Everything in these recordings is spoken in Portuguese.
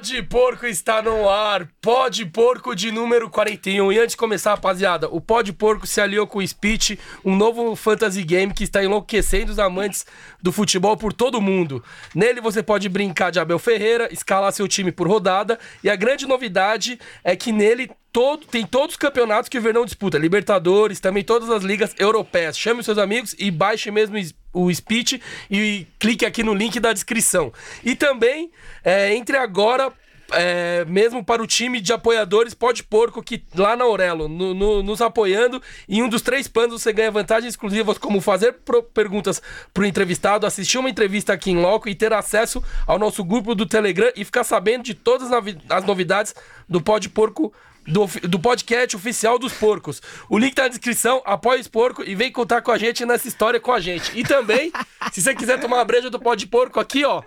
Pode Porco está no ar. Pode Porco de número 41. E antes de começar, rapaziada, o Pode Porco se aliou com o Speech, um novo fantasy game que está enlouquecendo os amantes do futebol por todo o mundo. Nele você pode brincar de Abel Ferreira, escalar seu time por rodada. E a grande novidade é que nele todo, tem todos os campeonatos que o Verdão disputa. Libertadores, também todas as ligas europeias. Chame os seus amigos e baixe mesmo o speech e clique aqui no link da descrição. E também é, entre agora é, mesmo para o time de apoiadores Pode Porco, que lá na Aurelo, no, no, nos apoiando. Em um dos três planos você ganha vantagens exclusivas, como fazer pro, perguntas para o entrevistado, assistir uma entrevista aqui em loco e ter acesso ao nosso grupo do Telegram e ficar sabendo de todas as novidades do Pode Porco do, do podcast oficial dos porcos. O link tá na descrição, apoia os porcos e vem contar com a gente nessa história com a gente. E também, se você quiser tomar uma breja do Pod Porco aqui, ó,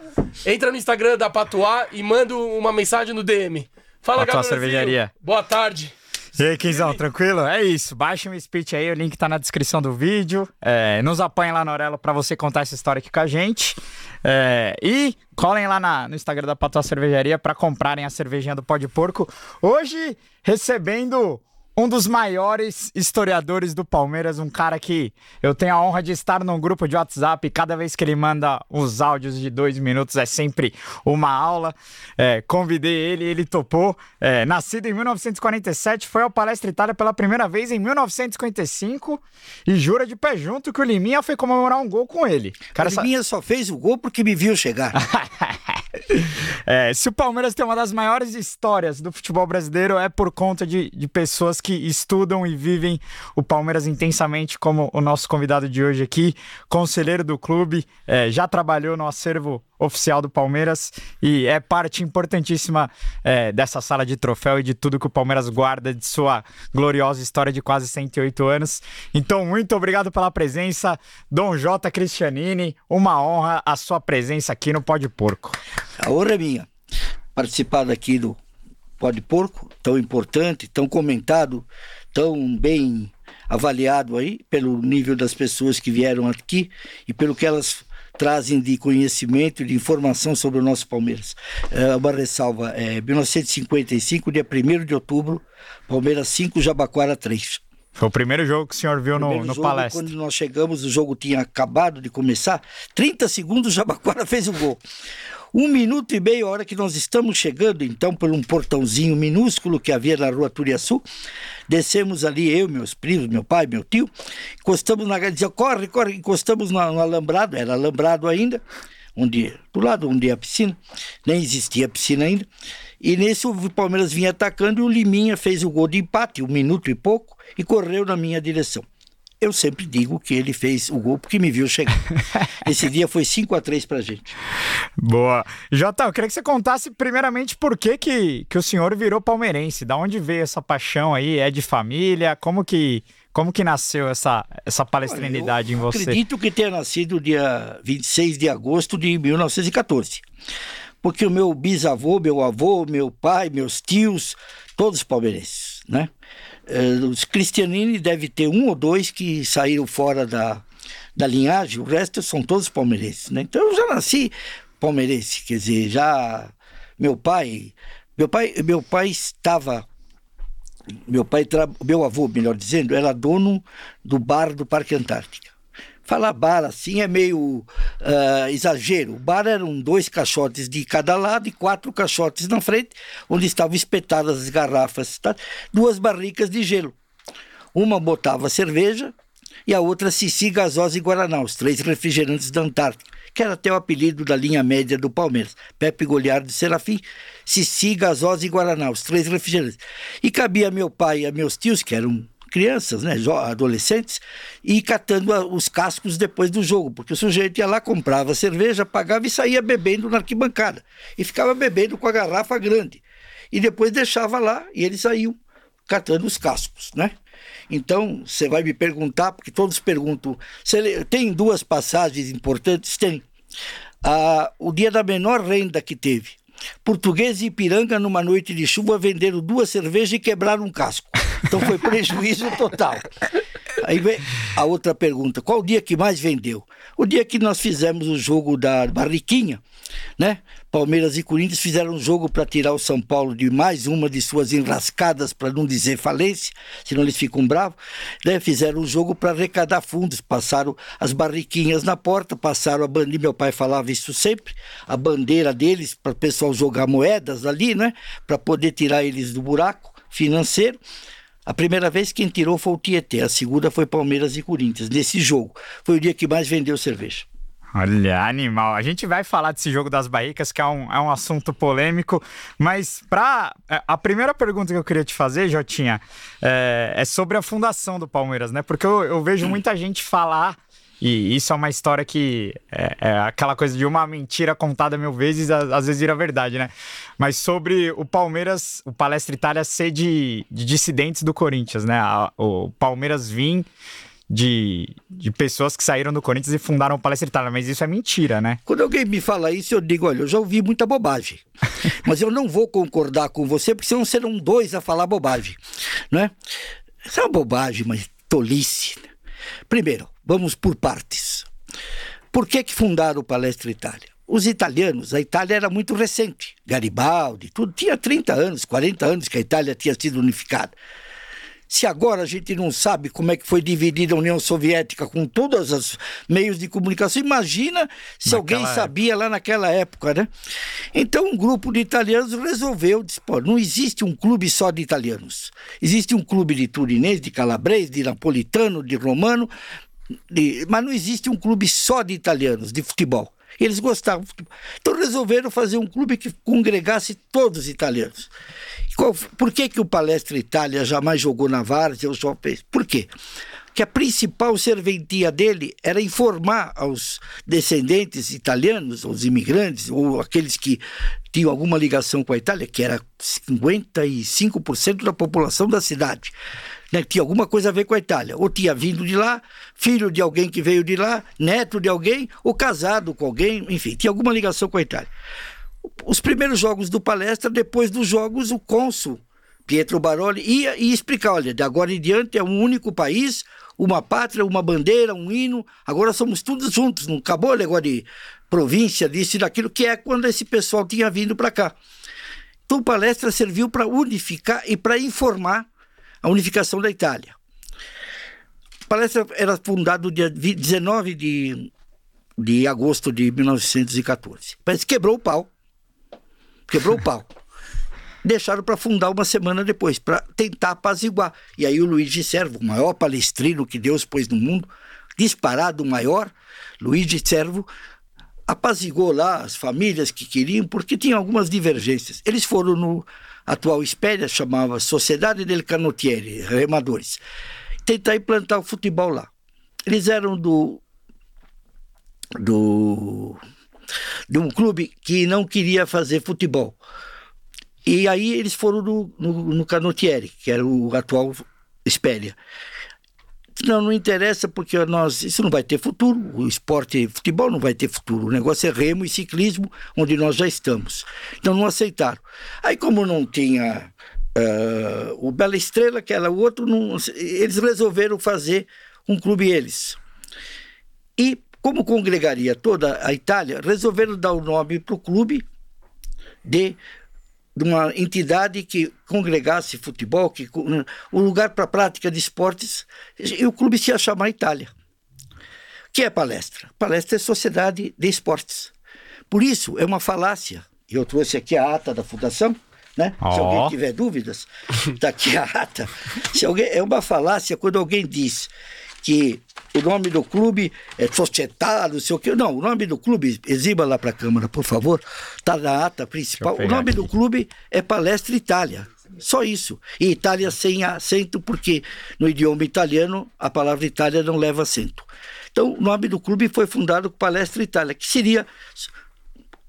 entra no Instagram da Patuá e manda uma mensagem no DM. Fala, galera. cervejaria. Boa tarde. E aí, Quinzão, tranquilo? É isso. Baixa o speech aí, o link tá na descrição do vídeo. É, nos apanha lá na Orelo pra você contar essa história aqui com a gente. É, e colhem lá na, no Instagram da Patoa Cervejaria para comprarem a cervejinha do Pó de Porco. Hoje, recebendo um dos maiores historiadores do Palmeiras, um cara que eu tenho a honra de estar num grupo de WhatsApp. Cada vez que ele manda os áudios de dois minutos é sempre uma aula. É, convidei ele, ele topou. É, nascido em 1947, foi ao Palestra Itália pela primeira vez em 1955 e jura de pé junto que o Liminha foi comemorar um gol com ele. Cara, o Liminha só fez o gol porque me viu chegar. é, se o Palmeiras tem uma das maiores histórias do futebol brasileiro, é por conta de, de pessoas que estudam e vivem o Palmeiras intensamente, como o nosso convidado de hoje aqui, conselheiro do clube, é, já trabalhou no acervo oficial do Palmeiras e é parte importantíssima é, dessa sala de troféu e de tudo que o Palmeiras guarda de sua gloriosa história de quase 108 anos. Então, muito obrigado pela presença, Dom J. Cristianini. Uma honra a sua presença aqui no Pode Porco. A honra é minha. Participar daqui do Pode Porco, tão importante, tão comentado, tão bem avaliado aí pelo nível das pessoas que vieram aqui e pelo que elas trazem de conhecimento, de informação sobre o nosso Palmeiras. É, uma ressalva, é 1955, dia 1 de outubro, Palmeiras 5, Jabaquara 3. Foi o primeiro jogo que o senhor viu no, no jogo, palestra. Quando nós chegamos, o jogo tinha acabado de começar. 30 segundos, o Jabaquara fez o gol. Um minuto e meio, a hora que nós estamos chegando, então, por um portãozinho minúsculo que havia na rua Turiaçu, descemos ali, eu, meus primos, meu pai, meu tio, encostamos na dizia, corre, corre, encostamos no, no alambrado, era alambrado ainda, onde, do lado onde é a piscina, nem existia piscina ainda, e nesse o Palmeiras vinha atacando e o Liminha fez o gol de empate, um minuto e pouco, e correu na minha direção eu sempre digo que ele fez o gol porque me viu chegar. Esse dia foi 5 a 3 pra gente. Boa. Jota, eu queria que você contasse primeiramente por que, que, que o senhor virou palmeirense. Da onde veio essa paixão aí? É de família? Como que, como que nasceu essa, essa palestrinidade Olha, em você? Acredito que tenha nascido dia 26 de agosto de 1914. Porque o meu bisavô, meu avô, meu pai, meus tios, todos palmeirenses, né? Uh, os Cristianini deve ter um ou dois que saíram fora da, da linhagem, o resto são todos palmeirenses, né? Então eu já nasci palmeirense, quer dizer, já meu pai, meu pai, meu pai estava meu pai, meu avô, melhor dizendo, era dono do bar do Parque Antártica. Falar bar assim é meio uh, exagero. O bar eram dois caixotes de cada lado e quatro caixotes na frente, onde estavam espetadas as garrafas, tá? duas barricas de gelo. Uma botava cerveja e a outra Cici, Gasosa e Guaraná, os três refrigerantes da Antártica, que era até o apelido da linha média do Palmeiras. Pepe Goliardo de Serafim, Cici, Gasosa e Guaraná, os três refrigerantes. E cabia a meu pai e a meus tios, que eram crianças, né, adolescentes, e catando os cascos depois do jogo, porque o sujeito ia lá, comprava cerveja, pagava e saía bebendo na arquibancada. E ficava bebendo com a garrafa grande. E depois deixava lá e eles saíam catando os cascos, né? Então, você vai me perguntar, porque todos perguntam, tem duas passagens importantes? Tem. Ah, o dia da menor renda que teve. Português e Ipiranga, numa noite de chuva, venderam duas cervejas e quebraram um casco. Então foi prejuízo total. Aí vem a outra pergunta: qual o dia que mais vendeu? O dia que nós fizemos o jogo da Barriquinha, né? Palmeiras e Corinthians fizeram um jogo para tirar o São Paulo de mais uma de suas enrascadas, para não dizer falência, senão eles ficam bravos. Né? Fizeram um jogo para arrecadar fundos, passaram as barriquinhas na porta, passaram a bandeira, meu pai falava isso sempre, a bandeira deles para o pessoal jogar moedas ali, né? Para poder tirar eles do buraco financeiro. A primeira vez quem tirou foi o Tietê, a segunda foi Palmeiras e Corinthians, nesse jogo. Foi o dia que mais vendeu cerveja. Olha, animal. A gente vai falar desse jogo das barricas, que é um, é um assunto polêmico, mas para é, a primeira pergunta que eu queria te fazer, Jotinha, é, é sobre a fundação do Palmeiras, né? Porque eu, eu vejo muita gente falar e isso é uma história que é, é, aquela coisa de uma mentira contada mil vezes, às vezes vira verdade, né? Mas sobre o Palmeiras, o Palestra Itália ser de, de dissidentes do Corinthians, né? o Palmeiras vir de, de pessoas que saíram do Corinthians e fundaram o Palestra Itália, mas isso é mentira, né? Quando alguém me fala isso, eu digo, olha, eu já ouvi muita bobagem, mas eu não vou concordar com você, porque senão serão dois a falar bobagem, né? Isso é uma bobagem, mas tolice. Primeiro, vamos por partes. Por que que fundaram o Palestra Itália? Os italianos, a Itália era muito recente, Garibaldi, tudo, tinha 30 anos, 40 anos que a Itália tinha sido unificada. Se agora a gente não sabe como é que foi dividida a União Soviética com todos os meios de comunicação, imagina se naquela alguém época. sabia lá naquela época, né? Então um grupo de italianos resolveu, disse, pô, não existe um clube só de italianos. Existe um clube de turinês, de calabrês, de napolitano, de romano, de... mas não existe um clube só de italianos, de futebol. Eles gostavam. Então resolveram fazer um clube que congregasse todos os italianos. Por que, que o Palestra Itália jamais jogou na Várzea? Por quê? que a principal serventia dele era informar aos descendentes italianos, aos imigrantes, ou aqueles que tinham alguma ligação com a Itália, que era 55% da população da cidade, né, que tinha alguma coisa a ver com a Itália. Ou tinha vindo de lá, filho de alguém que veio de lá, neto de alguém, ou casado com alguém, enfim, tinha alguma ligação com a Itália os primeiros jogos do palestra, depois dos jogos, o cônsul Pietro Baroli ia, ia explicar: olha, de agora em diante é um único país, uma pátria, uma bandeira, um hino, agora somos todos juntos, não acabou o negócio de província, disso e daquilo, que é quando esse pessoal tinha vindo para cá. Então, a palestra serviu para unificar e para informar a unificação da Itália. A palestra era fundada no dia 19 de, de agosto de 1914. Mas quebrou o pau Quebrou o pau. Deixaram para fundar uma semana depois, para tentar apaziguar. E aí o Luigi Servo, o maior palestrino que Deus pôs no mundo, disparado o maior, Luigi Servo, apazigou lá as famílias que queriam, porque tinha algumas divergências. Eles foram no atual Espéria, chamava Sociedade del Canottieri, remadores, tentar implantar o futebol lá. Eles eram do do de um clube que não queria fazer futebol. E aí eles foram no, no, no Canottieri, que era o atual Espéria. Não, não interessa porque nós isso não vai ter futuro. O esporte, futebol não vai ter futuro. O negócio é remo e ciclismo, onde nós já estamos. Então não aceitaram. Aí como não tinha uh, o Bela Estrela, que era o outro, não, eles resolveram fazer um clube eles. E como congregaria toda a Itália, resolveram dar o nome para o clube de, de, uma entidade que congregasse futebol, que o lugar para prática de esportes, e o clube se ia chamar Itália. O que é palestra? Palestra é sociedade de esportes. Por isso, é uma falácia. Eu trouxe aqui a ata da fundação, né? Oh. Se alguém tiver dúvidas, está aqui a ata. Se alguém, é uma falácia quando alguém diz que o nome do clube é Societá, não sei o quê. Não, o nome do clube, exiba lá para a Câmara, por favor, está na ata principal. O nome aqui. do clube é Palestra Itália. Só isso. E Itália sem acento, porque no idioma italiano a palavra Itália não leva acento. Então, o nome do clube foi fundado com Palestra Itália, que seria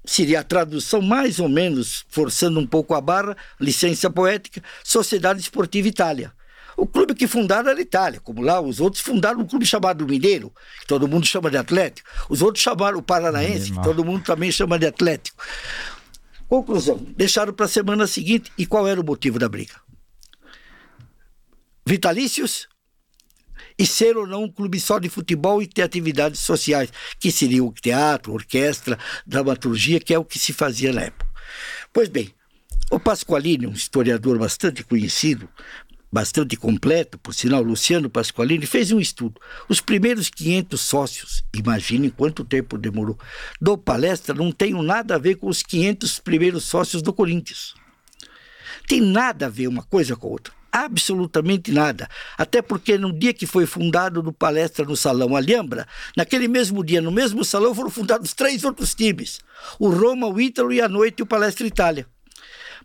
seria a tradução mais ou menos, forçando um pouco a barra, licença poética, Sociedade Esportiva Itália. O clube que fundaram era Itália, como lá os outros fundaram um clube chamado Mineiro, que todo mundo chama de Atlético. Os outros chamaram o Paranaense, que todo mundo também chama de Atlético. Conclusão: deixaram para a semana seguinte. E qual era o motivo da briga? Vitalícios e ser ou não um clube só de futebol e ter atividades sociais, que seriam teatro, orquestra, dramaturgia, que é o que se fazia na época. Pois bem, o Pasqualini, um historiador bastante conhecido, bastante completo, por sinal, Luciano Pasqualini, fez um estudo. Os primeiros 500 sócios, imaginem quanto tempo demorou, do palestra não tem nada a ver com os 500 primeiros sócios do Corinthians. Tem nada a ver uma coisa com a outra. Absolutamente nada. Até porque no dia que foi fundado no palestra no Salão Alhambra, naquele mesmo dia, no mesmo salão, foram fundados três outros times: o Roma, o Ítalo e à noite o Palestra Itália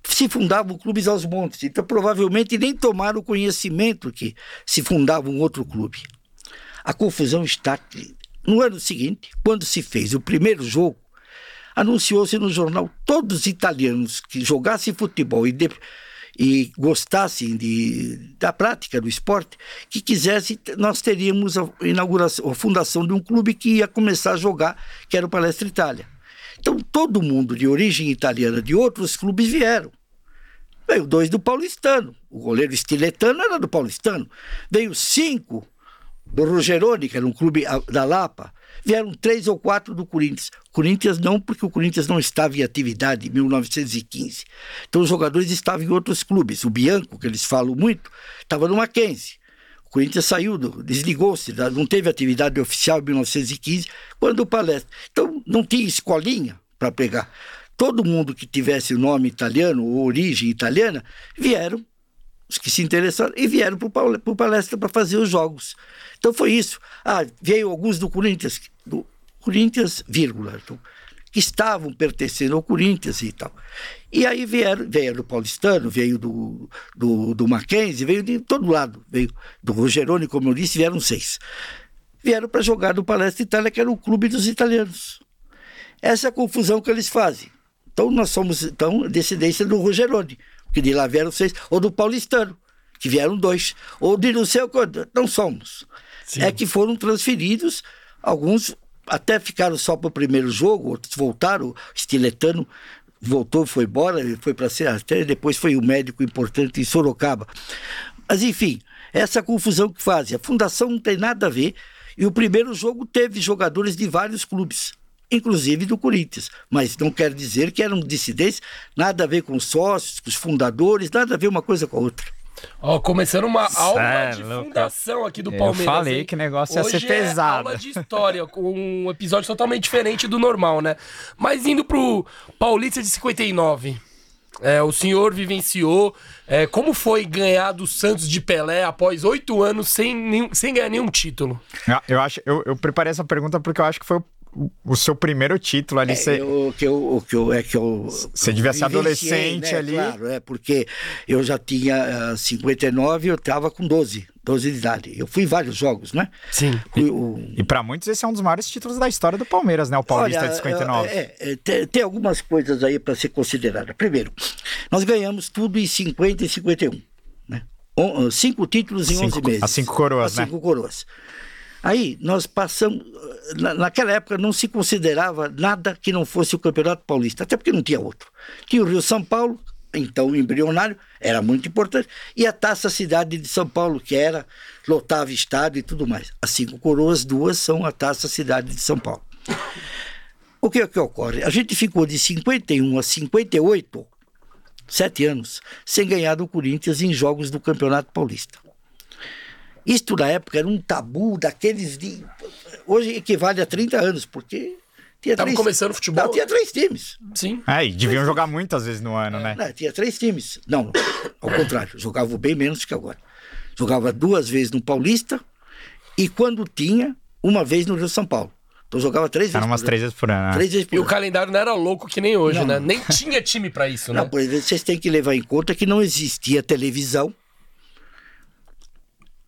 se fundavam clubes aos montes. Então, provavelmente, nem tomaram conhecimento que se fundava um outro clube. A confusão está. No ano seguinte, quando se fez o primeiro jogo, anunciou-se no jornal todos os italianos que jogassem futebol e, de, e gostassem de, da prática do esporte, que quisessem, nós teríamos a inauguração, a fundação de um clube que ia começar a jogar, que era o Palestra Itália. Então, todo mundo de origem italiana de outros clubes vieram. Veio dois do paulistano. O goleiro estiletano era do paulistano. Veio cinco do Rogeroni, que era um clube da Lapa. Vieram três ou quatro do Corinthians. Corinthians não, porque o Corinthians não estava em atividade em 1915. Então os jogadores estavam em outros clubes. O Bianco, que eles falam muito, estava no Mackenzie. O Corinthians saiu, desligou-se, não teve atividade oficial em 1915, quando o palestra. Então não tinha escolinha para pegar. Todo mundo que tivesse nome italiano ou origem italiana vieram, os que se interessaram, e vieram para o palestra para fazer os jogos. Então foi isso. Ah, veio alguns do Corinthians, do Corinthians, vírgula. Então, que estavam pertencendo ao Corinthians e tal. E aí vieram, veio do Paulistano, veio do, do, do Mackenzie, veio de todo lado, veio do Rogeroni, como eu disse, vieram seis. Vieram para jogar no Palestra Itália, que era o clube dos italianos. Essa é a confusão que eles fazem. Então nós somos então descendência do Rogeroni, que de lá vieram seis, ou do Paulistano, que vieram dois, ou de não sei o quanto, não somos. Sim. É que foram transferidos, alguns até ficaram só para o primeiro jogo, outros voltaram, o Stiletano voltou, foi embora, foi para ser até depois foi um médico importante em Sorocaba. Mas enfim, essa confusão que fazem. A fundação não tem nada a ver. E o primeiro jogo teve jogadores de vários clubes, inclusive do Corinthians. Mas não quer dizer que eram dissidentes, nada a ver com os sócios, com os fundadores, nada a ver uma coisa com a outra. Ó, começando uma aula de fundação aqui do Palmeiras. Eu falei hein? que o negócio ia ser pesado. É aula de história, com um episódio totalmente diferente do normal, né? Mas indo pro Paulista de 59. É, o senhor vivenciou é, como foi ganhar do Santos de Pelé após oito anos sem, nenhum, sem ganhar nenhum título? Eu, acho, eu, eu preparei essa pergunta porque eu acho que foi o o seu primeiro título ali. É, você... o que eu, o que eu, é que eu. Você devia ser adolescente né? ali. Claro, é, porque eu já tinha uh, 59 eu estava com 12, 12 de idade. Eu fui em vários jogos, né? Sim. Fui, e, o... e para muitos esse é um dos maiores títulos da história do Palmeiras, né? O Paulista Olha, de 59. É, é, tem, tem algumas coisas aí para ser considerada. Primeiro, nós ganhamos tudo em 50 e 51. Né? cinco títulos em cinco, 11 meses. As cinco coroas, as né? Cinco coroas. Aí nós passamos. Na, naquela época não se considerava nada que não fosse o Campeonato Paulista, até porque não tinha outro. Tinha o Rio São Paulo, então embrionário, era muito importante, e a Taça Cidade de São Paulo, que era, lotava estádio e tudo mais. As cinco coroas, duas são a Taça Cidade de São Paulo. O que é que ocorre? A gente ficou de 51 a 58, sete anos, sem ganhar do Corinthians em jogos do Campeonato Paulista. Isto na época era um tabu daqueles de. Hoje equivale a 30 anos, porque. Tinha Tava três... começando o futebol. Não, tinha três times. Sim. É, e deviam jogar muitas vezes no ano, né? Não, tinha três times. Não, ao contrário, jogavam bem menos que agora. Jogava duas vezes no Paulista e quando tinha, uma vez no Rio São Paulo. Então jogava três vezes. umas três vezes por ano. Né? Três vezes por e ano. o calendário não era louco que nem hoje, não. né? Nem tinha time para isso, não, né? Por exemplo, vocês têm que levar em conta que não existia televisão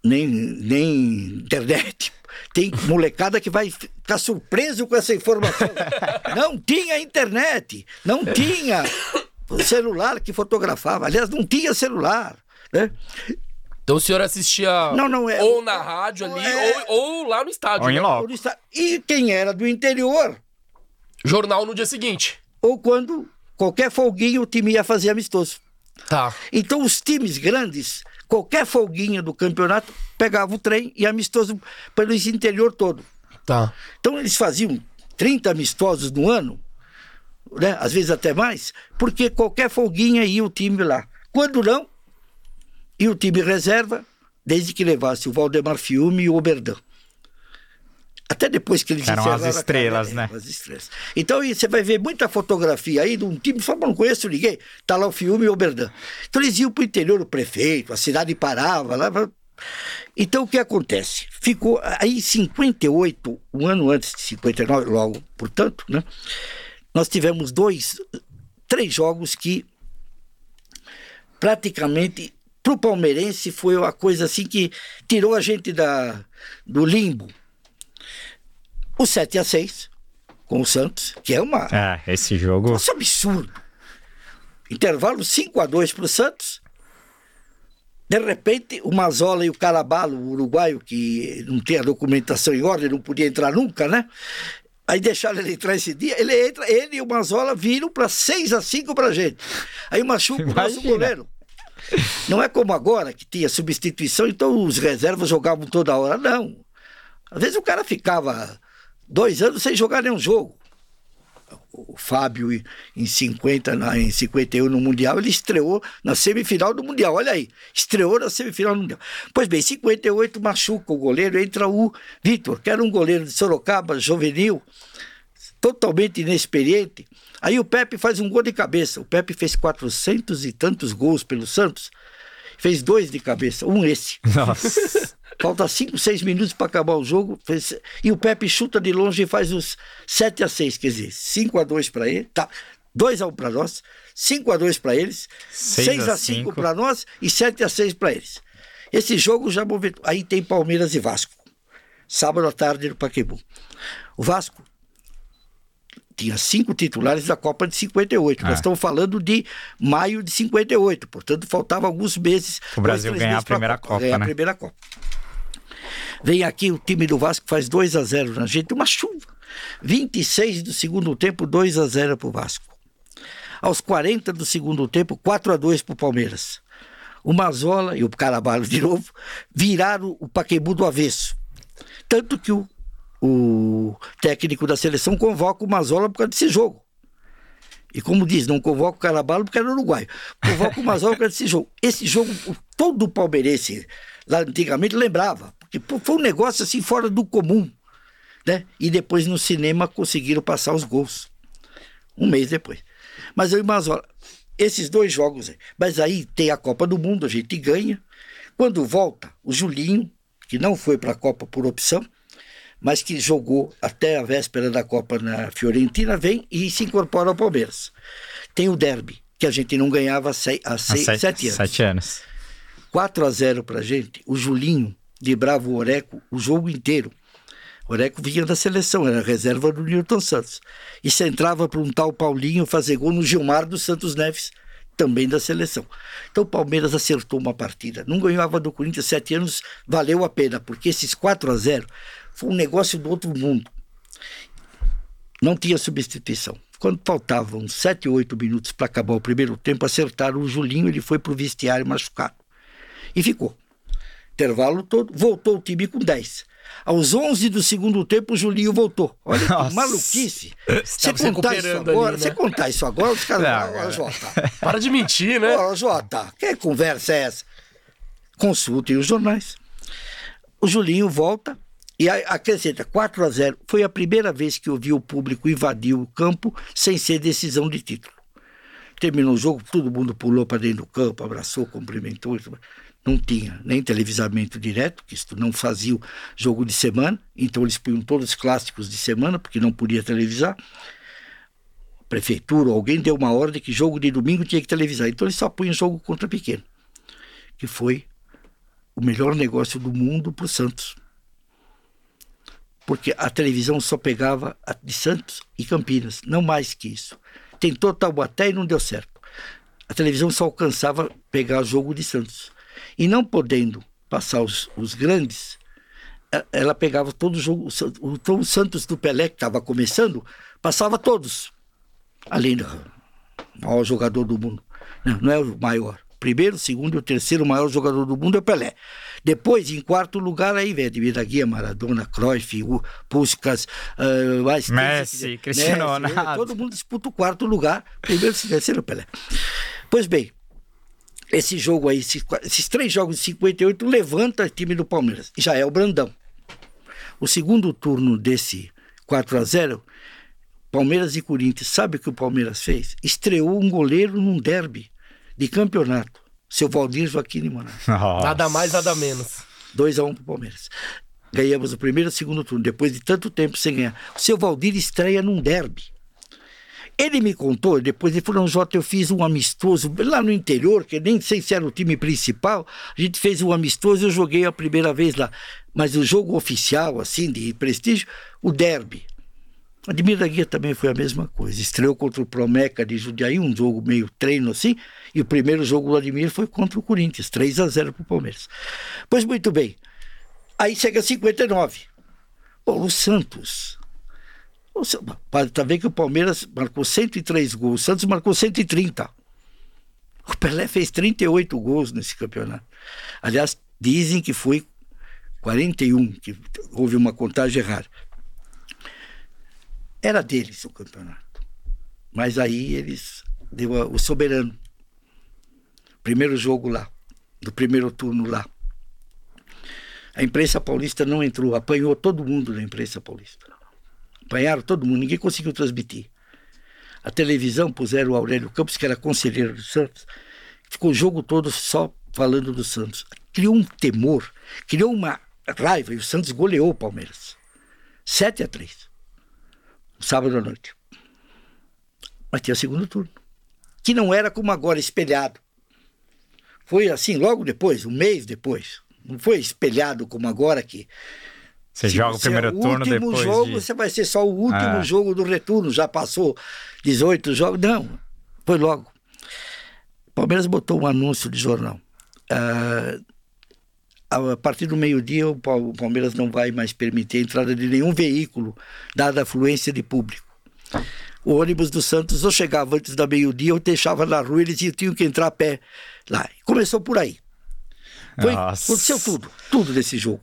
nem, nem internet. Tem molecada que vai ficar surpreso com essa informação. Não tinha internet, não tinha celular que fotografava. Aliás, não tinha celular. Né? Então o senhor assistia não, não, é, ou na rádio ali, é, ou, ou, lá no estádio. Ou em né? loco. E quem era do interior? Jornal no dia seguinte. Ou quando qualquer folguinha o time ia fazer amistoso. Tá. Então os times grandes qualquer folguinha do campeonato pegava o trem e amistoso pelo interior todo. Tá. Então eles faziam 30 amistosos no ano, né? às vezes até mais, porque qualquer folguinha ia o time lá. Quando não, ia o time reserva, desde que levasse o Valdemar Fiume e o Oberdan. Até depois que eles Eram as estrelas, carreira, né? As estrelas. Então você vai ver muita fotografia aí de um time, fala, não conheço ninguém, tá lá o Fiume e o Oberdan. Então eles iam para o interior, o prefeito, a cidade parava lá. Então o que acontece? Ficou aí em 58, um ano antes de 59, logo, portanto, né? Nós tivemos dois, três jogos que praticamente para o palmeirense foi uma coisa assim que tirou a gente da, do limbo. O 7 a 6 com o Santos, que é uma, É, esse jogo. um absurdo. Intervalo 5 a 2 para o Santos. De repente, o Mazola e o Carabalo, o uruguaio, que não tem a documentação em ordem, não podia entrar nunca, né? Aí deixaram ele entrar esse dia, ele entra, ele e o Mazola viram para 6 a 5 pra gente. Aí machuca o nosso goleiro. Não é como agora, que tinha substituição, então os reservas jogavam toda hora. Não. Às vezes o cara ficava dois anos sem jogar nenhum jogo. O Fábio, em 50, na, em 51 no Mundial, ele estreou na semifinal do Mundial. Olha aí, estreou na semifinal do Mundial. Pois bem, em 58 machuca o goleiro, entra o Vitor, que era um goleiro de Sorocaba, juvenil, totalmente inexperiente. Aí o Pepe faz um gol de cabeça. O Pepe fez 400 e tantos gols pelo Santos. Fez dois de cabeça, um esse. Nossa. Falta 5, 6 minutos para acabar o jogo. Fez... E o Pepe chuta de longe e faz os 7 a 6 quer dizer, 5 a 2 para ele. Tá. 2 a 1 para nós, 5 a 2 para eles, Seis 6 a a 5 cinco. para nós e 7 a 6 para eles. Esse jogo já moveu. Aí tem Palmeiras e Vasco. Sábado à tarde no Paquembu. O Vasco tinha cinco titulares da Copa de 58. Ah. Nós estamos falando de maio de 58, portanto faltava alguns meses. O Brasil ganhar a primeira Copa, ganhar né? a primeira Copa. Vem aqui o time do Vasco faz 2 a 0 na gente, uma chuva. 26 do segundo tempo, 2 a 0 para o Vasco. Aos 40 do segundo tempo, 4 a 2 para o Palmeiras. O Mazola e o Carabalho de novo viraram o Paquembu do avesso. Tanto que o, o técnico da seleção convoca o Mazola por causa desse jogo. E como diz, não convoca o Carabalo porque era uruguaio. Convoca o Mazola por causa desse jogo. Esse jogo, todo palmeirense lá antigamente lembrava. Pô, foi um negócio assim fora do comum. Né? E depois no cinema conseguiram passar os gols. Um mês depois. Mas eu e Mazola, esses dois jogos aí. Mas aí tem a Copa do Mundo, a gente ganha. Quando volta, o Julinho, que não foi para a Copa por opção, mas que jogou até a véspera da Copa na Fiorentina, vem e se incorpora ao Palmeiras. Tem o Derby, que a gente não ganhava há, sei- há seis, sete, sete anos. sete anos. 4 a 0 pra gente, o Julinho librava o Oreco o jogo inteiro. O Oreco vinha da seleção, era reserva do Newton Santos. E se entrava para um tal Paulinho fazer gol no Gilmar dos Santos Neves, também da seleção. Então o Palmeiras acertou uma partida. Não ganhava do Corinthians sete anos, valeu a pena, porque esses 4 a 0 foi um negócio do outro mundo. Não tinha substituição. Quando faltavam 7, 8 minutos para acabar o primeiro tempo, acertaram o Julinho, ele foi para o vestiário machucado. E ficou. Intervalo todo, voltou o time com 10. Aos 11 do segundo tempo, o Julinho voltou. Olha Nossa. que maluquice. Você contar isso agora, né? você contar isso agora, os caras. Não, ó, Jota. Para de mentir, né? Ó, Jota, que conversa é essa? Consultem os jornais. O Julinho volta e acrescenta 4 a 0. Foi a primeira vez que eu vi o público invadir o campo sem ser decisão de título. Terminou o jogo, todo mundo pulou para dentro do campo, abraçou, cumprimentou. Não tinha nem televisamento direto, que isto não fazia jogo de semana, então eles punham todos os clássicos de semana, porque não podia televisar. A prefeitura alguém deu uma ordem que jogo de domingo tinha que televisar. Então eles só punham jogo contra pequeno, que foi o melhor negócio do mundo para o Santos. Porque a televisão só pegava de Santos e Campinas, não mais que isso. Tentou Taubaté e não deu certo. A televisão só alcançava pegar jogo de Santos. E não podendo passar os, os grandes, e- ela pegava todo o jogo. o o Santos do Pelé, que estava começando, passava todos. Além do maior jogador do mundo. Não, não é o maior. primeiro, segundo e o terceiro maior jogador do mundo é o Pelé. Depois, em quarto lugar, aí vem Ademir da Guia, Maradona, Cruyff, Puskas, uh, Messi, Cristiano Ronaldo. Todo mundo disputa o quarto lugar, primeiro e terceiro Pelé. Pois bem, esse jogo aí, esses, esses três jogos de 58, levanta o time do Palmeiras. Já é o Brandão. O segundo turno desse 4 a 0 Palmeiras e Corinthians, sabe o que o Palmeiras fez? Estreou um goleiro num derby de campeonato. Seu Valdir Joaquim Monato. Nada mais, nada menos. 2 a 1 um pro Palmeiras. Ganhamos o primeiro e o segundo turno, depois de tanto tempo sem ganhar. O seu Valdir estreia num derby. Ele me contou, depois ele falou, Jota, eu fiz um amistoso lá no interior, que nem sei se era o time principal, a gente fez um amistoso, eu joguei a primeira vez lá. Mas o jogo oficial, assim, de prestígio, o derby. Admir da Guia também foi a mesma coisa. Estreou contra o Promeca de Judiaí, um jogo meio treino assim, e o primeiro jogo do Admir foi contra o Corinthians, 3 a 0 para o Palmeiras. Pois muito bem. Aí chega 59. Paulo Santos Está vendo que o Palmeiras marcou 103 gols, o Santos marcou 130. O Pelé fez 38 gols nesse campeonato. Aliás, dizem que foi 41, que houve uma contagem errada. Era deles o campeonato. Mas aí eles deu o soberano. Primeiro jogo lá, do primeiro turno lá. A imprensa paulista não entrou, apanhou todo mundo da imprensa paulista. Apanharam todo mundo, ninguém conseguiu transmitir. A televisão puseram o Aurélio Campos, que era conselheiro do Santos, ficou o jogo todo só falando do Santos. Criou um temor, criou uma raiva, e o Santos goleou o Palmeiras. 7 a 3 sábado à noite. Mas tinha segundo turno. Que não era como agora, espelhado. Foi assim logo depois, um mês depois. Não foi espelhado como agora que você Se joga o primeiro é turno depois. O último jogo, de... você vai ser só o último é. jogo do retorno. Já passou 18 jogos. Não, foi logo. O Palmeiras botou um anúncio de jornal. Uh, a partir do meio-dia, o Palmeiras não vai mais permitir a entrada de nenhum veículo, dada a afluência de público. O ônibus do Santos ou chegava antes da meio-dia ou deixava na rua, eles tinham que entrar a pé lá. Começou por aí. Foi, aconteceu tudo, tudo desse jogo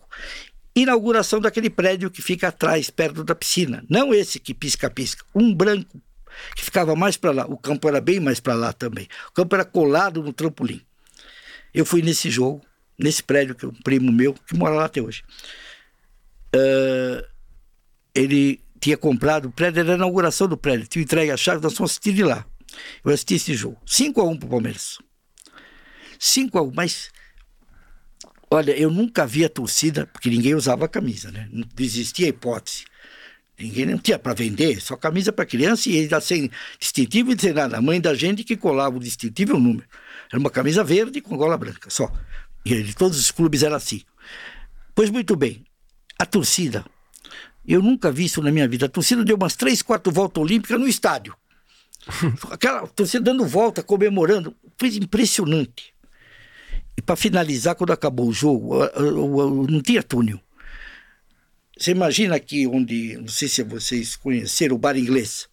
inauguração daquele prédio que fica atrás, perto da piscina. Não esse que pisca-pisca, um branco que ficava mais para lá. O campo era bem mais para lá também. O campo era colado no trampolim. Eu fui nesse jogo, nesse prédio que é um primo meu que mora lá até hoje. Uh, ele tinha comprado o prédio, era a inauguração do prédio, tinha entregue a chave, nós fomos assistir de lá. Eu assisti esse jogo. 5 a 1 para o Palmeiras. 5 a 1, mas Olha, eu nunca vi a torcida, porque ninguém usava camisa, né? Não existia hipótese. Ninguém não tinha para vender, só camisa para criança e ainda sem distintivo e sem nada. A mãe da gente que colava o distintivo e o número. Era uma camisa verde com gola branca, só. E todos os clubes era assim. Pois muito bem, a torcida. Eu nunca vi isso na minha vida. A torcida deu umas três, quatro voltas olímpicas no estádio. Aquela torcida dando volta, comemorando. Foi impressionante. E para finalizar, quando acabou o jogo, não tinha túnel. Você imagina aqui onde, não sei se vocês conheceram, o bar inglês.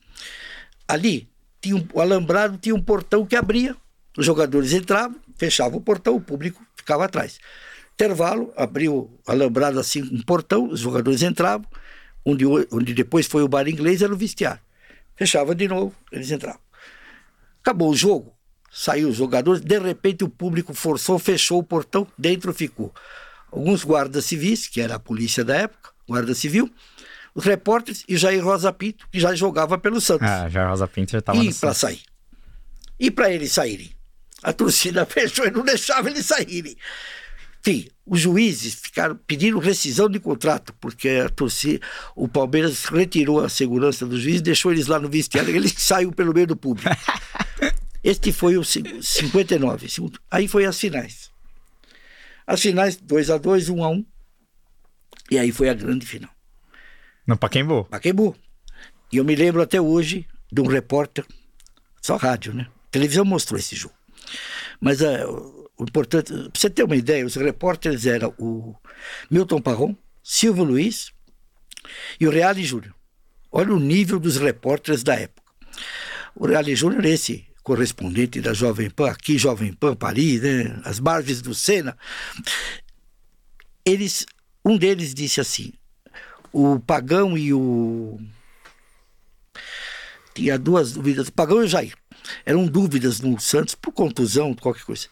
Ali, tinha um, o alambrado tinha um portão que abria, os jogadores entravam, fechavam o portão, o público ficava atrás. Intervalo, abriu o alambrado assim, um portão, os jogadores entravam, onde, onde depois foi o bar inglês, era o vestiário. Fechava de novo, eles entravam. Acabou o jogo, saiu os jogadores, de repente o público forçou, fechou o portão, dentro ficou. Alguns guardas civis, que era a polícia da época, guarda civil, os repórteres e Jair Rosa Pinto, que já jogava pelo Santos. Ah, Jair Rosa Pinto já estava E para sair. E para eles saírem. A torcida fechou e não deixava eles saírem. Enfim, os juízes ficaram pedindo rescisão de contrato, porque a torcida, o Palmeiras retirou a segurança dos juízes, deixou eles lá no vestiário, eles saiu pelo meio do público. Este foi o 59. Aí foi as finais. As finais, 2 a 2 1 a 1 E aí foi a grande final. No Paquembu? Paquembu. E eu me lembro até hoje de um repórter, só rádio, né? A televisão mostrou esse jogo. Mas uh, o importante, pra você ter uma ideia, os repórteres eram o Milton Parron, Silvio Luiz e o Reale Júnior. Olha o nível dos repórteres da época. O Reale Júnior, esse correspondente da Jovem Pan, aqui Jovem Pan Paris, né? as margens do Sena. Eles, um deles disse assim: o Pagão e o. Tinha duas dúvidas, o Pagão e o Jair. Eram dúvidas no Santos por contusão, qualquer coisa.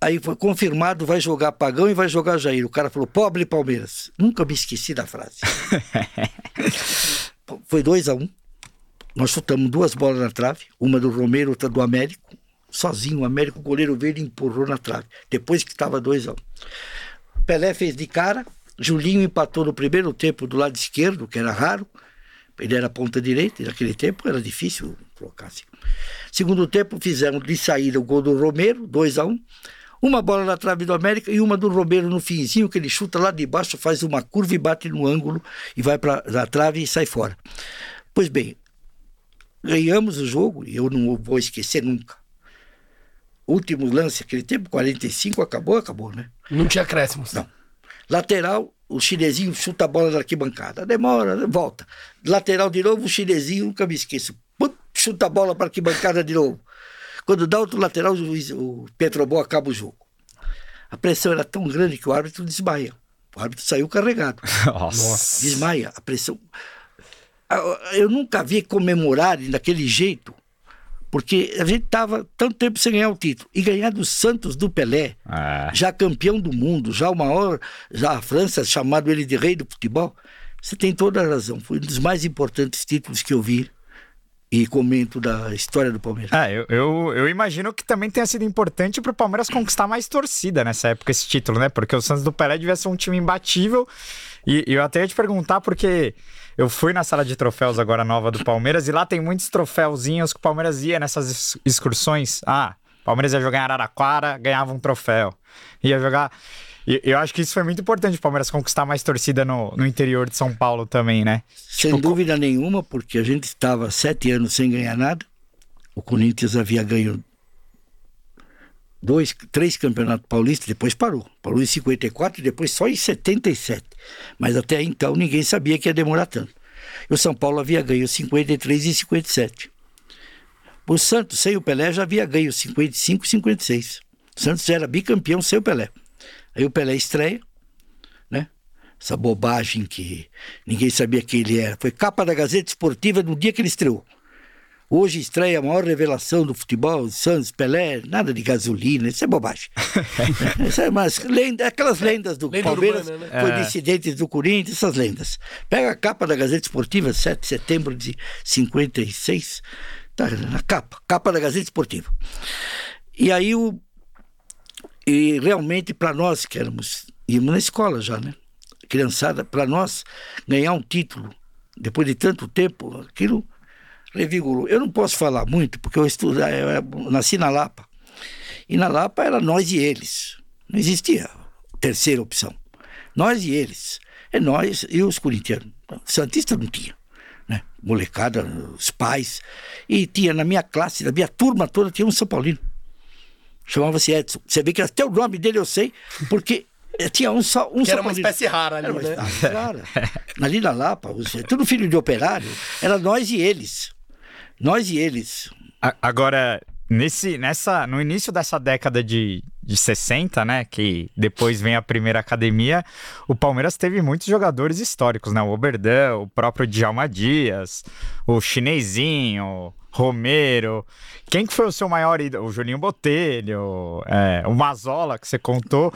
Aí foi confirmado, vai jogar Pagão e vai jogar Jair. O cara falou, pobre Palmeiras. Nunca me esqueci da frase. foi 2 a 1 um. Nós chutamos duas bolas na trave, uma do Romero, outra do Américo. Sozinho, o Américo, o goleiro verde, empurrou na trave. Depois que estava 2 a 1 um. Pelé fez de cara, Julinho empatou no primeiro tempo do lado esquerdo, que era raro. Ele era ponta direita, e naquele tempo era difícil colocar assim. Segundo tempo, fizeram de saída o gol do Romero, 2 a 1 um. Uma bola na trave do América e uma do Romero no finzinho, que ele chuta lá de baixo, faz uma curva e bate no ângulo e vai para a trave e sai fora. Pois bem, ganhamos o jogo e eu não vou esquecer nunca. Último lance, aquele tempo, 45, acabou, acabou, né? Não tinha acréscimos. Não. Lateral, o chinesinho chuta a bola na arquibancada. Demora, volta. Lateral de novo, o chinesinho, nunca me esqueço. Pum, chuta a bola para a arquibancada de novo. Quando dá outro lateral, o, o Petrobol acaba o jogo. A pressão era tão grande que o árbitro desmaia. O árbitro saiu carregado. Nossa. Desmaia. A pressão. Eu nunca vi comemorarem daquele jeito, porque a gente estava tanto tempo sem ganhar o título. E ganhar do Santos do Pelé, É. já campeão do mundo, já o maior, já a França chamado ele de rei do futebol. Você tem toda a razão. Foi um dos mais importantes títulos que eu vi e comento da história do Palmeiras. É, eu, eu, eu imagino que também tenha sido importante pro Palmeiras conquistar mais torcida nessa época, esse título, né? Porque o Santos do Pelé devia ser um time imbatível. E, e eu até ia te perguntar, porque eu fui na sala de troféus agora nova do Palmeiras e lá tem muitos troféuzinhos que o Palmeiras ia nessas ex- excursões. Ah, o Palmeiras ia jogar em Araraquara, ganhava um troféu. Ia jogar. E eu acho que isso foi muito importante o Palmeiras conquistar mais torcida no, no interior de São Paulo também, né? Sem Tipo, dúvida nenhuma, porque a gente estava sete anos sem ganhar nada. O Corinthians havia ganho dois, três campeonatos paulistas, depois parou. Parou em 54 e depois só em 77. Mas até então ninguém sabia que ia demorar tanto. E o São Paulo havia ganho 53 e 57. O Santos, sem o Pelé, já havia ganho 55 e 56. O Santos era bicampeão sem o Pelé. Aí o Pelé estreia, né? Essa bobagem que ninguém sabia quem ele era. Foi capa da Gazeta Esportiva no dia que ele estreou. Hoje estreia a maior revelação do futebol, Santos, Pelé, nada de gasolina, isso é bobagem. isso é umas lenda, aquelas lendas do Lenda Palmeiras, urbana, né? foi É. dissidentes do Corinthians, essas lendas. Pega a capa da Gazeta Esportiva, 7 de setembro de 56, tá na capa, capa da Gazeta Esportiva. E aí o e realmente para nós que éramos íamos na escola já, né? Criançada, para nós ganhar um título depois de tanto tempo, aquilo revigorou. Eu não posso falar muito porque eu estudo, eu, eu nasci na Lapa. E na Lapa era nós e eles. Não existia terceira opção. Nós e eles. É nós e os corintianos. Santista não tinha. Né? Molecada, os pais. E tinha na minha classe, na minha turma toda, tinha um São Paulino. Chamava-se Edson. Você vê que até o nome dele eu sei, porque eh, tinha um só um Que era uma Paulino. espécie rara ali, Era uma né? espécie rara. Ali na Lapa, os- tudo filho de operário, era nós e eles. Nós e eles. A- Agora, nesse, nessa, no início dessa década de, de 60, né? Que depois vem a primeira academia, o Palmeiras teve muitos jogadores históricos, né? O Oberdan, o próprio Djalma Dias, o Chinesinho, Romero. Quem que foi o seu maior ídolo? O Julinho Botelho, é, o Mazola, que você contou.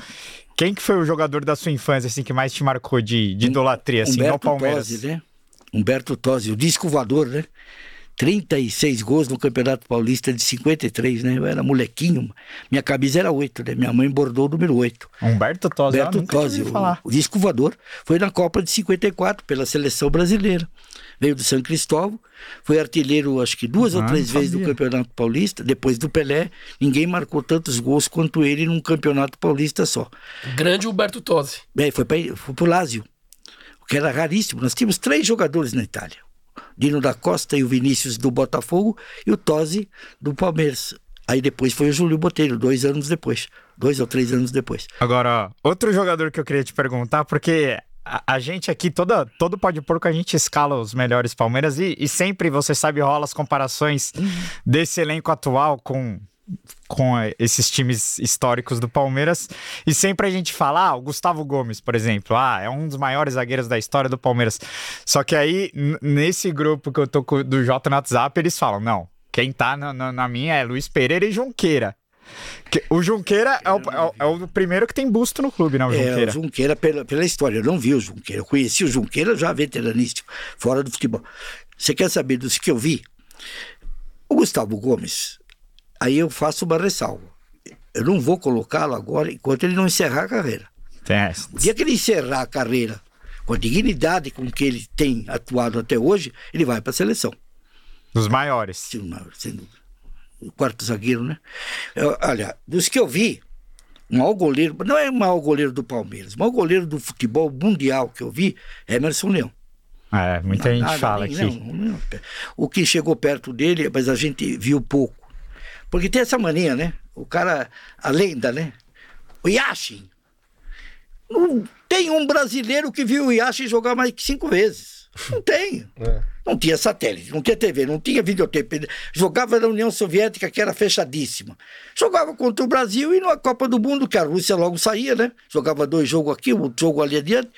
Quem que foi o jogador da sua infância, assim, que mais te marcou de, de idolatria, assim, no Humberto Palmeiras? Tosi, né? Humberto Tosi, o disco voador, né? 36 gols no Campeonato Paulista de 53, né? Eu era molequinho, minha camisa era 8, né? Minha mãe bordou o número 8. Humberto Tosi, Humberto Tosi, o, o disco voador, foi na Copa de 54 pela seleção brasileira. Veio do São Cristóvão, foi artilheiro acho que duas ou Ah, três não vezes do. Campeonato Paulista, depois do Pelé, ninguém marcou tantos gols quanto ele num Campeonato Paulista só. Grande Humberto Tosi. Bem, foi para foi o Lazio, o que era raríssimo. Nós tínhamos três jogadores na Itália: Dino da Costa e o Vinícius do Botafogo e o Tosi do Palmeiras. Aí depois foi o Júlio Botelho, dois anos depois, dois ou três anos depois. Agora, outro jogador que eu queria te perguntar, porque a, a gente aqui, toda, todo pode porco, a gente escala os melhores Palmeiras e, e sempre, você sabe, rola as comparações desse elenco atual com com eh, esses times históricos do Palmeiras. E sempre a gente fala, ah, o Gustavo Gomes, por exemplo, ah, é um dos maiores zagueiros da história do Palmeiras. Só que aí, nesse grupo que eu tô com, do Jota no WhatsApp, eles falam, não, quem tá na, na- na minha é Luiz Pereira e Junqueira. Que- o Junqueira é o, é o- é o primeiro que tem busto no clube, não, o É, o Junqueira. Junqueira, pela, pela história, eu não vi o Junqueira. Eu conheci o Junqueira já veteranístico, fora do futebol. Você quer saber dos que eu vi? O Gustavo Gomes, aí eu faço uma ressalva. Eu não vou colocá-lo agora enquanto ele não encerrar a carreira. Essa. O dia que ele encerrar a carreira com a dignidade com que ele tem atuado até hoje, ele vai para a seleção. Dos maiores. Dúvida, sem dúvida. O quarto zagueiro, né? Eu- olha, dos que eu vi, o maior goleiro, não é o maior goleiro do Palmeiras, o maior goleiro do futebol mundial que eu vi é Emerson Leão. É, muita gente Nada, fala nem- aqui. não, não. O que chegou perto dele, mas a gente viu pouco. Porque tem essa mania, né? O cara, a lenda, né? O Yashin. Não tem um brasileiro que viu o Yashin jogar mais que cinco vezes. Não tem. Não tinha satélite, não tinha TV, não tinha videotape. Jogava na União Soviética, que era fechadíssima. Jogava contra o Brasil e na Copa do Mundo, que a Rússia logo saía, né? Jogava dois jogos aqui, um jogo ali adiante.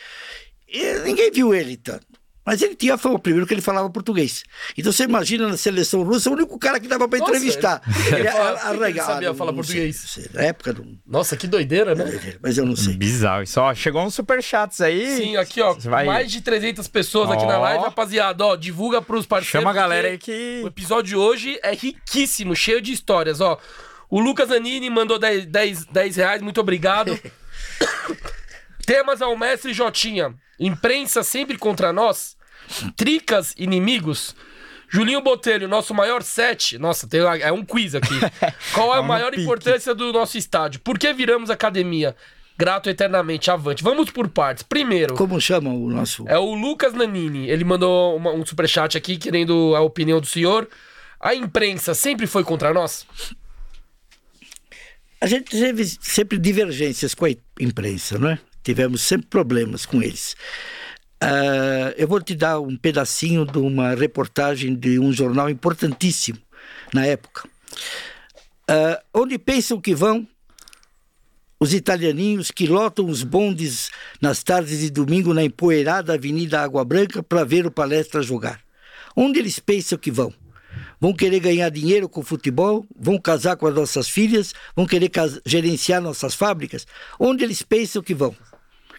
E ninguém viu ele tanto. Mas ele tinha fama, primeiro que ele falava português. Então você imagina na seleção russa, o único cara que dava para entrevistar. ele- Ele, fala- sabia falar sei, português? não sei. Na época, não, Nossa, que doideira, né? mas eu não sei. Bizarro. Isso, ó, chegou uns superchats aí. Sim, aqui, ó. Vai- Mais de 300 pessoas aqui na live, rapaziada. Ó, divulga pros parceiros. Chama a galera aí que. O episódio de hoje é riquíssimo, cheio de histórias, ó. O Lucas Anini mandou 10, 10, 10 reais, muito obrigado. Temas ao mestre Jotinha. Imprensa sempre contra nós. Tricas inimigos. Julinho Botelho, nosso maior set. Nossa, tem, é um quiz aqui. Qual é a Vamos maior pique. importância do nosso estádio? Por que viramos academia? Grato eternamente, avante. Vamos por partes. Primeiro, Como chama o nosso. é o Lucas Nanini. Ele mandou uma- um superchat aqui querendo a opinião do senhor. A imprensa sempre foi contra nós? A gente teve sempre divergências com a imprensa, não é? Tivemos sempre problemas com eles. Ah, eu vou te dar um pedacinho de uma reportagem de um jornal importantíssimo na época. Ah, onde pensam que vão os italianinhos que lotam os bondes nas tardes de domingo na empoeirada Avenida Água Branca para ver o palestra jogar? Onde eles pensam que vão? Vão querer ganhar dinheiro com o futebol? Vão casar com as nossas filhas? Vão querer gerenciar nossas fábricas? Onde eles pensam que vão?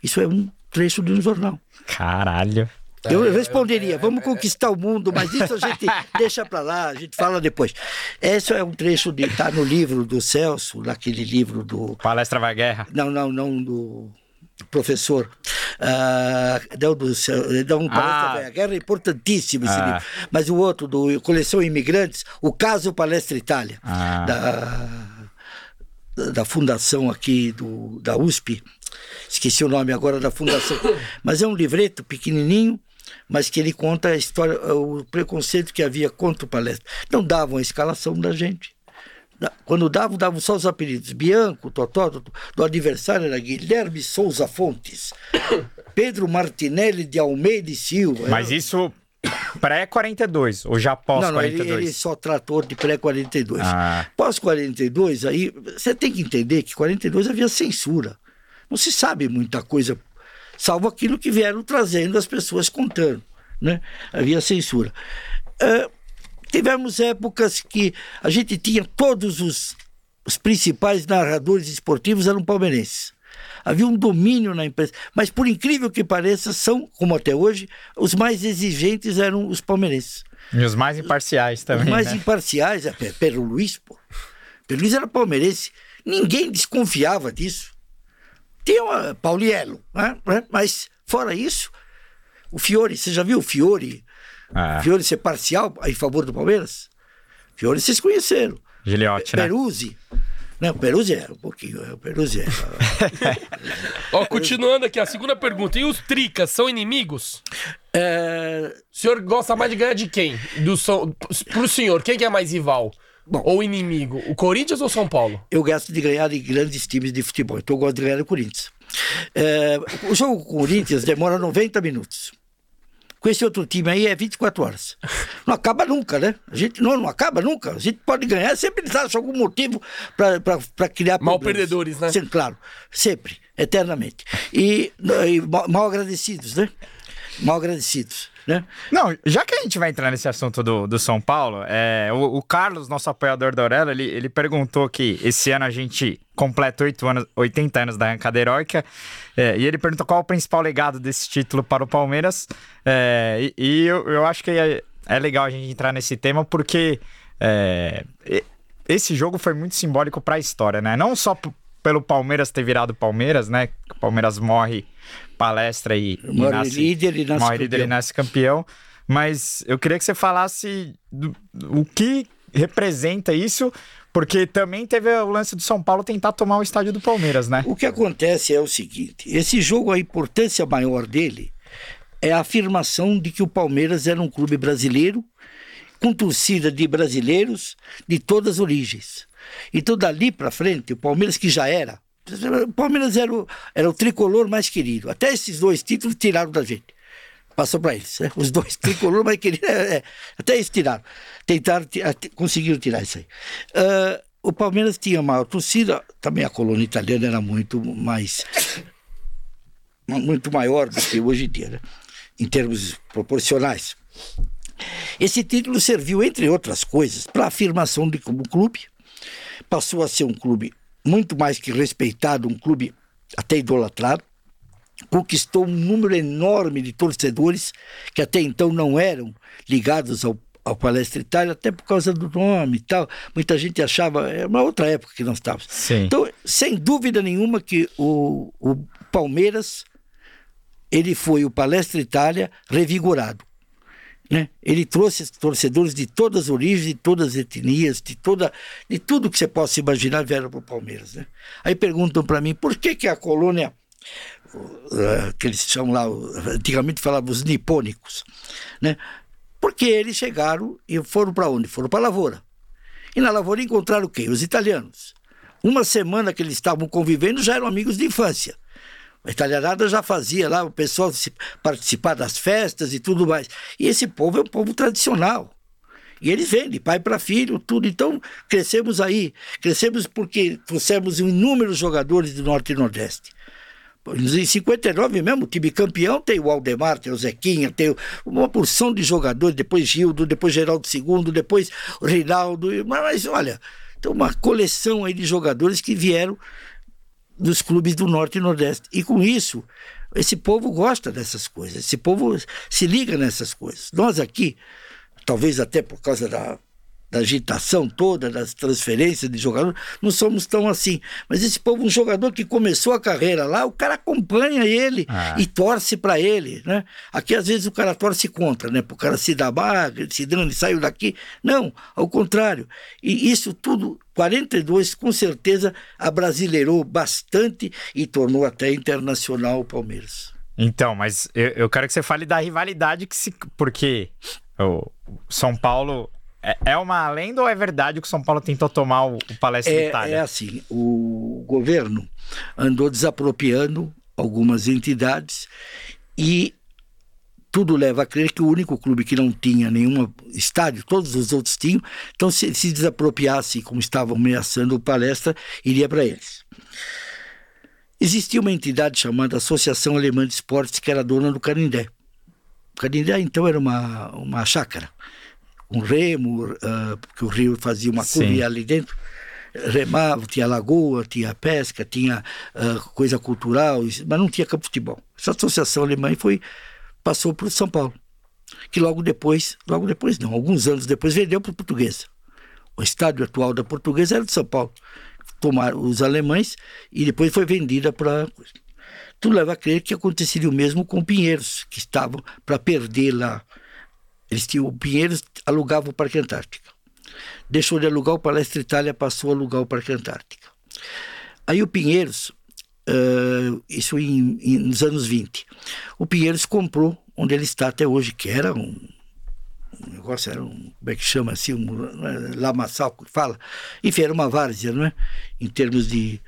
Isso é um trecho de um jornal. Caralho. Eu responderia, vamos conquistar o mundo, mas isso a gente deixa para lá, a gente fala depois. Esse é um trecho de tá no livro do Celso, naquele livro do Palestra vai guerra. não, não, não do professor. Ah, não, do, Cel- não, um palestra Ah. velha guerra é importantíssimo esse Ah. livro. Mas o outro, do Coleção Imigrantes, o caso Palestra Itália, Ah. da, da fundação aqui do, da USP. Esqueci o nome agora da fundação. Mas é um livreto pequenininho, mas que ele conta a história, o preconceito que havia contra o palestra. Não davam a escalação da gente. Quando davam, davam só os apelidos. Bianco, Totó, Totó. do adversário era Guilherme Souza Fontes, Pedro Martinelli de Almeida e Silva. Mas isso pré-42, ou já não, não, ele, pós-42? ele só tratou de pré-42. Ah. Pós-42, aí você tem que entender que 42 havia censura. Não se sabe muita coisa, salvo aquilo que vieram trazendo as pessoas contando. Né? Havia censura. Ah, tivemos épocas que a gente tinha todos os, os principais narradores esportivos eram palmeirenses. Havia um domínio na imprensa. Mas, por incrível que pareça, são, como até hoje, os mais exigentes eram os palmeirenses. E os mais imparciais também, Os mais né? imparciais, é Pe- Pedro Luiz, pô. Pedro Luiz era palmeirense. Ninguém desconfiava disso. Tinha uma Pauliello, né? né? mas fora isso, o Fiore, você já viu o Fiore? Ah, Fiore ser parcial em favor do Palmeiras? Fiore vocês conheceram. Giliotti, né? Peruzzi. Não, o Peruzzi era um pouquinho. é, O Peruzzi era. Ó, continuando aqui, a segunda pergunta. E os tricas são inimigos? É, O senhor gosta mais de ganhar de quem? Do São... Pro senhor, quem que é mais rival? Bom. Ou inimigo? O Corinthians ou São Paulo? eu gosto de ganhar de grandes times de futebol. Então eu gosto de ganhar do Corinthians. É, o jogo com o Corinthians demora 90 minutos. Com esse outro time aí é 24 horas. Não acaba nunca, né? A gente não, não acaba nunca. A gente pode ganhar, sempre eles algum motivo para criar Mal perdedores, né? Sim, claro, sempre, eternamente. E, e mal agradecidos, né? Mal agradecidos. Né? Não, já que a gente vai entrar nesse assunto do, do São Paulo, é, o, o Carlos, nosso apoiador da Aurela, ele, ele perguntou que esse ano a gente completa 8 anos, 80 anos da arrancada heróica, é, e ele perguntou qual o principal legado desse título para o Palmeiras, é, e, e eu, eu, acho que é, é, legal a gente entrar nesse tema porque é, esse jogo foi muito simbólico para a história, né? Não só pelo Palmeiras ter virado Palmeiras, né? O Palmeiras morre palestra e, e morre nasce, líder e nasce morre líder e nasce campeão. Mas eu queria que você falasse do, o que representa isso, porque também teve o lance do São Paulo tentar tomar o estádio do Palmeiras, né? O que acontece é o seguinte: esse jogo, a importância maior dele é a afirmação de que o Palmeiras era um clube brasileiro, com torcida de brasileiros de todas as origens. Então, dali para frente, o Palmeiras, que já era o Palmeiras era o, era o tricolor mais querido. Até esses dois títulos tiraram da gente. Passou para eles. Né? Os dois tricolor mais queridos. É, é, até eles tiraram. Tentaram, conseguiram tirar isso aí. Uh, o Palmeiras tinha uma torcida, também a colônia italiana era muito mais. muito maior do que hoje em dia, né? em termos proporcionais. Esse título serviu, entre outras coisas, para a afirmação de como clube. Passou a ser um clube muito mais que respeitado, um clube até idolatrado, conquistou um número enorme de torcedores que até então não eram ligados ao, ao Palestra Itália, até por causa do nome e tal. Muita gente achava, é uma outra época que nós estávamos. Sim. Então, sem dúvida nenhuma que o, o Palmeiras, ele foi o Palestra Itália revigorado. Né? Ele trouxe torcedores de todas as origens, de todas as etnias, de, toda, de tudo que você possa imaginar vieram para o Palmeiras. Né? Aí perguntam para mim por que, que a colônia, uh, que eles chamam lá, antigamente falavam os nipônicos, né? porque eles chegaram e foram para onde? Foram para a lavoura. E na lavoura encontraram quê? Os italianos. Uma semana que eles estavam convivendo já eram amigos de infância. A italianada já fazia lá o pessoal participar das festas e tudo mais. E esse povo é um povo tradicional. E eles vêm de pai para filho, tudo. Então, crescemos aí. Crescemos porque trouxemos inúmeros jogadores do Norte e Nordeste. Em 59 mesmo, o time campeão tem o Aldemar, tem o Zequinha, tem uma porção de jogadores, depois Gildo, depois Geraldo II, depois Reinaldo. Mas, mas olha, tem uma coleção aí de jogadores que vieram dos clubes do Norte e Nordeste. E com isso, esse povo gosta dessas coisas, esse povo se liga nessas coisas. Nós aqui, talvez até por causa da da agitação toda, das transferências de jogador, não somos tão assim. Mas esse povo, um jogador que começou a carreira lá, o cara acompanha ele ah. e torce para ele, né? Aqui às vezes o cara torce contra, né? Para o cara se dar baga, se dando, saiu daqui. Não, ao contrário. E isso tudo, 42 com certeza abrasileirou bastante e tornou até internacional o Palmeiras. Então, mas eu, eu quero que você fale da rivalidade que se. Porque o São Paulo é, é uma lenda ou é verdade que o São Paulo tentou tomar o, o Palestra é, Itália? É assim, o governo andou desapropriando algumas entidades e tudo leva a crer que o único clube que não tinha nenhum estádio, todos os outros tinham, então se se desapropriasse, como estavam ameaçando o palestra, iria para eles. Existia uma entidade chamada Associação Alemã de Esportes, que era dona do Canindé. O Canindé, então, era uma, uma chácara um remo, uh, porque o rio fazia uma curva ali dentro. Remava, tinha lagoa, tinha pesca, tinha uh, coisa cultural, mas não tinha campo de futebol. Essa associação alemã foi, passou para o São Paulo, que logo depois, logo depois não, alguns anos depois vendeu para o Portuguesa. O estádio atual da Portuguesa era de São Paulo. Tomaram os alemães e depois foi vendida para tudo leva a crer que aconteceria o mesmo com Pinheiros, que estavam para perder lá eles tinham, o Pinheiros alugava o Parque Antártica. Deixou de alugar o Palestra Itália, passou a alugar o Parque Antártica. Aí o Pinheiros, uh, isso em, em, nos anos 20, o Pinheiros comprou onde ele está até hoje, que era um, um negócio, era um, como é que chama assim, um lamaçal que fala. Enfim, era uma várzea, não é? Em termos de,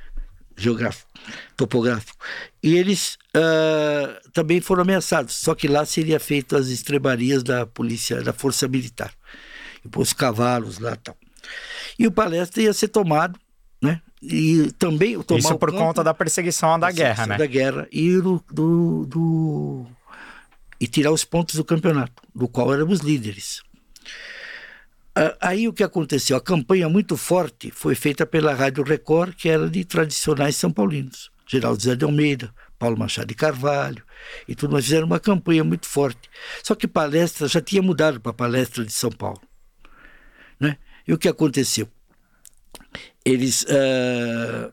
geográfico, topográfico. E eles uh, também foram ameaçados, só que lá seria feito as estrebarias da polícia, da força militar. E pôs cavalos lá e tal. E o palestra ia ser tomado, né? E também tomar Isso por campo, conta da perseguição da guerra, né? Da guerra e do, do, do, e tirar os pontos do campeonato, do qual éramos líderes. Aí o que aconteceu? A campanha muito forte foi feita pela Rádio Record, que era de tradicionais são paulinos. Geraldo Zé de Almeida, Paulo Machado de Carvalho e tudo, mas fizeram uma campanha muito forte. Só que palestra já tinha mudado para palestra de São Paulo. Né? E o que aconteceu? Eles uh,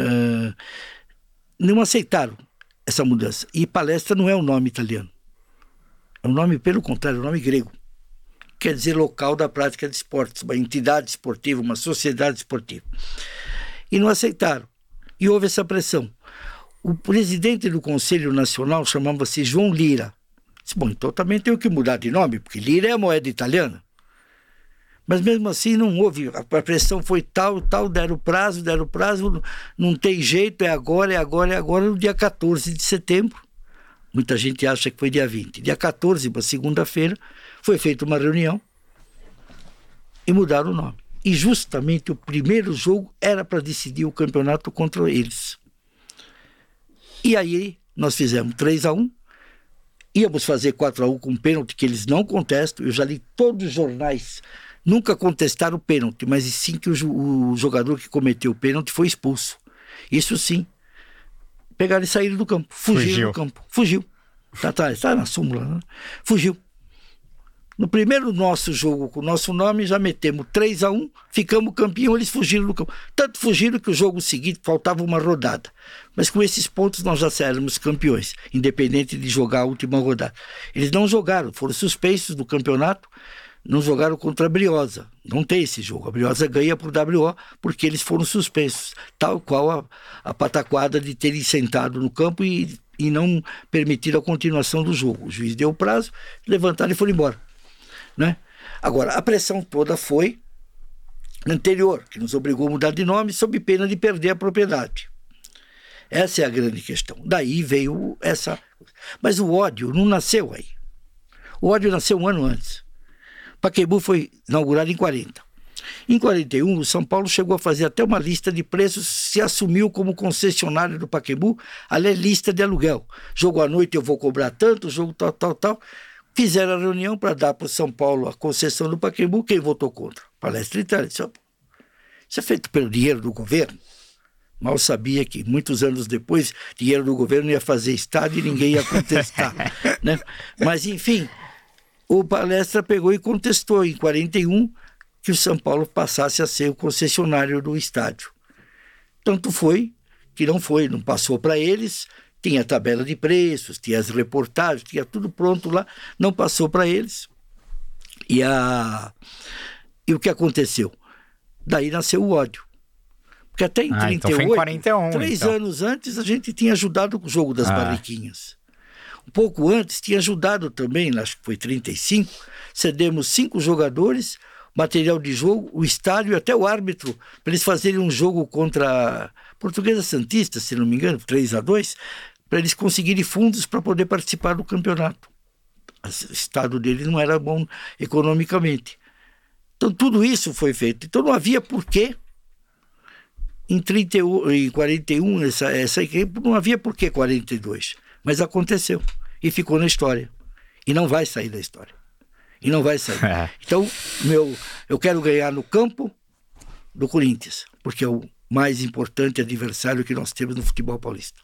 uh, não aceitaram essa mudança. E palestra não é um nome italiano. É um nome, pelo contrário, é um nome grego quer dizer local da prática de esportes, uma entidade esportiva, uma sociedade esportiva. E não aceitaram. E houve essa pressão. O presidente do Conselho Nacional chamava-se João Lira. Disse, bom, então também tenho que mudar de nome, porque Lira é a moeda italiana. Mas mesmo assim não houve, a pressão foi tal, tal, deram prazo, deram prazo, não tem jeito, é agora, é agora, é agora, no dia 14 de setembro. Muita gente acha que foi dia 20. Dia 14, uma segunda-feira, foi feita uma reunião e mudaram o nome. E justamente o primeiro jogo era para decidir o campeonato contra eles. E aí nós fizemos 3 a 1 íamos fazer 4 a 1 com pênalti que eles não contestam. Eu já li todos os jornais, nunca contestaram o pênalti, mas sim que o, o jogador que cometeu o pênalti foi expulso. Isso sim. Pegaram e saíram do campo. Fugiram Fugiu. do campo. Fugiu. Tá, tá, tá na súmula, né? Fugiu. No primeiro nosso jogo com o nosso nome, já metemos 3 a 1 ficamos campeão, eles fugiram do campo. Tanto fugiram que o jogo seguinte faltava uma rodada. Mas com esses pontos nós já éramos campeões, independente de jogar a última rodada. Eles não jogaram, foram suspensos do campeonato, não jogaram contra a Briosa. Não tem esse jogo. A Briosa ganha por WO porque eles foram suspensos, tal qual a, a pataquada de terem sentado no campo e, e não permitir a continuação do jogo. O juiz deu o prazo, levantaram e foram embora. Né? Agora, a pressão toda foi anterior, que nos obrigou a mudar de nome sob pena de perder a propriedade. Essa é a grande questão. Daí veio essa. Mas o ódio não nasceu aí. O ódio nasceu um ano antes. Paquembu foi inaugurado em 40. Em 41, o São Paulo chegou a fazer até uma lista de preços, se assumiu como concessionário do Paquembu, ali é lista de aluguel. Jogo à noite eu vou cobrar tanto, jogo tal, tal, tal. Fizeram a reunião para dar para o São Paulo a concessão do Pacaembu. Quem votou contra? Palestra Itália. Isso é feito pelo dinheiro do governo. Mal sabia que, muitos anos depois, dinheiro do governo ia fazer estádio e ninguém ia contestar. né? Mas, enfim, o Palestra pegou e contestou em 41 que o São Paulo passasse a ser o concessionário do estádio. Tanto foi que não foi, não passou para eles, tinha tabela de preços, tinha as reportagens, tinha tudo pronto lá, não passou para eles. E, a... e o que aconteceu? Daí nasceu o ódio. Porque até em ah, 38, então foi em 41, três então. anos antes, a gente tinha ajudado com o jogo das ah. barriquinhas. Um pouco antes, tinha ajudado também, acho que foi 35, cedemos cinco jogadores, material de jogo, o estádio e até o árbitro, para eles fazerem um jogo contra a Portuguesa Santista, se não me engano, 3 a 2 para eles conseguirem fundos para poder participar do campeonato. O estado deles não era bom economicamente. Então tudo isso foi feito. Então não havia porquê em, 31, em 41 essa, essa equipe, não havia porquê 42. Mas aconteceu e ficou na história. E não vai sair da história. E não vai sair. É. Então, meu, eu quero ganhar no campo do Corinthians, porque é o mais importante adversário que nós temos no futebol paulista.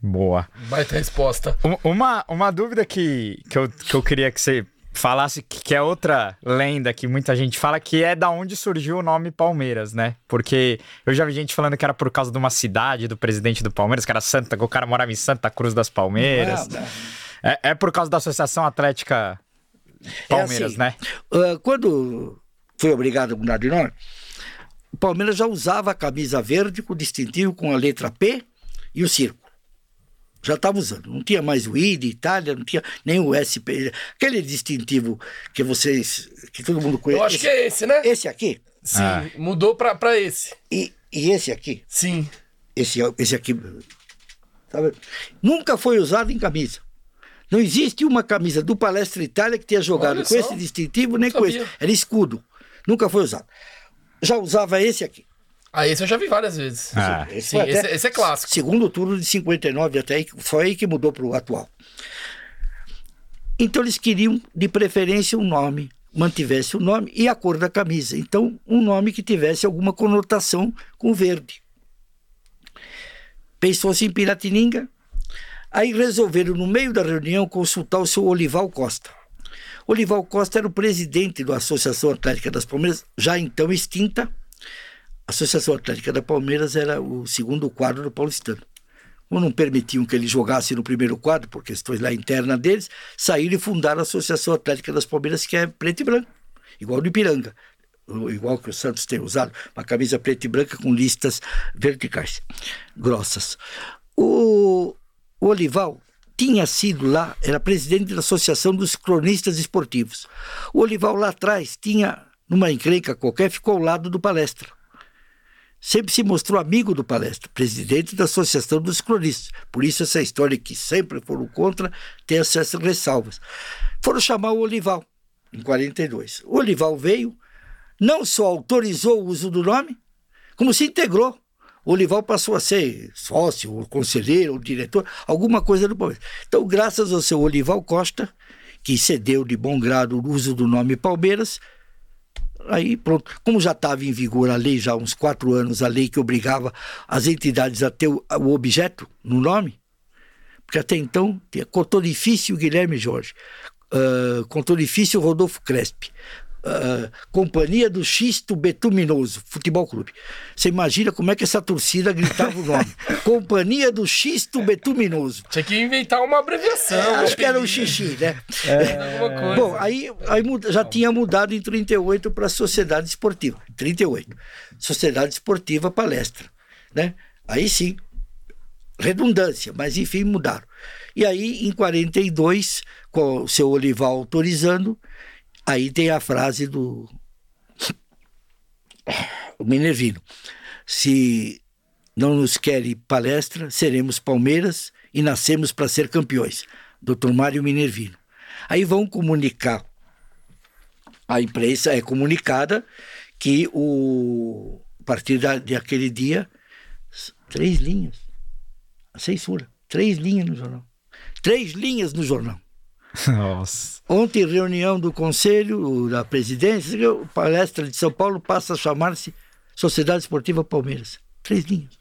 Boa. Vai ter resposta. Uma, uma dúvida que, que, eu, que eu queria que você falasse, que é outra lenda que muita gente fala, que é da onde surgiu o nome Palmeiras, né? Porque eu já vi gente falando que era por causa de uma cidade do presidente do Palmeiras, que era Santa, que o cara morava em Santa Cruz das Palmeiras. É, é, por causa da Associação Atlética Palmeiras, é assim, né? Uh, quando foi obrigado a mudar de nome, o Palmeiras já usava a camisa verde com distintivo com a letra P e o círculo já estava usando. Não tinha mais o ID, Itália, não tinha nem o SP. Aquele distintivo que vocês, que todo mundo conhece. Eu acho que é esse, né? Esse aqui. Sim, mudou pra, pra esse. E, e esse aqui. Sim. Esse, esse aqui. Sabe? Nunca foi usado em camisa. Não existe uma camisa do Palestra Itália que tenha jogado com esse distintivo nem com esse. Era escudo. Nunca foi usado. Já usava esse aqui. Ah, esse eu já vi várias vezes. Ah. Esse Sim, esse, esse é clássico. Segundo turno de 59 até aí, foi aí que mudou para o atual. Então eles queriam, de preferência, um nome, mantivesse o nome e a cor da camisa. Então, um nome que tivesse alguma conotação com verde. Pensou-se em Piratininga, aí resolveram, no meio da reunião, consultar o seu Olival Costa. Olival Costa era o presidente da Associação Atlética das Palmeiras, já então extinta, a Associação Atlética da Palmeiras era o segundo quadro do Paulistano. Como não permitiam que ele jogasse no primeiro quadro, por questões lá internas deles, saíram e fundaram a Associação Atlética das Palmeiras, que é preto e branco, igual do Ipiranga. Igual que o Santos tem usado, uma camisa preta e branca com listas verticais, grossas. O, o Olival tinha sido lá, era presidente da Associação dos Cronistas Esportivos. O Olival lá atrás tinha, numa encrenca qualquer, ficou ao lado do palestra sempre se mostrou amigo do palestra, presidente da Associação dos Cronistas. Por isso, essa história que sempre foram contra tem essas ressalvas. Foram chamar o Olival, em 42. O Olival veio, não só autorizou o uso do nome, como se integrou. O Olival passou a ser sócio, ou conselheiro, ou diretor, alguma coisa do Palmeiras. Então, graças ao seu Olival Costa, que cedeu de bom grado o uso do nome Palmeiras, Aí pronto, como já estava em vigor a lei, já há uns quatro anos, a lei que obrigava as entidades a ter o, objeto no nome, porque até então tinha Cotonifício Guilherme Jorge, uh, Cotonifício Rodolfo Crespi, uh, Companhia do Xisto Betuminoso, Futebol Clube. Você imagina como é que essa torcida gritava o nome? Companhia do Xisto Betuminoso. Tinha que inventar uma abreviação. Acho que era um apelido, xixi, né? Coisa. Bom, aí, aí muda- já tinha mudado em 38 para a Sociedade Esportiva. 38. Sociedade Esportiva Palestra. Né? Aí sim, redundância, mas enfim, mudaram. E aí, em 42, com o seu Olival autorizando, aí tem a frase do o Minervino. Se não nos querem palestra, seremos Palmeiras e nascemos para ser campeões. Dr. Mário Minervino. Aí vão comunicar, a imprensa é comunicada que o, a partir da, daquele dia, três linhas, a censura, três linhas no jornal. Três linhas no jornal. Nossa. Ontem, reunião do Conselho, da Presidência, a palestra de São Paulo passa a chamar-se Sociedade Esportiva Palmeiras. Três linhas.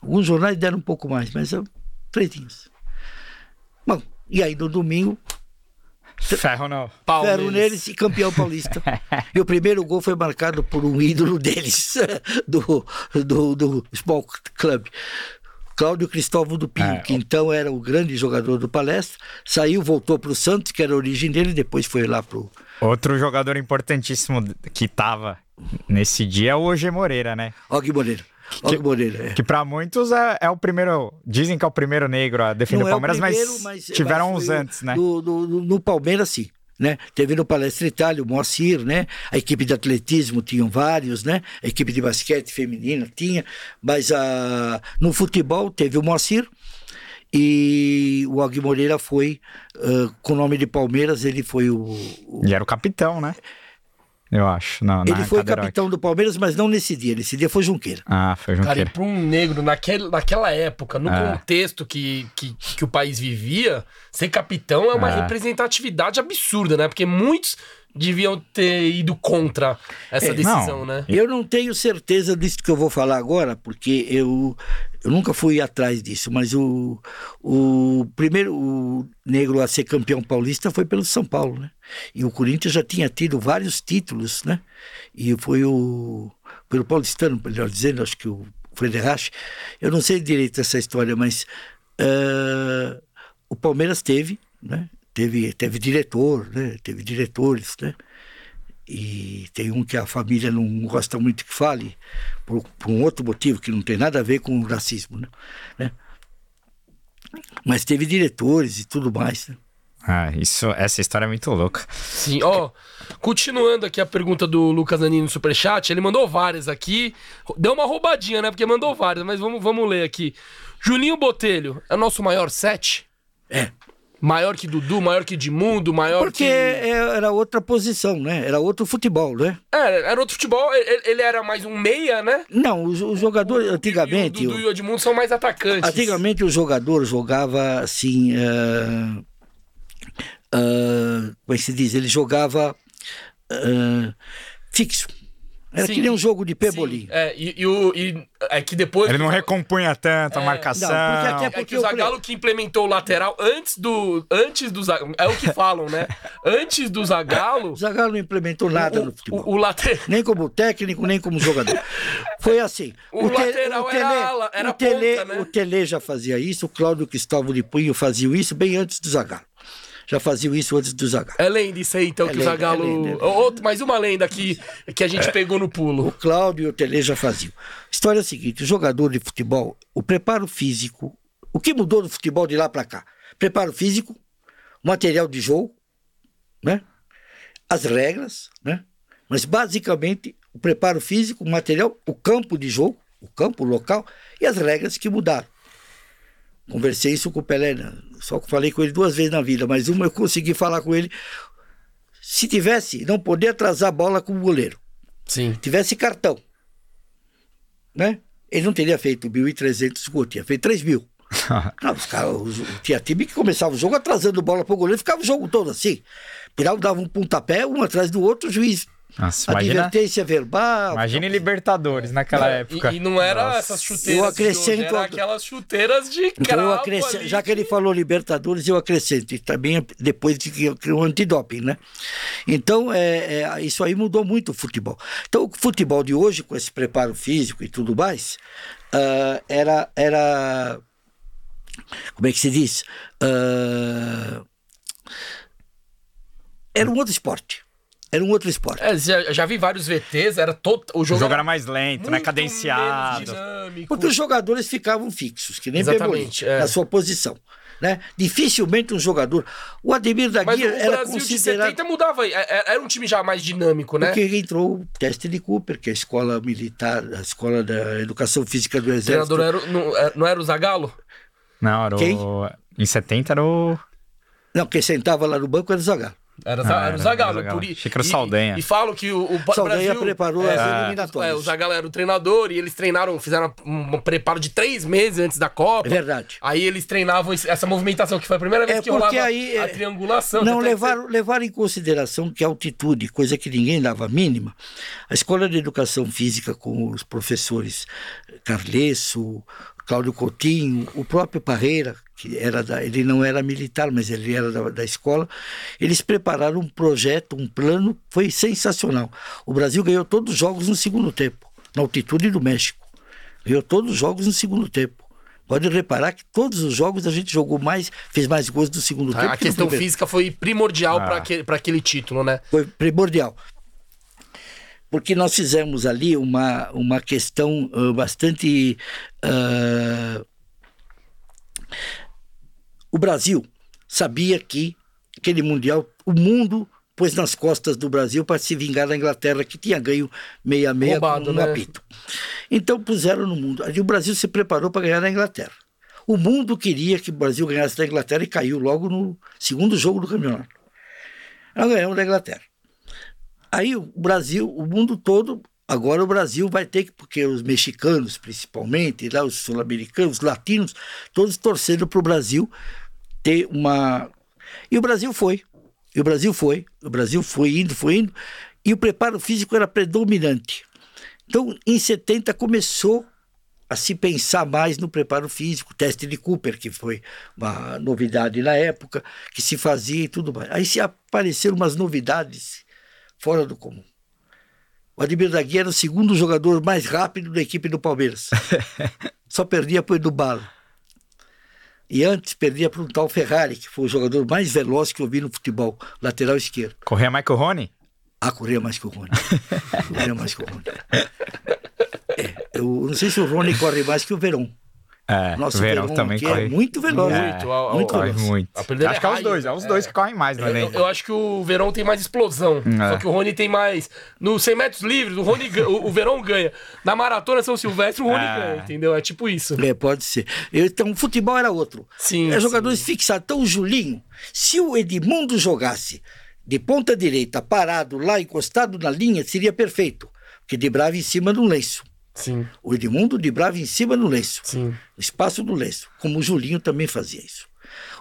Alguns jornais deram um pouco mais, mas são três linhas. Bom, e aí no domingo, Ferro não. Palmeiras. ferro neles e campeão paulista. e o primeiro gol foi marcado por um ídolo deles, do, do, do Small Club. Cláudio Cristóvão do Pinho, É. que então era o grande jogador do palestra, saiu, voltou para o Santos, que era a origem dele, depois foi lá para o Outro jogador importantíssimo que tava nesse dia é o Oge Moreira, né? Og Moreira. Og Moreira, é. Que pra muitos é, é o primeiro. Dizem que é o primeiro negro a defender Não o é Palmeiras, primeiro, mas, tiveram mas uns o- antes, né? No- no- no Palmeiras, sim. Né? Teve no Palestra Itália o Moacir, né? A equipe de atletismo tinham vários, né? A equipe de basquete feminina tinha, mas a, no futebol teve o Moacir e o Og Moreira foi, ah, com o nome de Palmeiras, ele foi o, o- E era o capitão, né? Eu acho. Não, ele na foi capitão do Palmeiras, mas não nesse dia, nesse dia foi Junqueira. Ah, foi o Cara, e Junqueira. pra um negro, naquele, naquela época, no É. contexto que, que, que o país vivia, ser capitão é uma É. representatividade absurda, né? Porque muitos deviam ter ido contra essa É, decisão, não. né? Eu não tenho certeza disso que eu vou falar agora, porque eu, eu nunca fui atrás disso, mas o, o primeiro o negro a ser campeão paulista foi pelo São Paulo, né? E o Corinthians já tinha tido vários títulos, né? E foi o pelo paulistano, melhor dizendo, acho que o Frederich. Eu não sei direito essa história, mas eh, o Palmeiras teve, né? Teve, teve diretor, né? Teve diretores, né? E tem um que a família não gosta muito que fale, por, por um outro motivo que não tem nada a ver com o racismo, né? né? Mas teve diretores e tudo mais. Né? Ah, isso, essa história é muito louca. Sim, ó. Continuando aqui a pergunta do Lucas Anini no Superchat, ele mandou várias aqui. Deu uma roubadinha, né? Porque mandou várias, mas vamos, vamos ler aqui. Julinho Botelho, é nosso maior set? É. Maior que Dudu, maior que Edmundo, maior Porque que. é- era outra posição, né? Era outro futebol, né? É, era outro futebol, ele, ele era mais um meia, né? Não, os, os jogadores, E antigamente. o Dudu e o Edmundo são mais atacantes. Antigamente o jogador jogava assim. ah, ah, como é que se diz? Ele jogava ah, fixo. Era Sim. que nem um jogo de pebolim. É, e, e o. E, é que depois. Ele não recompunha tanto a É, marcação. não, porque até- É porque que o o Zagallo que implementou o lateral antes do. Antes do Zagallo. É o que falam, né? Antes do Zagallo. O Zagallo não implementou nada no o, futebol. o, o lateral. Nem como técnico, nem como jogador. Foi assim. O lateral era ala, era o Tele, ponta, né? o Tele já fazia isso, o Cláudio Cristóvão de Punho fazia isso bem antes do Zagallo. Já fazia isso antes do Zagallo. É lenda isso aí, então, É que o lenda, Zagallo. é é. Outro, mais uma lenda que, que a gente pegou no O pulo. Cláudio e o Tele já faziam. História é a seguinte: o jogador de futebol, o preparo físico, o que mudou do futebol de lá para cá? Preparo físico, material de jogo, né? As regras, né? Mas basicamente o preparo físico, o material, o campo de jogo, o campo, o local e as regras que mudaram. Conversei isso com o Pelé, né? só que falei com ele duas vezes na vida, mas uma eu consegui falar com ele. Se tivesse, não poder atrasar a bola com o goleiro Sim. tivesse cartão, né? Ele não teria feito 1.300 gols, tinha feito 3 mil. Não, os caras, os- tinha time que começava o jogo atrasando bola pro goleiro, ficava o jogo todo assim. Pirava, dava um pontapé, um atrás do outro, o juiz. Nossa, imagina, Advertência verbal. imagina em Libertadores naquela época. E, e não era Nossa. essas chuteiras. Eu de hoje, acrescento era a- aquelas chuteiras de Então cravo eu acrescento, ali já que ele falou Libertadores, eu acrescento, e também depois de que criou o antidoping, né? Então, é, é, isso aí mudou muito o futebol. Então, o futebol de hoje, com esse preparo físico e tudo mais, ah, era, era. Como é que se diz? Ah, era um outro esporte. Era um outro esporte. É, já, já vi vários VTs, era todo. O O jogo, jogo era mais lento, né? Cadenciado. dinâmico. Porque os jogadores ficavam fixos, que nem Exatamente, é. na sua posição. Né? Dificilmente um jogador. O Ademir da o Guia era Brasil de considerado. 70 mudava. É- é- Era um time já mais dinâmico, né? Porque entrou o teste de Cooper, que é a escola militar, a escola da educação física do O exército. treinador era, o- não, é- não era o Zagallo? Não, era Quem? o... Em 70 era o... Não, quem sentava lá no banco era o Zagallo. Era, Ah, era era- o Zagallo. era o Zagallo. por Achei que era o e- Saldanha. E, falam que o, o Saldanha Brasil... preparou é, as eliminatórias. É, o Zagallo era o treinador e eles treinaram, fizeram um, preparo de três meses antes da Copa. É verdade. Aí eles treinavam essa movimentação, que foi a primeira vez É que porque rolava aí, a é, triangulação. Não, Até que levaram, levaram em consideração que a altitude, coisa que ninguém dava a mínima, a escola de educação física com os professores Carlesso, Cláudio Coutinho, o próprio Parreira, que era da, ele não era militar, mas ele era da, da escola, eles prepararam um projeto, um plano, foi sensacional. O Brasil ganhou todos os jogos no segundo tempo, na altitude do México. Ganhou todos os jogos no segundo tempo. Pode reparar que todos os jogos a gente jogou mais, fez mais gols no segundo tempo. A que questão física foi primordial Ah. pra aquele título, né? foi primordial. Porque nós fizemos ali uma, uma questão ah, bastante. ah, o Brasil sabia que aquele Mundial, o mundo pôs nas costas do Brasil para se vingar da Inglaterra, que tinha ganho meia-meia Roubado, com um né? apito. Então puseram no mundo. Ali o Brasil se preparou para ganhar da Inglaterra. O mundo queria que o Brasil ganhasse da Inglaterra e caiu logo no segundo jogo do campeonato. Nós ganhamos da Inglaterra. Aí o Brasil, o mundo todo, agora o Brasil vai ter que, porque os mexicanos principalmente, lá os sul-americanos, os latinos, todos torcendo para o Brasil ter uma. E o Brasil foi. E o Brasil foi. O Brasil foi indo, foi indo. E o preparo físico era predominante. Então, em 70 começou a se pensar mais no preparo físico, teste de Cooper, que foi uma novidade na época, que se fazia e tudo mais. Aí se apareceram umas novidades fora do comum. O Ademir da Guia era o segundo jogador mais rápido da equipe do Palmeiras. Só perdia para o Edu Bala. E antes perdia para um tal Ferrari, que foi o jogador mais veloz que eu vi no futebol, lateral esquerdo. Corria mais que o Rony? Ah, corria mais que o Rony. corria mais que o Rony. É, eu não sei se o Rony corre mais que o Verón. É, Nosso Verão Verón, também que corre. é muito veloz. É, Muito, ao- muito Corre veloz. muito. Acho que é os dois, é os dois que correm mais no Eu, eu acho que o Verão tem mais explosão. É. Só que o Rony tem mais. No 100 metros livres, o, Rony, o, o Verão ganha. Na maratona São Silvestre, o Rony É. ganha, entendeu? É tipo isso. É, pode ser. Então, o futebol era outro. Sim, É jogadores fixados. Então, o Julinho, se o Edmundo jogasse de ponta direita, parado lá, encostado na linha, seria perfeito. Porque driblava em cima do lenço. Sim, O Edmundo driblava em cima do lenço. sim. no espaço do lenço, como o Julinho também fazia isso.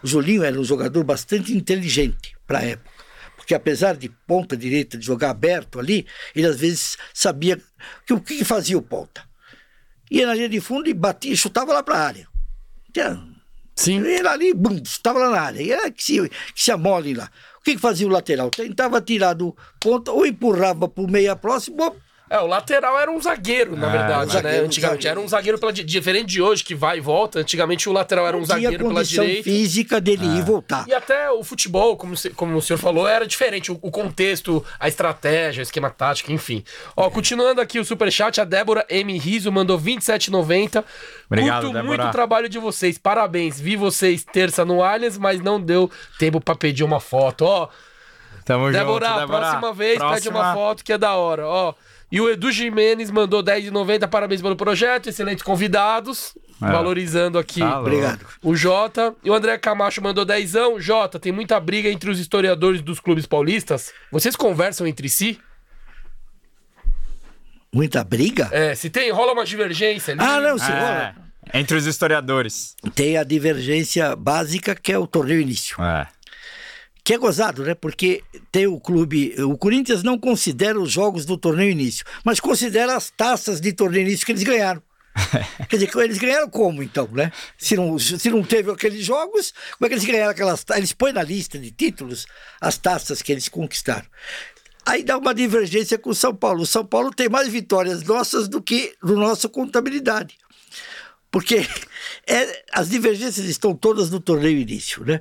O Julinho era um jogador bastante inteligente para a época, porque apesar de ponta direita de jogar aberto ali, ele às vezes sabia que o que fazia o ponta. Ia na linha de fundo e batia, chutava lá para a área. Tinha- Sim. Ele ali, bum, estava lá na área. E era que se, que se amole lá. O que, que fazia o lateral? Tentava tirar do ponta ou empurrava para o meia próximo ou É, o lateral era um zagueiro, na É, verdade, um zagueiro, né? Antigamente zagueiro. era um zagueiro pela di- diferente de hoje, que vai e volta. Antigamente o lateral era um não tinha zagueiro pela condição direita. física dele ir e voltar. E até o futebol, como, se- como o senhor falou, era diferente. O, o contexto, a estratégia, o esquema tático, enfim. Ó, continuando aqui o superchat, a Débora M. Riso mandou 27,90. Obrigado, Curto Débora. muito o trabalho de vocês. Parabéns. Vi vocês terça no Allianz, mas não deu tempo pra pedir uma foto. Ó, Tamo Débora, junto, Débora. próxima vez pede uma Próxima. foto que é da hora, ó. E o Edu Jimenez mandou 10,90. Parabéns pelo projeto. Excelentes convidados. É. Valorizando aqui Tá. Obrigado. o Jota. E o André Camacho mandou dezão. Jota, tem muita briga entre os historiadores dos clubes paulistas. Vocês conversam entre si? Muita briga? É, se tem, rola uma divergência ali. Ah, não, sim. É, entre os historiadores. Tem a divergência básica, que é o torneio início. É. Que é gozado, né? Porque tem o clube. O Corinthians não considera os jogos do torneio início, mas considera as taças de torneio início que eles ganharam. Quer dizer, eles ganharam como então, né? Se não, se não teve aqueles jogos, como é que eles ganharam aquelas taças? Eles põem na lista de títulos as taças que eles conquistaram. Aí dá uma divergência com o São Paulo. O São Paulo tem mais vitórias nossas do que no nossa contabilidade. Porque é, as divergências estão todas no torneio início, né?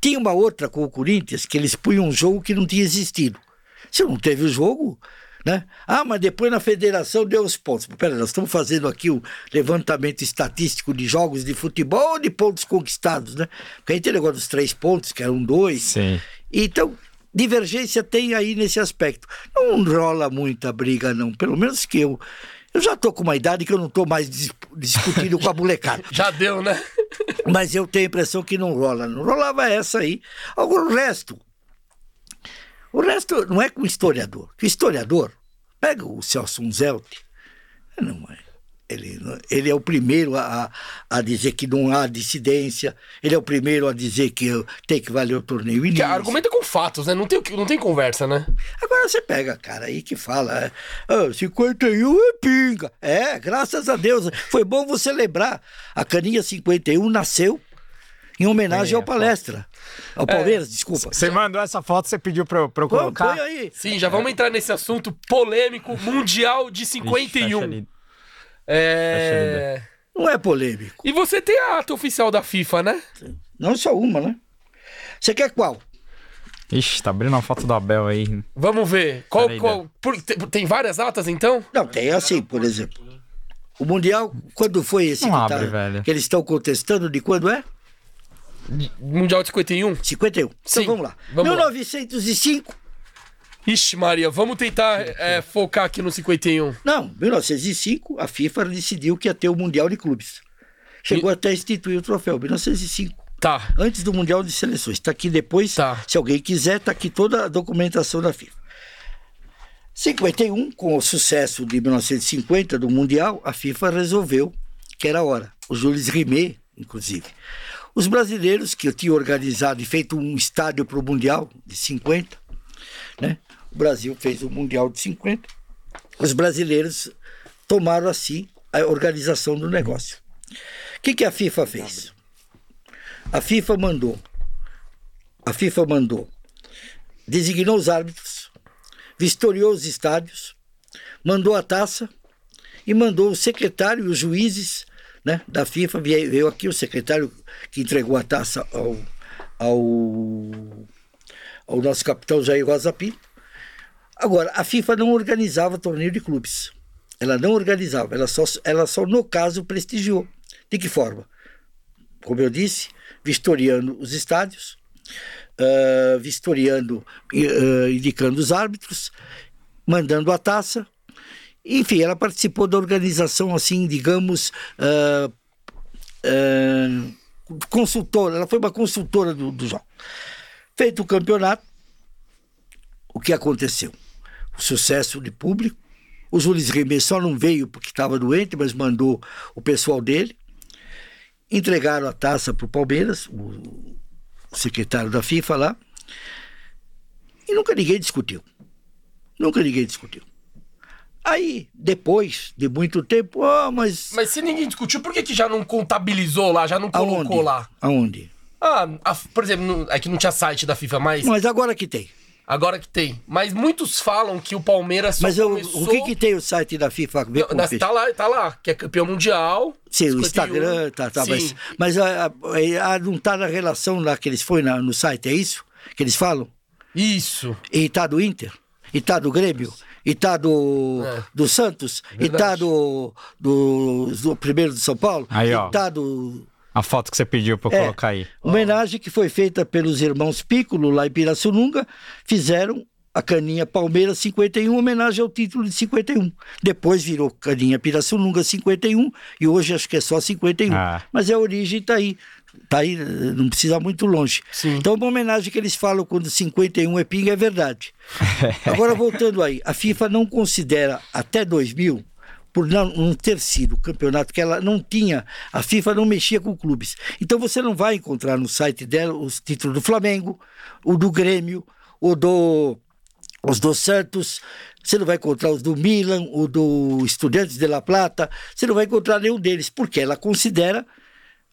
Tinha uma outra com o Corinthians que eles punham um jogo que não tinha existido. Se não teve o jogo, né? Ah, mas depois na federação deu os pontos. Pera, nós estamos fazendo aqui o levantamento estatístico de jogos de futebol ou de pontos conquistados, né? Porque aí tem o negócio dos três pontos, que eram dois. Sim. Então, divergência tem aí nesse aspecto. Não rola muita briga, não. Pelo menos que eu. Eu já tô com uma idade que eu não tô mais dis- discutindo com a molecada. Já deu, né? Mas eu tenho a impressão que não rola. Não rolava essa aí. Agora, o resto. O resto não é com historiador. Que historiador, pega o Celso Unzelt, não é. Ele, ele é o primeiro a, a dizer que não há dissidência, ele é o primeiro a dizer que tem que valer o torneio Que início. argumenta com fatos, né? Não tem, não tem conversa, né? Agora você pega, cara, aí que fala, é, ah, 51 é pinga. É, graças a Deus. Foi bom você lembrar. A Caninha 51 nasceu em homenagem É, ao Palestra. Ao Palmeiras, desculpa. Você mandou essa foto, você pediu pra eu, pra eu colocar? põe aí. Sim, já vamos entrar nesse assunto polêmico mundial de Ixi, 51. fecha ali. É... Não é polêmico. E você tem a ata oficial da FIFA, né? Não só uma, né? Você quer qual? Ixi, tá abrindo uma foto do Abel aí. Vamos ver. Qual, qual... por- tem, várias atas, então? Não, tem assim, por exemplo. O Mundial, quando foi esse Não que, tá- abre, velho. que eles estão contestando, de quando é? Mundial de 51? 51. Então Sim, vamos lá. vamos lá. 1905. Ixi, Maria, vamos tentar é, focar aqui no 51. Não, 1905, a FIFA decidiu que ia ter o Mundial de Clubes. Chegou até a instituir o troféu, 1905. Tá. Antes do Mundial de Seleções. Está aqui depois, Tá. se alguém quiser, está aqui toda a documentação da FIFA. 51, com o sucesso de 1950 do Mundial, a FIFA resolveu que era hora. O Jules Rimet, inclusive. Os brasileiros que tinham organizado e feito um estádio para o Mundial de 50, né? O Brasil fez o Mundial de 50. Os brasileiros tomaram assim a organização do negócio. O que, que a FIFA fez? A FIFA mandou, a FIFA mandou, designou os árbitros, vistoriou os estádios, mandou a taça e mandou o secretário e os juízes né, da FIFA. Veio aqui o secretário que entregou a taça ao, ao, ao nosso capitão Jair Rosa Pinto. Agora, a FIFA não organizava torneio de clubes. Ela não organizava, ela só, ela só no caso prestigiou. De que forma? Como eu disse, vistoriando os estádios, uh, vistoriando, uh, indicando os árbitros, mandando a taça. Enfim, ela participou da organização, assim, digamos, uh, consultora. Ela foi uma consultora do, do jogo. Feito o campeonato, o que aconteceu? O sucesso de público. O Jules Rimet só não veio porque estava doente, mas mandou o pessoal dele. Entregaram a taça para o Palmeiras, o secretário da FIFA lá. E nunca ninguém discutiu. Nunca ninguém discutiu. Aí, depois de muito tempo, oh, mas. Mas se ninguém discutiu, por que, que já não contabilizou lá, já não colocou Aonde? lá? Aonde? Ah, a- por exemplo, é que não tinha site da FIFA, mas Mas agora que tem. Agora que tem. Mas muitos falam que o Palmeiras só Mas eu- começou... o que, que tem o site da FIFA ver com Não, isso? tá lá, tá lá, que é campeão mundial. Sim, o 51. Instagram, tá, tá, Sim. mas, mas a, a- a- não tá na relação lá que eles foi na- no site, é isso? Que eles falam? Isso. E tá do Inter? E tá do Grêmio? E tá do, É. do Santos? E Verdade. tá do, do, do primeiro de São Paulo? Aí, e ó. tá do. A foto que você pediu eu É, colocar aí. Homenagem que foi feita pelos irmãos Piccolo lá em Pirassununga, fizeram a caninha Palmeiras 51, homenagem ao título de 51. Depois virou caninha Pirassununga 51 e hoje acho que é só 51. Ah. Mas a origem tá aí. Tá aí, não precisa muito longe. Sim. Então, uma homenagem que eles falam quando 51 é pinga é verdade. Agora, voltando aí, a FIFA não considera até 2000, por não, não ter sido o campeonato que ela não tinha, a FIFA não mexia com clubes. Então você não vai encontrar no site dela os títulos do Flamengo, o do Grêmio, o do os do Santos, você não vai encontrar os do Milan, o do Estudiantes de La Plata, você não vai encontrar nenhum deles, porque ela considera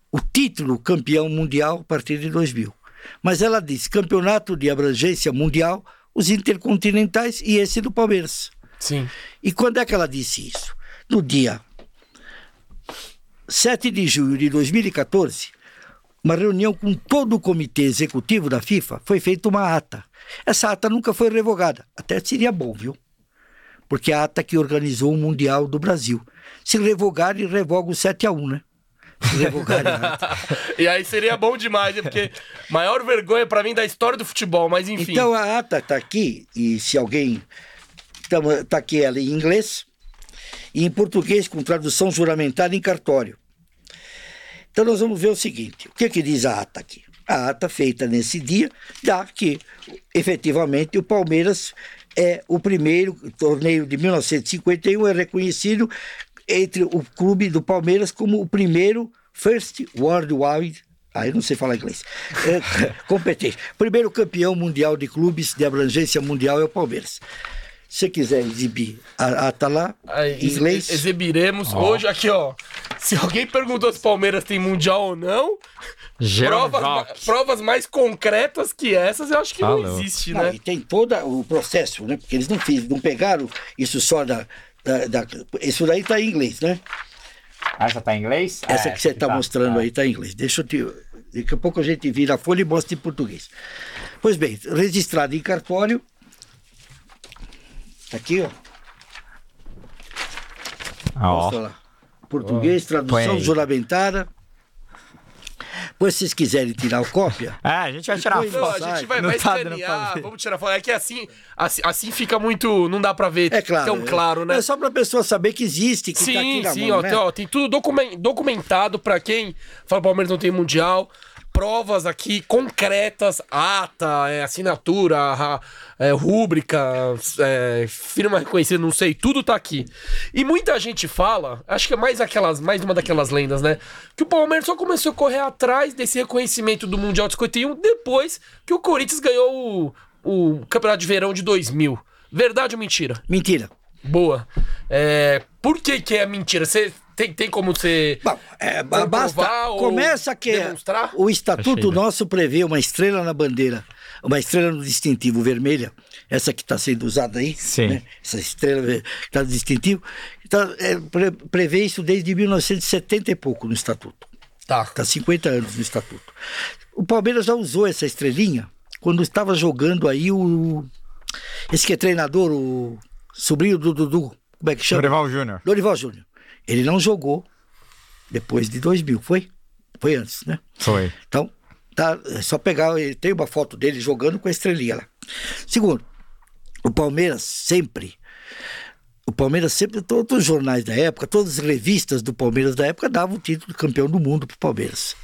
o título campeão mundial a partir de 2000. Mas ela diz campeonato de abrangência mundial, os intercontinentais e esse do Palmeiras. Sim. E quando é que ela disse isso? No dia 7 de julho de 2014, uma reunião com todo o comitê executivo da FIFA, foi feita uma ata. Essa ata nunca foi revogada. Até seria bom, viu? Porque é a ata que organizou o Mundial do Brasil. Se revogarem, revoga o 7 a 1 né? E aí seria bom demais, né? Porque maior vergonha pra mim da história do futebol, mas enfim. Então a ata está aqui, e se alguém. Está aqui ela em inglês e em português com tradução juramentada em cartório. Então nós vamos ver o seguinte: o que, que diz a ata aqui? A ata feita nesse dia dá que, efetivamente, o Palmeiras é o primeiro torneio de 1951 é reconhecido entre o clube do Palmeiras como o primeiro First Worldwide ah, eu não sei falar inglês. É, competente. Primeiro campeão mundial de clubes de abrangência mundial é o Palmeiras. Se você quiser exibir a ata lá, Aí, em inglês. ex- Exibiremos hoje aqui, ó. Se alguém perguntou se o Palmeiras tem mundial ou não, provas, ma- provas mais concretas que essas, eu acho que Tá não louco. existe, Não, né? e tem todo o processo, né? Porque eles não, fiz, não pegaram isso só da. da, da- isso daí está em inglês, né? Essa tá em inglês? Essa É, que você está tá, mostrando tá. aí está em inglês. Deixa eu te. Daqui a pouco a gente vira a folha e mostra em português. Pois bem, registrado em cartório. Tá aqui, ó. Ah, ó. Lá. Português, Põe tradução juramentada. Pois se vocês quiserem tirar cópia, É, a gente vai tirar Depois Não, a foto. gente vai, Não vai tá pra escanear, vamos tirar foto. É que assim, assim, assim fica muito. Não dá pra ver é claro. tão claro, né? É só para a pessoa saber que existe, que tá aqui Sim, na sim, mão, ó, né? tem, ó, tem tudo documen- documentado pra quem fala que o Palmeiras não tem mundial. Provas aqui concretas, ata, é, assinatura, ra- é, rúbrica, é, firma reconhecida, não sei, tudo tá aqui. E muita gente fala, acho que é mais aquelas, mais uma daquelas lendas, né? Que o Palmeiras só começou a correr atrás desse reconhecimento do Mundial de 51 depois que o Corinthians ganhou o, o Campeonato de Verão de 2000. Verdade ou mentira? Mentira. Boa. É, por que que é mentira? Você tem, tem como você... Bom, é, basta. ou Começa que demonstrar? o estatuto Achei, né? nosso prevê uma estrela na bandeira, uma estrela no distintivo vermelha, essa que está sendo usada aí, Sim. né? essa estrela que está no distintivo, então, é, pre- prevê isso desde 1970 e pouco no estatuto. Tá. Está 50 anos no estatuto. O Palmeiras já usou essa estrelinha quando estava jogando aí o. Esse que é treinador, o sobrinho do Dudu, como é que chama? Dorival Júnior. Dorival Júnior. Ele não jogou depois de 2000, foi? Foi antes, né? Foi. Então, tá, é só pegar, tem uma foto dele jogando com a estrelinha lá. Segundo, o Palmeiras sempre, o Palmeiras sempre, todos os jornais da época, todas as revistas do Palmeiras da época davam o título de campeão do mundo pro Palmeiras.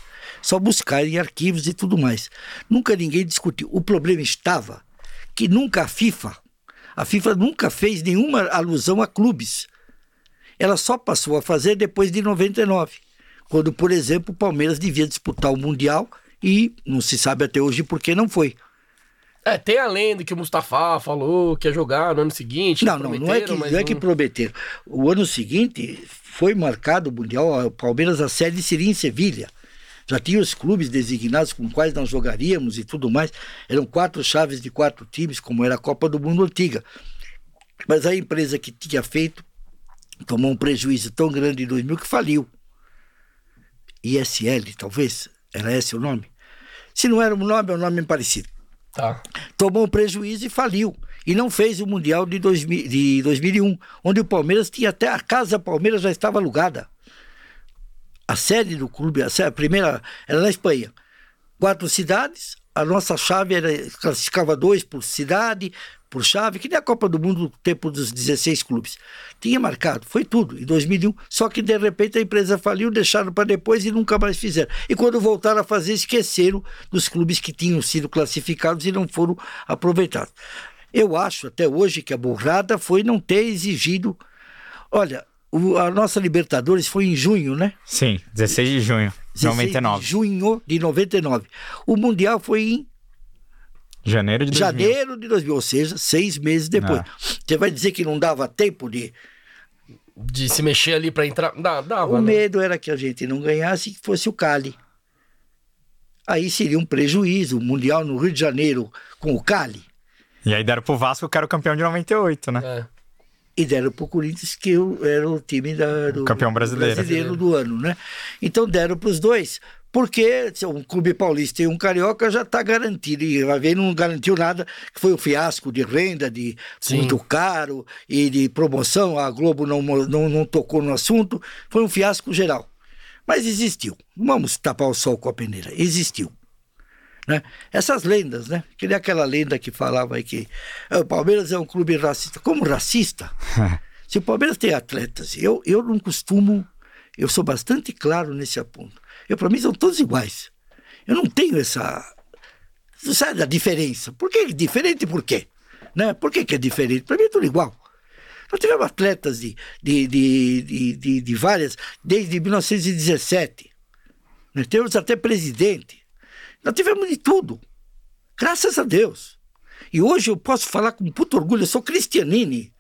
Só buscar em arquivos e tudo mais. Nunca ninguém discutiu. O problema estava que nunca a FIFA, a FIFA nunca fez nenhuma alusão a clubes. Ela só passou a fazer depois de 99, quando, por exemplo, o Palmeiras devia disputar o Mundial e não se sabe até hoje por que não foi. É, tem a lenda que o Mustafa falou que ia jogar no ano seguinte. Não, não, não é que, não é que prometeram. O ano seguinte foi marcado o Mundial, o Palmeiras, a sede seria em Sevilha. Já tinha os clubes designados com quais nós jogaríamos e tudo mais. Eram quatro chaves de quatro times, como era a Copa do Mundo antiga. Mas a empresa que tinha feito tomou um prejuízo tão grande em 2000 que faliu. ISL, talvez, era esse o nome? Se não era o nome, é um nome parecido. Tá. Tomou um prejuízo e faliu. E não fez o Mundial de, 2000, de 2001, onde o Palmeiras tinha até a casa Palmeiras já estava alugada. A sede do clube, a, sede, a primeira, era na Espanha. Quatro cidades, a nossa chave era, classificava dois por cidade, por chave, que nem a Copa do Mundo no tempo dos 16 clubes. Tinha marcado, foi tudo, em 2001. Só que de repente a empresa faliu, deixaram para depois e nunca mais fizeram. E quando voltaram a fazer, esqueceram dos clubes que tinham sido classificados e não foram aproveitados. Eu acho até hoje que a burrada foi não ter exigido. Olha, o, a nossa Libertadores foi em junho, né? Sim, 16 de junho de 99. De junho de 99. O Mundial foi em Janeiro de 2000. janeiro de 2000, ou seja, seis meses depois. Ah. Você vai dizer que não dava tempo de. De se mexer ali pra entrar. Dá, dava, O né? medo era que a gente não ganhasse e que fosse o Cali. Aí seria um prejuízo. O Mundial no Rio de Janeiro com o Cali. E aí deram pro Vasco que era o campeão de 98, né? É. E deram pro Corinthians, que era o time da, do Campeão brasileiro. brasileiro do ano, né? Então deram pros dois. Porque um clube paulista e um carioca já está garantido. E vai ver, não garantiu nada, que foi o fiasco de renda, de Sim. muito caro e de promoção. A Globo não, não, não tocou no assunto. Foi um fiasco geral. Mas existiu. Vamos tapar o sol com a peneira. Existiu. Né? Essas lendas, né? Que nem aquela lenda que falava aí que "Ah, o Palmeiras é um clube racista. Como racista? Se o Palmeiras tem atletas, eu, eu não costumo, eu sou bastante claro nesse ponto. Eu, para mim, são todos iguais. Eu não tenho essa. Sabe da diferença? Por que diferente por quê? Né? Por que, que é diferente? Para mim é tudo igual. Nós tivemos atletas de, de, de, de, de, várias, desde 1917. Nós temos até presidente. Nós tivemos de tudo. Graças a Deus. E hoje eu posso falar com puto orgulho, eu sou cristianini.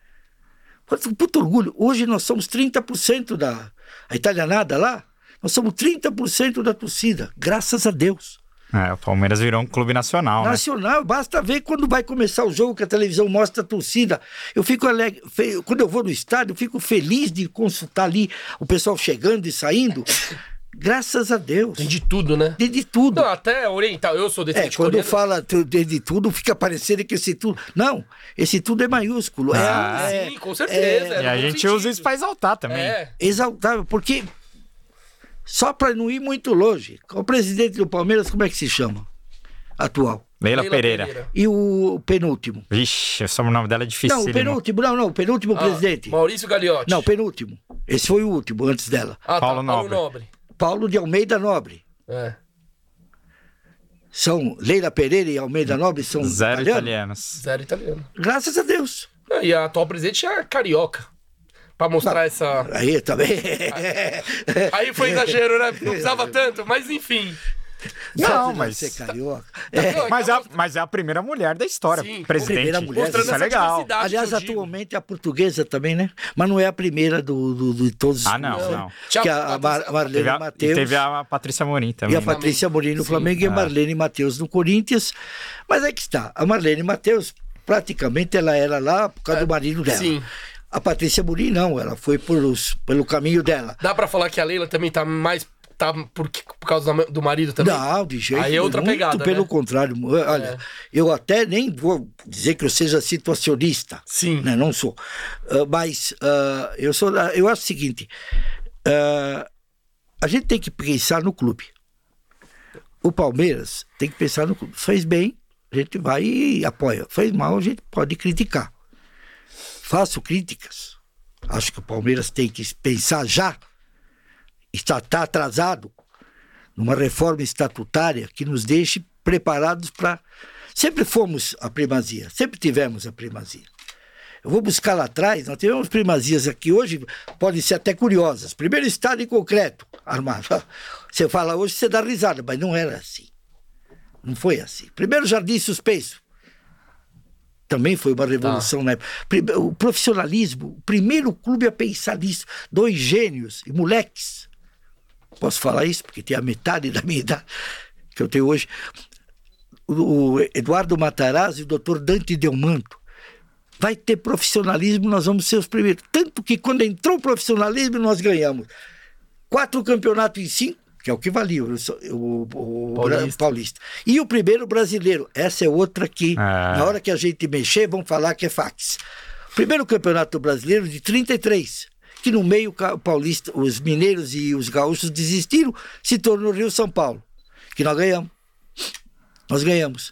Com puto orgulho. Hoje nós somos 30% da a italianada lá. Nós somos 30% da torcida. Graças a Deus. É, o Palmeiras virou um clube nacional, né? Nacional, basta ver quando vai começar o jogo que a televisão mostra a torcida. Eu fico alegre, fe- quando eu vou no estádio, eu fico feliz de consultar ali o pessoal chegando e saindo. Graças a Deus. Tem de tudo, né? De, de tudo. Não, até oriental. Eu sou É, descendente quando coreano. fala tu- de, de tudo, fica parecendo que esse tudo. Não, esse tudo é maiúsculo. É- Ah, é, Sim, com certeza. é E a gente sentido. usa isso pra exaltar também. É. exaltável, porque só para não ir muito longe, o presidente do Palmeiras, como é que se chama? Atual. Leila, Leila Pereira. E o penúltimo? Vixe, o sobrenome dela é difícil. Não, o penúltimo, não, não, o penúltimo Ah, presidente. Maurício Gagliotti. Não, penúltimo. Esse foi o último, antes dela. Ah, Paulo tá, Paulo Nobre. Nobre. Paulo de Almeida Nobre. É. São Leila Pereira e Almeida Nobre são Zero italianos? italianos. Zero italiano. Graças a Deus. E a atual presidente é carioca. Pra mostrar essa. Aí também. Aí foi exagero, né? Não precisava tanto, mas enfim. Não, mas. Ser carioca. Não, Mas é, a, então- mas é a primeira mulher da história. Sim, presidente. primeira mulher. Isso é legal. Aliás, atualmente é a portuguesa também, né? Mas não é a primeira do, do- do- de todos os Ah, não, clubes, né? não. Que a a, a Patrícia- Mar- Marlene Teve a, e Matheus teve a Patrícia Morim e também. a Patrícia Morim no Sim. Flamengo e a Ah. Marlene Matheus no Corinthians. Mas é que está. A Marlene Matheus, praticamente, ela era lá por causa É, do marido dela. sim. A Patrícia Morim, não. Ela foi pelos, pelo caminho dela. Dá pra falar que a Leila também tá mais. Tá por, por causa do marido também? Não, de jeito Aí é outra muito pegada, pelo né? contrário. Olha, É. eu até nem vou dizer que eu seja situacionista. Sim. né? Não sou. Ah, mas ah, eu sou. Eu acho o seguinte. ah, a gente tem que pensar no clube. O Palmeiras tem que pensar no clube. Fez bem, a gente vai e apoia. Fez mal, a gente pode criticar. Faço críticas. Acho que o Palmeiras tem que pensar já. Está, está atrasado numa reforma estatutária que nos deixe preparados para. Sempre fomos a primazia, sempre tivemos a primazia. Eu vou buscar lá atrás, nós tivemos primazias aqui hoje, podem ser até curiosas. Primeiro estado em concreto, armado. Você fala hoje, você dá risada, mas não era assim. Não foi assim. Primeiro jardim suspenso. Também foi uma revolução tá. na época. O profissionalismo, o primeiro clube a pensar nisso. Dois gênios e moleques. Posso falar isso porque tem a metade da minha idade que eu tenho hoje. O Eduardo Matarazzo e o doutor Dante Delmanto vai ter profissionalismo, nós vamos ser os primeiros. Tanto que quando entrou o profissionalismo, nós ganhamos quatro campeonatos em cinco, que é o que valia o, o, o Paulista. Paulista. E o primeiro brasileiro. Essa é outra que, ah. na hora que a gente mexer, vão falar que é fax. Primeiro campeonato brasileiro de 33 que no meio paulista, os mineiros e os gaúchos desistiram, se tornou Rio São Paulo, que nós ganhamos. Nós ganhamos.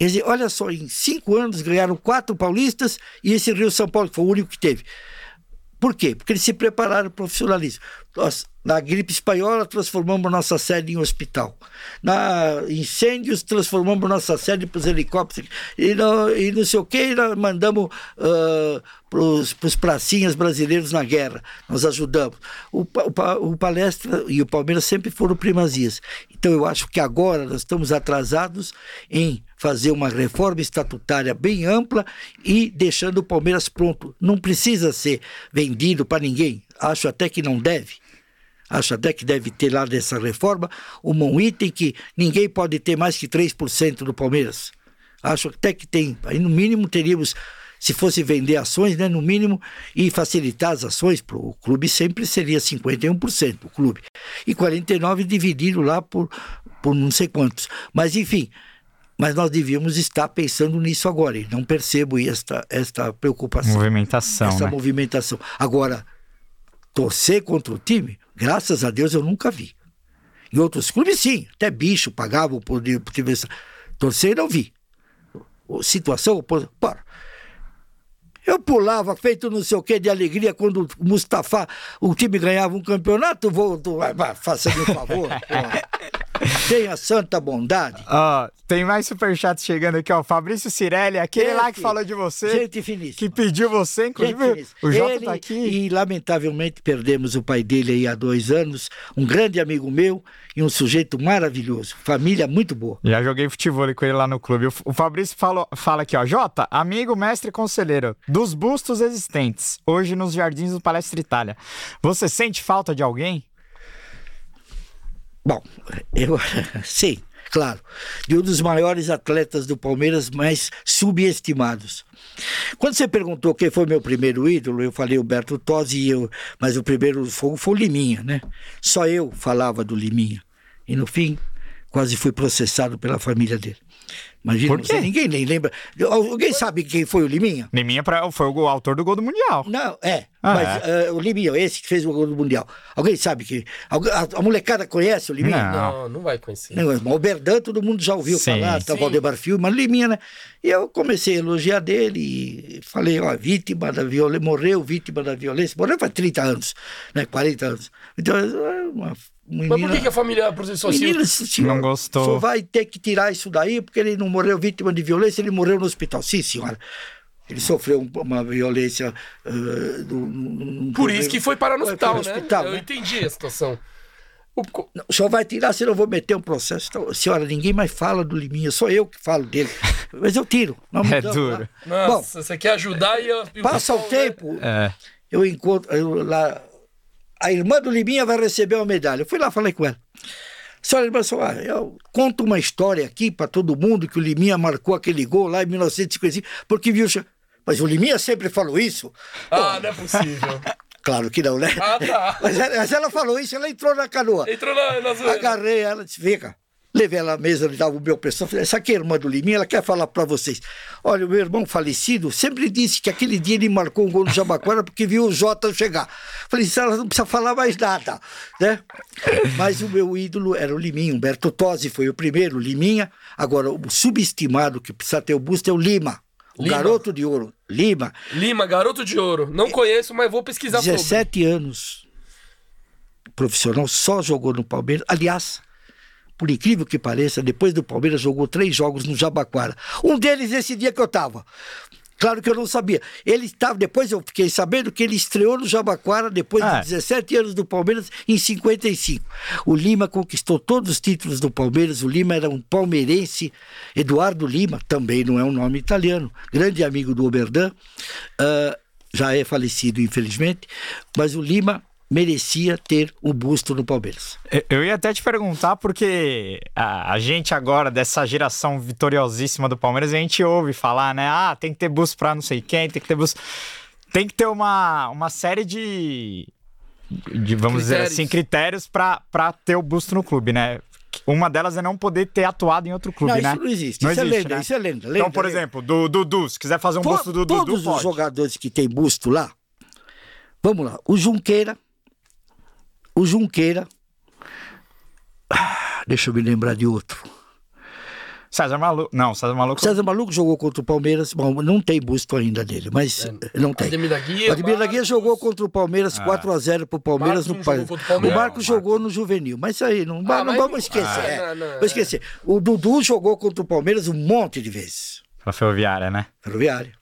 Dizer, olha só, em cinco anos ganharam quatro paulistas e esse Rio São Paulo, que foi o único que teve. Por quê? Porque eles se prepararam para o profissionalismo. Nós, na gripe espanhola, transformamos nossa sede em hospital. Na incêndios, transformamos nossa sede para os helicópteros. E, no, e não sei o que, mandamos uh, para os pracinhas brasileiros na guerra. Nós ajudamos. O, o, o, Palestra e o Palmeiras sempre foram primazias. Então eu acho que agora nós estamos atrasados em fazer uma reforma estatutária bem ampla e deixando o Palmeiras pronto. Não precisa ser vendido para ninguém. Acho até que não deve. Acho até que deve ter lá dessa reforma um item que ninguém pode ter mais que 3% do Palmeiras. Acho até que tem. Aí no mínimo teríamos se fosse vender ações, né, no mínimo, e facilitar as ações para o clube, sempre seria 51% o clube. E 49% dividido lá por, por não sei quantos. Mas, enfim, mas nós devíamos estar pensando nisso agora. E não percebo esta, esta preocupação. Movimentação. Essa né? movimentação. Agora, torcer contra o time, graças a Deus eu nunca vi. Em outros clubes, sim, até bicho pagavam por, por torcer, não vi. Situação, por, eu pulava feito não sei o que de alegria quando o Mustafa, o time ganhava um campeonato. Vou, faça-me um favor. Tenha santa bondade. Ó, tem mais superchat chegando aqui, ó. Fabrício Cirelli, aquele gente, lá que falou de você. Gente finíssima. Que pediu você, inclusive. O Jota Ele, tá aqui. E lamentavelmente perdemos o pai dele aí há dois anos. Um grande amigo meu e um sujeito maravilhoso. Família muito boa. Já joguei futebol com ele lá no clube. O Fabrício falou, fala aqui, ó. Jota, amigo, mestre conselheiro dos bustos existentes, hoje nos jardins do Palestra Itália. Você sente falta de alguém? Bom, eu sim, claro, de um dos maiores atletas do Palmeiras, mais subestimados. Quando você perguntou quem foi meu primeiro ídolo, eu falei o Berto Tosi, eu, mas o primeiro fogo foi o Liminha, né? Só eu falava do Liminha. E no fim, quase fui processado pela família dele. Imagina, Por quê? ninguém nem lembra. Alguém sabe quem foi o Liminha? Liminha pra, foi o autor do gol do Mundial. Não, é. Ah, mas é. Uh, o Liminha, esse que fez o gol do Mundial. Alguém sabe que. A, a, molecada conhece o Liminha? Não, não, não vai conhecer. Não, o Berdan todo mundo já ouviu sim, falar, tá, Valdemar Filho, mas Liminha, né? E eu comecei a elogiar dele e falei, ó, vítima da violência, morreu vítima da violência, morreu faz 30 anos, né? 40 anos. Então, é uma Menina, Mas por que, que a família processou assim? Não gostou. Só vai ter que tirar isso daí, porque ele não morreu vítima de violência, ele morreu no hospital. Sim, senhora. Ele sofreu uma violência. Uh, do, um, por isso que foi parar no hospital, né? Hospital, Eu né? entendi a situação. O... Não, só vai tirar, senão eu vou meter um processo. Então, senhora, ninguém mais fala do Liminha, sou eu que falo dele. Mas eu tiro. Não é duro. Nossa, Bom, você quer ajudar e... Eu... Passa o tempo, é. eu encontro eu, lá a irmã do Liminha vai receber uma medalha. Eu fui lá, falei com ela. Senhora irmã falou, ah, eu conto uma história aqui para todo mundo que o Liminha marcou aquele gol lá em 1955, porque viu... Mas o Liminha sempre falou isso. Ah, não é possível. Claro que não, né? Ah, tá. Mas ela, mas ela, falou isso, ela entrou na canoa. Entrou na, na Agarrei ela, disse, fica. Levei ela à mesa, ele dava o meu pessoal. Falei, essa aqui é a irmã do Liminha, ela quer falar para vocês. Olha, o meu irmão falecido sempre disse que aquele dia ele marcou um gol no Jabaquara porque viu o Jota chegar. Falei, ela não precisa falar mais nada, né? Mas o meu ídolo era o Liminha. Humberto Tosi foi o primeiro, Liminha. Agora, o subestimado que precisa ter o busto é o Lima. O Lima. garoto de ouro. Lima, Lima, garoto de ouro. Não conheço, mas vou pesquisar sobre. 17 anos profissional, só jogou no Palmeiras. Aliás, por incrível que pareça, depois do Palmeiras jogou três jogos no Jabaquara. Um deles esse dia que eu tava. Claro que eu não sabia. Ele estava, depois eu fiquei sabendo que ele estreou no Jabaquara depois Ah. de 17 anos do Palmeiras em 55. O Lima conquistou todos os títulos do Palmeiras. O Lima era um palmeirense. Eduardo Lima também não é um nome italiano. Grande amigo do Oberdan. Ah, já é falecido, infelizmente. Mas o Lima merecia ter o busto no Palmeiras. Eu- Eu ia até te perguntar, porque a, a gente agora, dessa geração vitoriosíssima do Palmeiras, a gente ouve falar, né? Ah, tem que ter busto pra não sei quem, tem que ter busto. Tem que ter uma, uma série de. de, vamos dizer Critérios. assim, critérios pra, pra ter o busto no clube, né? Uma delas é não poder ter atuado em outro clube, não, né? isso não existe. Não isso existe, é lenda, né? isso é lenda. Então, lenda, por lenda. exemplo, do Dudu, se quiser fazer um To- busto do Dudu, todos os pode. jogadores que tem busto lá, vamos lá, o Junqueira, o Junqueira, Ah, deixa eu me lembrar de outro. César Maluco. Não, César Maluco. César Maluco jogou contra o Palmeiras, bom, não tem busto ainda dele, mas não tem. Ademir da Guia, Ademir da Guia jogou contra o Palmeiras 4x0 pro Palmeiras Marcos no país. o Palmeiras? O Marcos jogou no juvenil, mas isso aí, não, Ah, não mas- vamos esquecer. Ah, é. não, não, Vamos esquecer. O Dudu jogou contra o Palmeiras um monte de vezes. Pra Ferroviária, né? Ferroviária.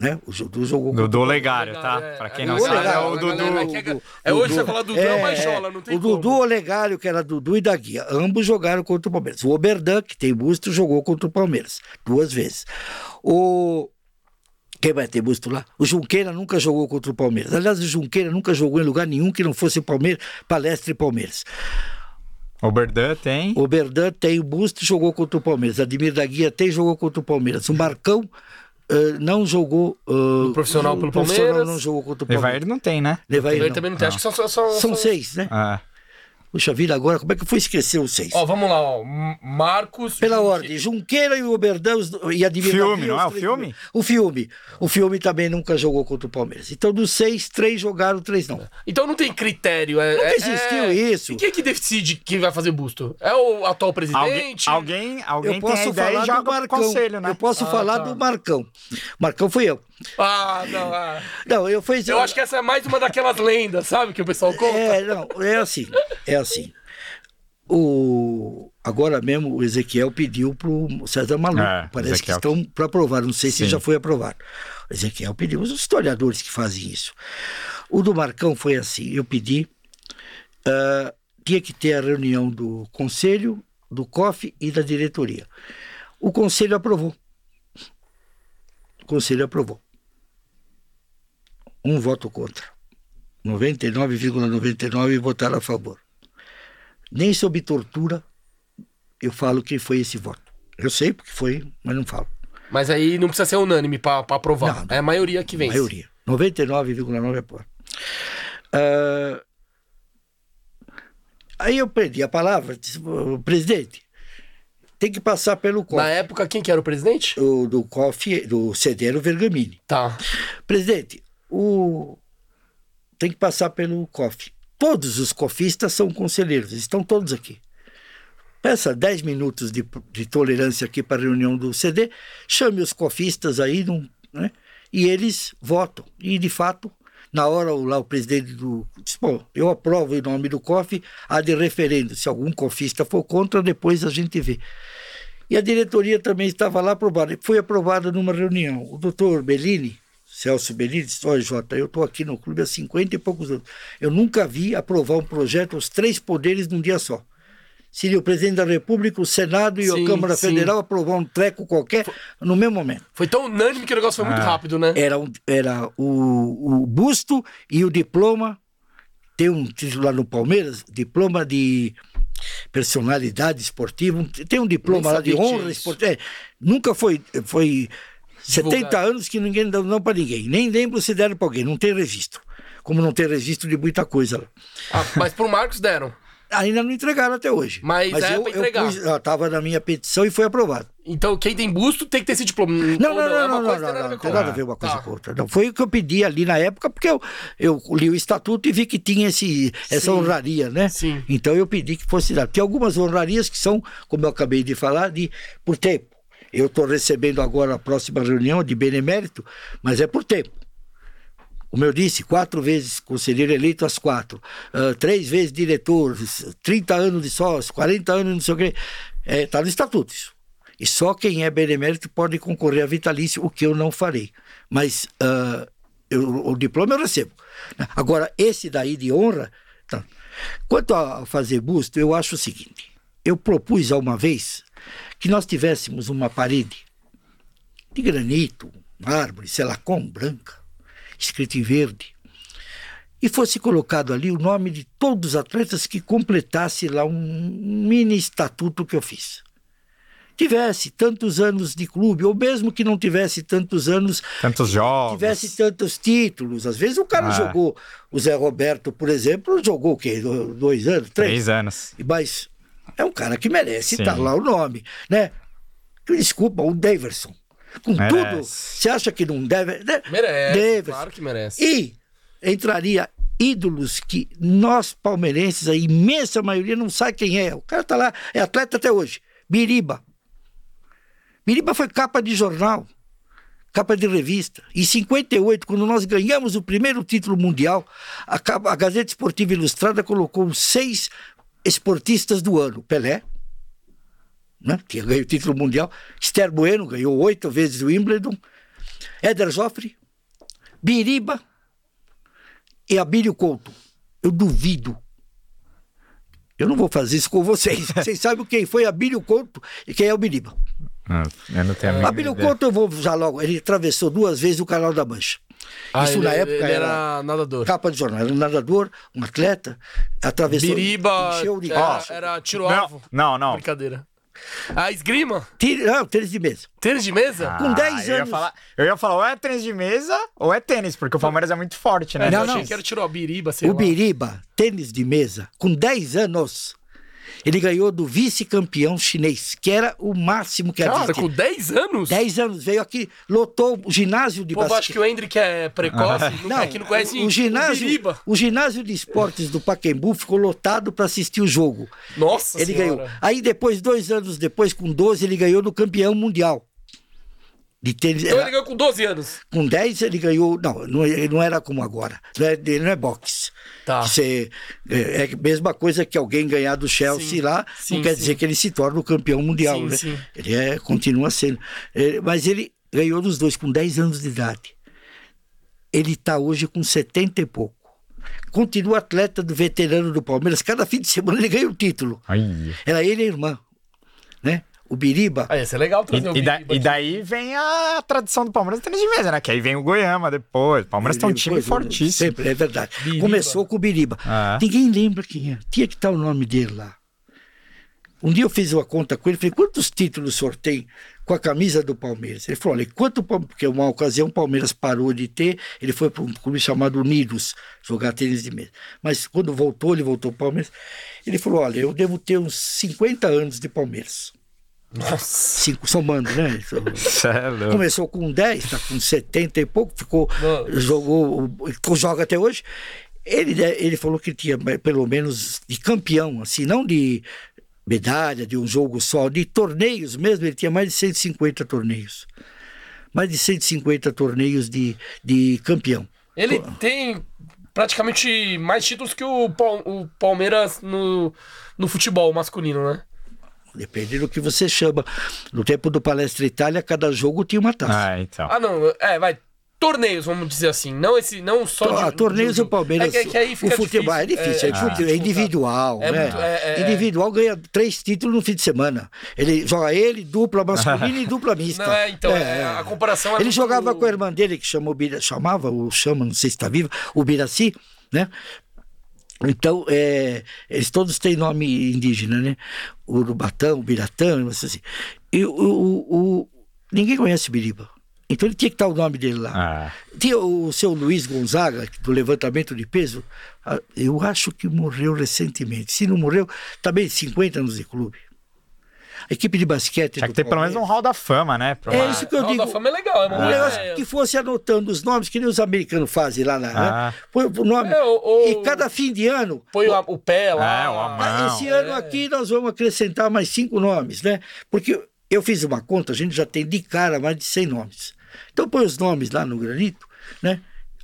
Né? O Dudu jogou contra Dudu Legário, tá? É. Pra quem É, não o sabe, é o Dudu. galera aqui é- É hoje você fala Dudu, é Baixola, não tem O Dudu como. Olegário, que era Dudu e da Guia, ambos jogaram contra o Palmeiras. O Oberdan, que tem busto, jogou contra o Palmeiras duas vezes. O. Quem vai ter busto lá? O Junqueira nunca jogou contra o Palmeiras. Aliás, o Junqueira nunca jogou em lugar nenhum que não fosse Palmeiras, Palestra e Palmeiras. O Berdan tem. O Berdan tem o busto, jogou contra o Palmeiras. Ademir da Guia tem, jogou contra o Palmeiras. O Marcão eh, não jogou. No profissional pelo profissional Palmeiras. não jogou contra o Levair Palmeiras. não tem, né? Levair não. também não tem. Acho que são, são, são, São seis, né? Ah. Puxa vida, agora como é que eu fui esquecer os seis? Ó, vamos lá, ó. Marcos. Pela Junque- ordem, Junqueira e o Oberdan e Ademir Filme, não é o filme? O filme. O filme também nunca jogou contra o Palmeiras. Então, dos seis, três jogaram, três não. Então não tem critério. É, Nunca é- existiu é- isso. E quem é que decide quem vai fazer busto? É o atual Alguém, presidente? alguém, alguém Eu tem a posso ideia falar e joga do Marcão. conselho, né? Eu posso Ah, falar tá. do Marcão. Marcão fui eu. Ah, não. ah. Não, eu fiz. Eu acho que essa é mais uma daquelas lendas, sabe? Que o pessoal conta. É, não, é assim. É assim. O, agora mesmo o Ezequiel pediu pro César Maluco. É, Parece Ezequiel. que estão para aprovar. Não sei se Sim. já foi aprovado. O Ezequiel pediu. Os historiadores que fazem isso. O do Marcão foi assim. Eu pedi. ah, tinha que ter a reunião do conselho, do COF e da diretoria. O conselho aprovou. O conselho aprovou. Um voto contra. 99,99 votaram a favor. Nem sob tortura eu falo quem foi esse voto. Eu sei porque foi, mas não falo. Mas aí não precisa ser unânime pra aprovar. Não. É a maioria que vence. Maioria. 99,9 apoio. Ah, aí eu perdi a palavra. disse, "Ô, Presidente, tem que passar pelo COF. Na época, quem que era o presidente? O, do COF, do Cedero Vergamini. Tá. Presidente, o... tem que passar pelo COF. Todos os cofistas são conselheiros, estão todos aqui. Peça 10 minutos de, de tolerância aqui para a reunião do CD, chame os cofistas aí, né? e eles votam. E, de fato, na hora lá o presidente do. Disse, Bom, eu aprovo em nome do COF a de referendo. Se algum cofista for contra, depois a gente vê. E a diretoria também estava lá aprovada. Foi aprovada numa reunião. O doutor Bellini, Celso disse: Olha, Jota, eu estou aqui no clube há 50 e poucos anos. Eu nunca vi aprovar um projeto os três poderes num dia só. Seria o presidente da República, o Senado e Sim, a Câmara sim. Federal aprovar um treco qualquer no mesmo momento. Foi tão unânime que o negócio foi muito Ah. rápido, né? Era, um- era o, o busto e o diploma. Tem um título lá no Palmeiras, diploma de personalidade esportiva. Tem um diploma lá de honra esportiva. É, nunca foi. foi 70 Divulgado. anos que ninguém deu não para ninguém. Nem lembro se deram para alguém. Não tem registro. Como não tem registro de muita coisa lá. Ah, mas pro Marcos deram. Ainda não entregaram até hoje. Mas é eu, entregar. eu pus, ela tava na minha petição e foi aprovado. Então quem tem busto tem que ter esse diploma. Não, não, é não, uma não, não, não, não, tem não tem nada a ver uma coisa Tá. com outra. Não, foi o que eu pedi ali na época, porque eu, eu li o estatuto e vi que tinha esse, essa Sim. honraria, né? Sim. Então eu pedi que fosse dado. Tem algumas honrarias que são, como eu acabei de falar, de por tempo. Eu estou recebendo agora a próxima reunião de benemérito, mas é por tempo. Como eu disse, quatro vezes conselheiro eleito às quatro, ah, três vezes diretor, 30 anos de sócio, 40 anos não sei o quê. Está no estatuto isso. E só quem é benemérito pode concorrer a vitalício, o que eu não farei. Mas ah, eu- o diploma eu recebo. Agora, esse daí de honra. Tá. Quanto a fazer busto, eu acho o seguinte: eu propus há uma vez que nós tivéssemos uma parede de granito, mármore, sei lá como, branca, escrito em verde, e fosse colocado ali o nome de todos os atletas que completasse lá um mini estatuto que eu fiz. Tivesse tantos anos de clube, ou mesmo que não tivesse tantos anos, Tantos jogos. tivesse tantos títulos. Às vezes o cara Ah. jogou, o Zé Roberto, por exemplo, jogou o quê? Do- Dois anos? Três? Três anos. Mas é um cara que merece Sim. estar lá o nome, né? Desculpa, o Daverson. Com Merece. tudo, você acha que não deve? né? Merece, Daverson. claro que merece. E entraria ídolos que nós palmeirenses, a imensa maioria, não sabe quem é. O cara tá lá, é atleta até hoje. Biriba. Biriba foi capa de jornal, capa de revista. Em 58, quando nós ganhamos o primeiro título mundial, a, a Gazeta Esportiva Ilustrada colocou os seis esportistas do ano. Pelé, né, que ganhou o título mundial. Esther Bueno ganhou oito vezes o Wimbledon. Éder Joffre, Biriba e Abílio Couto. Eu duvido. Eu não vou fazer isso com vocês. Vocês sabem quem foi Abílio Couto e quem é o Biriba. Não, eu não tenho a Abílio ideia. Couto, eu vou já logo. Ele atravessou duas vezes o Canal da Mancha. Ah, isso ele, na época ele era era nadador. capa de jornal. Era um nadador, um atleta, atravessou. Biriba encheu de era, era tiro-alvo. Não, não. Brincadeira. A esgrima? Tira- Não, tênis de mesa. Tênis de mesa? Com 10 eu ia anos. falar- eu ia falar, ou é tênis de mesa ou é tênis, porque o Palmeiras é muito forte, né? É, Não, eu achei não. que era tiro biriba, sei O lá. Biriba, tênis de mesa, com 10 anos, ele ganhou do vice-campeão chinês, que era o máximo que Cara, existia. com 10 anos? 10 anos, veio aqui, lotou o ginásio de O povo acha que o Hendrick é precoce, não, é que não conhece o ginásio, o ginásio de esportes do Pacaembu ficou lotado para assistir o jogo. Nossa ele senhora. ganhou. Aí depois, dois anos depois, com 12, ele ganhou no campeão mundial. De tênis. Então Era- ele ganhou com 12 anos. com 10 ele ganhou. Não, não, ele não era como agora. Não é, ele não é boxe. Tá. Você, é, é a mesma coisa que alguém ganhar do Chelsea Sim, lá, sim, não quer sim. dizer que ele se torna o campeão mundial. Sim, né? sim. Ele é, continua sendo. É, mas ele ganhou dos dois com 10 anos de idade. Ele está hoje com 70 e pouco. Continua atleta do veterano do Palmeiras. Cada fim de semana ele ganha um título. Ai. Era ele e a irmã. Né? O Biriba. Ah, ia ser legal trazer o E, e, da- biriba. e daí vem a tradição do Palmeiras tênis de mesa, né? Que aí vem o Goiama depois. O Palmeiras tem um time fortíssimo. Sempre, é verdade. Biriba. Começou com o Biriba. Ah. Ninguém lembra quem é. Tinha que estar o nome dele lá. Um dia eu fiz uma conta com ele, falei, quantos títulos o senhor tem com a camisa do Palmeiras? Ele falou, olha, quanto, porque uma ocasião o Palmeiras parou de ter, ele foi para um clube chamado Unidos, jogar tênis de mesa. Mas quando voltou, ele voltou para o Palmeiras, ele falou, olha, eu devo ter uns 50 anos de Palmeiras. Nossa. Cinco, somando, né? Louco. Começou com 10, está com 70 e pouco, ficou, Nossa. jogou, joga até hoje. Ele, ele falou que tinha pelo menos de campeão, assim, não de medalha, de um jogo só, de torneios mesmo, ele tinha mais de 150 torneios. Mais de 150 torneios de, de campeão. Ele tem praticamente mais títulos que o, o Palmeiras no, no futebol masculino, né? Depende do que você chama. No tempo do Palestra Itália, cada jogo tinha uma taça. Ah, então. Ah, não. É, vai. Torneios, vamos dizer assim. Não esse, não só Ah, de, torneios de- do Palmeiras. É que, que aí fica o futebol é difícil, é, difícil fute- é disputar. individual. É né? muito- é- é- individual ganha três títulos no fim de semana. Ele joga ele, dupla masculina e dupla mista. Não, é, então, é, a comparação é Ele muito- jogava com a irmã dele, que chamou, chamava, ou chama, não sei se está viva, o Biraci, né? Então, é, eles todos têm nome indígena, né? O Urubatão, o Biratã, assim. E o, o- o- ninguém conhece Biriba. Então ele tinha que estar o nome dele lá. Ah. Tinha o seu Luiz Gonzaga, do levantamento de peso, ah, eu acho que morreu recentemente. Se não morreu, também 50 anos de clube. A equipe de basquete. Tinha que ter pelo menos um hall da fama, né? pra É isso que eu Hall da digo. Fama é legal, é Um boa negócio que fosse anotando os nomes, que nem os americanos fazem lá na. Ah. Né? Põe o nome. É, o- o- E cada fim de ano. Põe o, o pé lá. É, o amar. Ah. Esse ano É. aqui nós vamos acrescentar mais cinco nomes, né? Porque eu fiz uma conta, a gente já tem de cara mais de 100 nomes. Então põe os nomes lá no granito, né?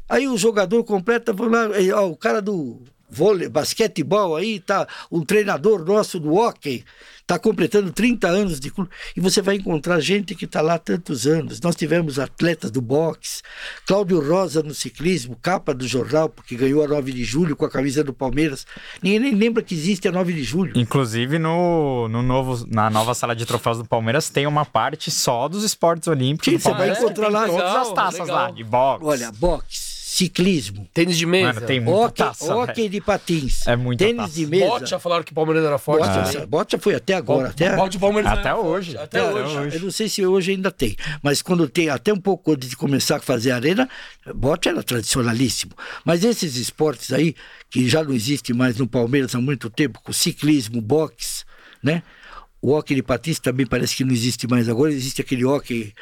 Aí o jogador completa, lá, aí, ó, o cara do vôlei, basquetebol aí, tá, um treinador nosso do hockey, tá completando 30 anos de clube. E você vai encontrar gente que está lá há tantos anos. Nós tivemos atletas do boxe, Cláudio Rosa no ciclismo, capa do jornal, porque ganhou a 9 de julho com a camisa do Palmeiras. Ninguém nem lembra que existe a 9 de julho. Inclusive, no, no novo, na nova sala de troféus do Palmeiras tem uma parte só dos esportes olímpicos. Sim, do você vai encontrar lá- todas as taças legal. lá, de boxe. Olha, boxe, ciclismo, Tênis de mesa. Mano, tem muita hóquei, taça, velho. de patins, É muita tênis taça. de mesa. Bote, já falaram que o Palmeiras era forte. Bote, também. bote já foi até agora. Até, Bote, o Palmeiras Até era hoje. forte, Até, Até hoje. hoje. Eu não sei se hoje ainda tem, mas quando tem, até um pouco antes de começar a fazer arena, bote era tradicionalíssimo. Mas esses esportes aí, que já não existe mais no Palmeiras há muito tempo, com ciclismo, boxe, né? O hockey de patins também parece que não existe mais agora, existe aquele hockey.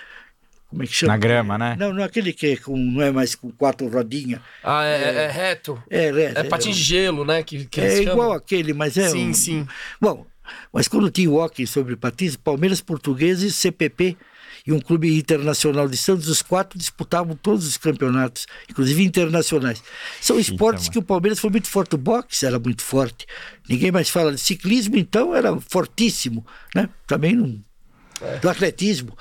Como é que chama? Na grama, né? Não, não aquele que é com, não é mais com quatro rodinhas. Ah, é, é- é reto. É, é, É patins de gelo, né? Que, que é eles igual chamam. aquele, mas é. Sim, um- sim. Bom, mas quando tinha o hockey sobre patins, Palmeiras Portugueses, CPP e um clube internacional de Santos, os quatro disputavam todos os campeonatos, inclusive internacionais. São esportes mano. que o Palmeiras foi muito forte. O boxe era muito forte. Ninguém mais fala de ciclismo, então era fortíssimo, né? Também não. É. Do atletismo.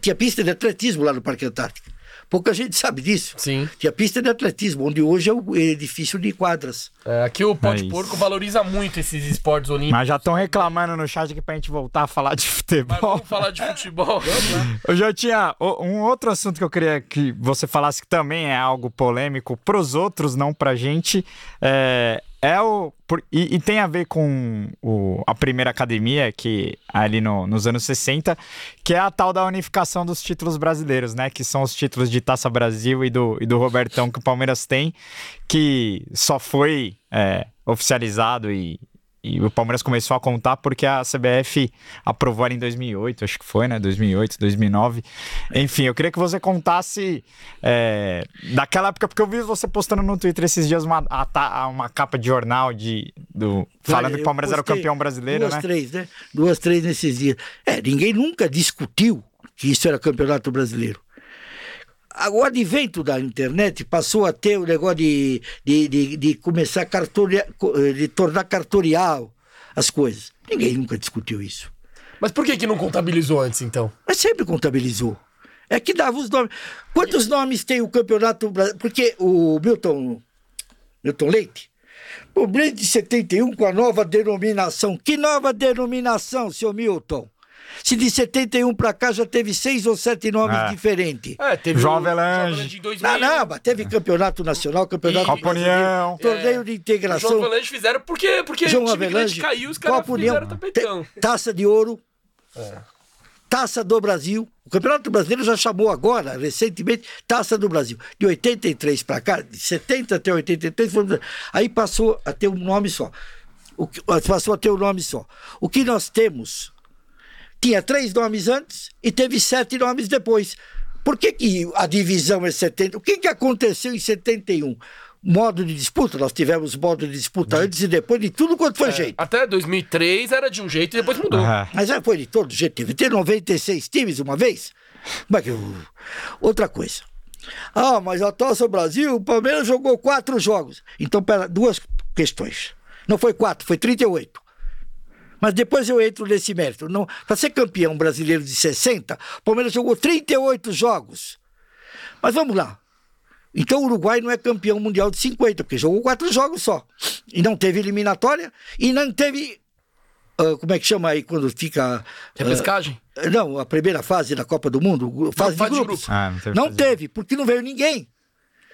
Tinha pista de atletismo lá no Parque Antártico. Pouca gente sabe disso. Sim. Tinha pista de atletismo, onde hoje é o edifício de quadras. É, aqui o Pó de É isso. Porco valoriza muito esses esportes olímpicos. Mas já estão reclamando no chat aqui pra gente voltar a falar de Mas futebol. vamos falar de futebol. Eu já tinha o- um outro assunto que eu queria que você falasse que também é algo polêmico pros outros, não pra gente. É, é o. por- e, e tem a ver com o- a primeira academia, que ali no- nos anos 60, que é a tal da unificação dos títulos brasileiros, né? Que são os títulos de Taça Brasil e do, e do Robertão que o Palmeiras tem, que só foi é, oficializado e. E o Palmeiras começou a contar porque a CBF aprovou ali em 2008, acho que foi, né? 2008, 2009. Enfim, eu queria que você contasse é, daquela época, porque eu vi você postando no Twitter esses dias uma, uma capa de jornal de, do, falando Olha, que o Palmeiras era o campeão brasileiro, duas, né? três, né? Duas, três nesses dias. É, ninguém nunca discutiu que isso era campeonato brasileiro. O advento da internet passou a ter o negócio de, de, de, de começar a cartoria, de tornar cartorial as coisas. Ninguém nunca discutiu isso. Mas por que que não contabilizou antes, então? Mas sempre contabilizou. É que dava os nomes. Quantos nomes tem o campeonato brasileiro? Porque o Milton, Milton Leite, o Blade de 71 com a nova denominação. Que nova denominação, seu Milton? Se de 71 para cá já teve seis ou sete nomes É. diferentes. É, teve João 2000. Não, não, mas teve campeonato nacional, campeonato Copa União. torneio de O João integração. Avelange fizeram porque, porque João o time Avelange, caiu, os caras fizeram tapetão. taça de ouro, taça do Brasil. O Campeonato Brasileiro já chamou agora, recentemente, taça do Brasil. De 83 para cá, de 70 até 83, foi- aí passou a ter um nome só. O que- passou a ter um nome só. O que nós temos tinha três nomes antes e teve sete nomes depois. Por que, que a divisão é 70? O que, que aconteceu em 71? Modo de disputa, nós tivemos modo de disputa antes e depois de tudo quanto foi jeito. Até 2003 era de um jeito e depois mudou. Ah, Mas já foi de todo jeito. Teve ter 96 times uma vez. Mas que- Outra coisa. Ah, mas a Taça Brasil, o Palmeiras jogou quatro jogos. Então, pera, duas questões. Não foi quatro, foi 38. Mas depois eu entro nesse mérito. Para ser campeão brasileiro de 60, o Palmeiras jogou 38 jogos. Mas vamos lá. Então o Uruguai não é campeão mundial de 50, porque jogou quatro jogos só. E não teve eliminatória e não teve. ah, como é que chama aí quando fica. ah, Repescagem? não, a primeira fase da Copa do Mundo, fase, fase de de grupos. grupo. Ah, não teve não fase de teve, porque não veio ninguém.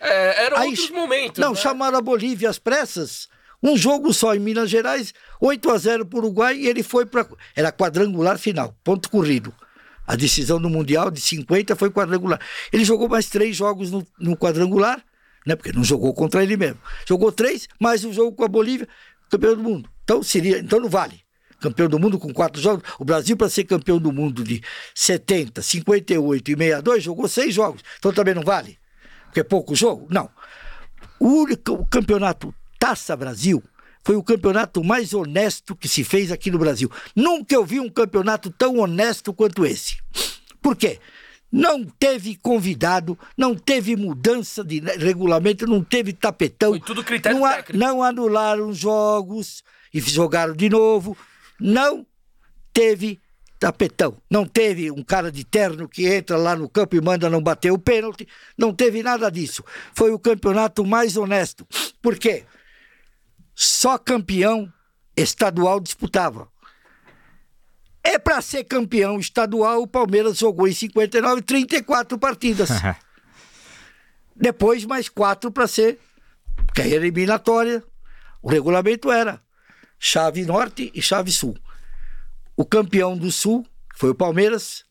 É, eram Aí- outros momentos. Não, né? chamaram a Bolívia às pressas. Um jogo só em Minas Gerais, 8 a 0 para o Uruguai e ele foi para. Era quadrangular final, ponto corrido. A decisão do Mundial de 50 foi quadrangular. Ele jogou mais três jogos no, no quadrangular, né? Porque não jogou contra ele mesmo. Jogou três, mais um jogo com a Bolívia, campeão do mundo. Então seria, então não vale. Campeão do mundo com quatro jogos. O Brasil, para ser campeão do mundo de 70, 58 e 62, jogou seis jogos. Então também não vale? Porque é pouco jogo? Não. O, único, o campeonato Taça Brasil foi o campeonato mais honesto que se fez aqui no Brasil. Nunca eu vi um campeonato tão honesto quanto esse. Por quê? Não teve convidado, não teve mudança de regulamento, não teve tapetão. Foi tudo critério não, técnico. não anularam jogos e jogaram de novo. Não teve tapetão. Não teve um cara de terno que entra lá no campo e manda não bater o pênalti. Não teve nada disso. Foi o campeonato mais honesto. Por quê? Só campeão estadual disputava. É para ser campeão estadual, o Palmeiras jogou em 59 34 partidas. Depois mais quatro para ser que é eliminatória. O regulamento era chave norte e chave sul. O campeão do sul foi o Palmeiras,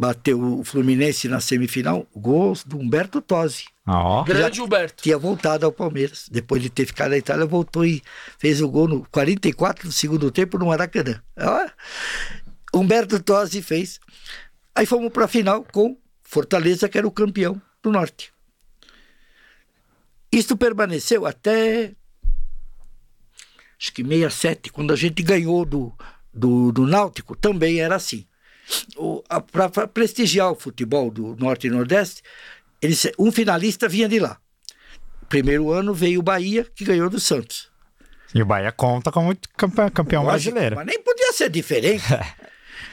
bateu o Fluminense na semifinal, gols do Humberto Tosi. Ó. Grande Humberto. Tinha voltado ao Palmeiras. Depois de ter ficado na Itália, voltou e fez o gol no 44 do segundo tempo no Maracanã. Ó, Humberto Tosi fez. Aí fomos para a final com Fortaleza, que era o campeão do Norte. Isso permaneceu até acho que 67, quando a gente ganhou do, do, do Náutico, também era assim. Para prestigiar o futebol do Norte e Nordeste, eles, um finalista vinha de lá. Primeiro ano veio o Bahia, que ganhou do Santos. E o Bahia conta como campeão, campeão brasileiro. Mas nem podia ser diferente.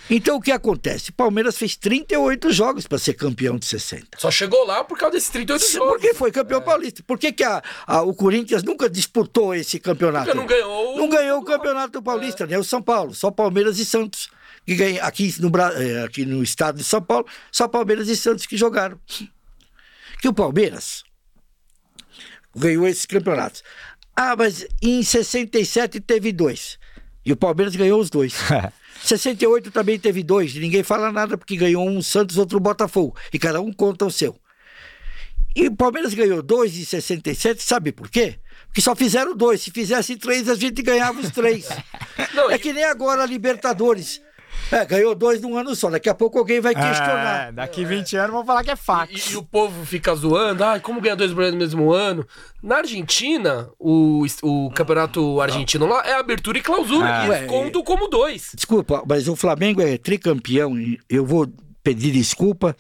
então o que acontece? Palmeiras fez 38 jogos para ser campeão de 60. Só chegou lá por causa desses 38 jogos. Porque foi campeão paulista. Por que, que a, a- o Corinthians nunca disputou esse campeonato? Porque não ganhou. Não ganhou o campeonato paulista, nem o São Paulo, só Palmeiras e Santos. Que ganha, aqui, no, eh, aqui no estado de São Paulo, só Palmeiras e Santos que jogaram. Que o Palmeiras ganhou esses campeonatos. Ah, mas em 67 teve dois. E o Palmeiras ganhou os dois. 68 também teve dois. e Ninguém fala nada porque ganhou um Santos, outro Botafogo. E cada um conta o seu. E o Palmeiras ganhou dois em 67, sabe por quê? Porque só fizeram dois. Se fizesse três, a gente ganhava os três. Não, é que nem agora a Libertadores. É, ganhou dois num ano só. Daqui a pouco alguém vai questionar. É, daqui 20 anos vão falar que é fax. E, e o povo fica zoando, ah, como ganhar dois brasileiros no mesmo ano? Na Argentina, o, o campeonato argentino lá é abertura e clausura. Ah. e eles Ué, contam como dois. Desculpa, mas o Flamengo é tricampeão. e Eu vou pedir desculpa.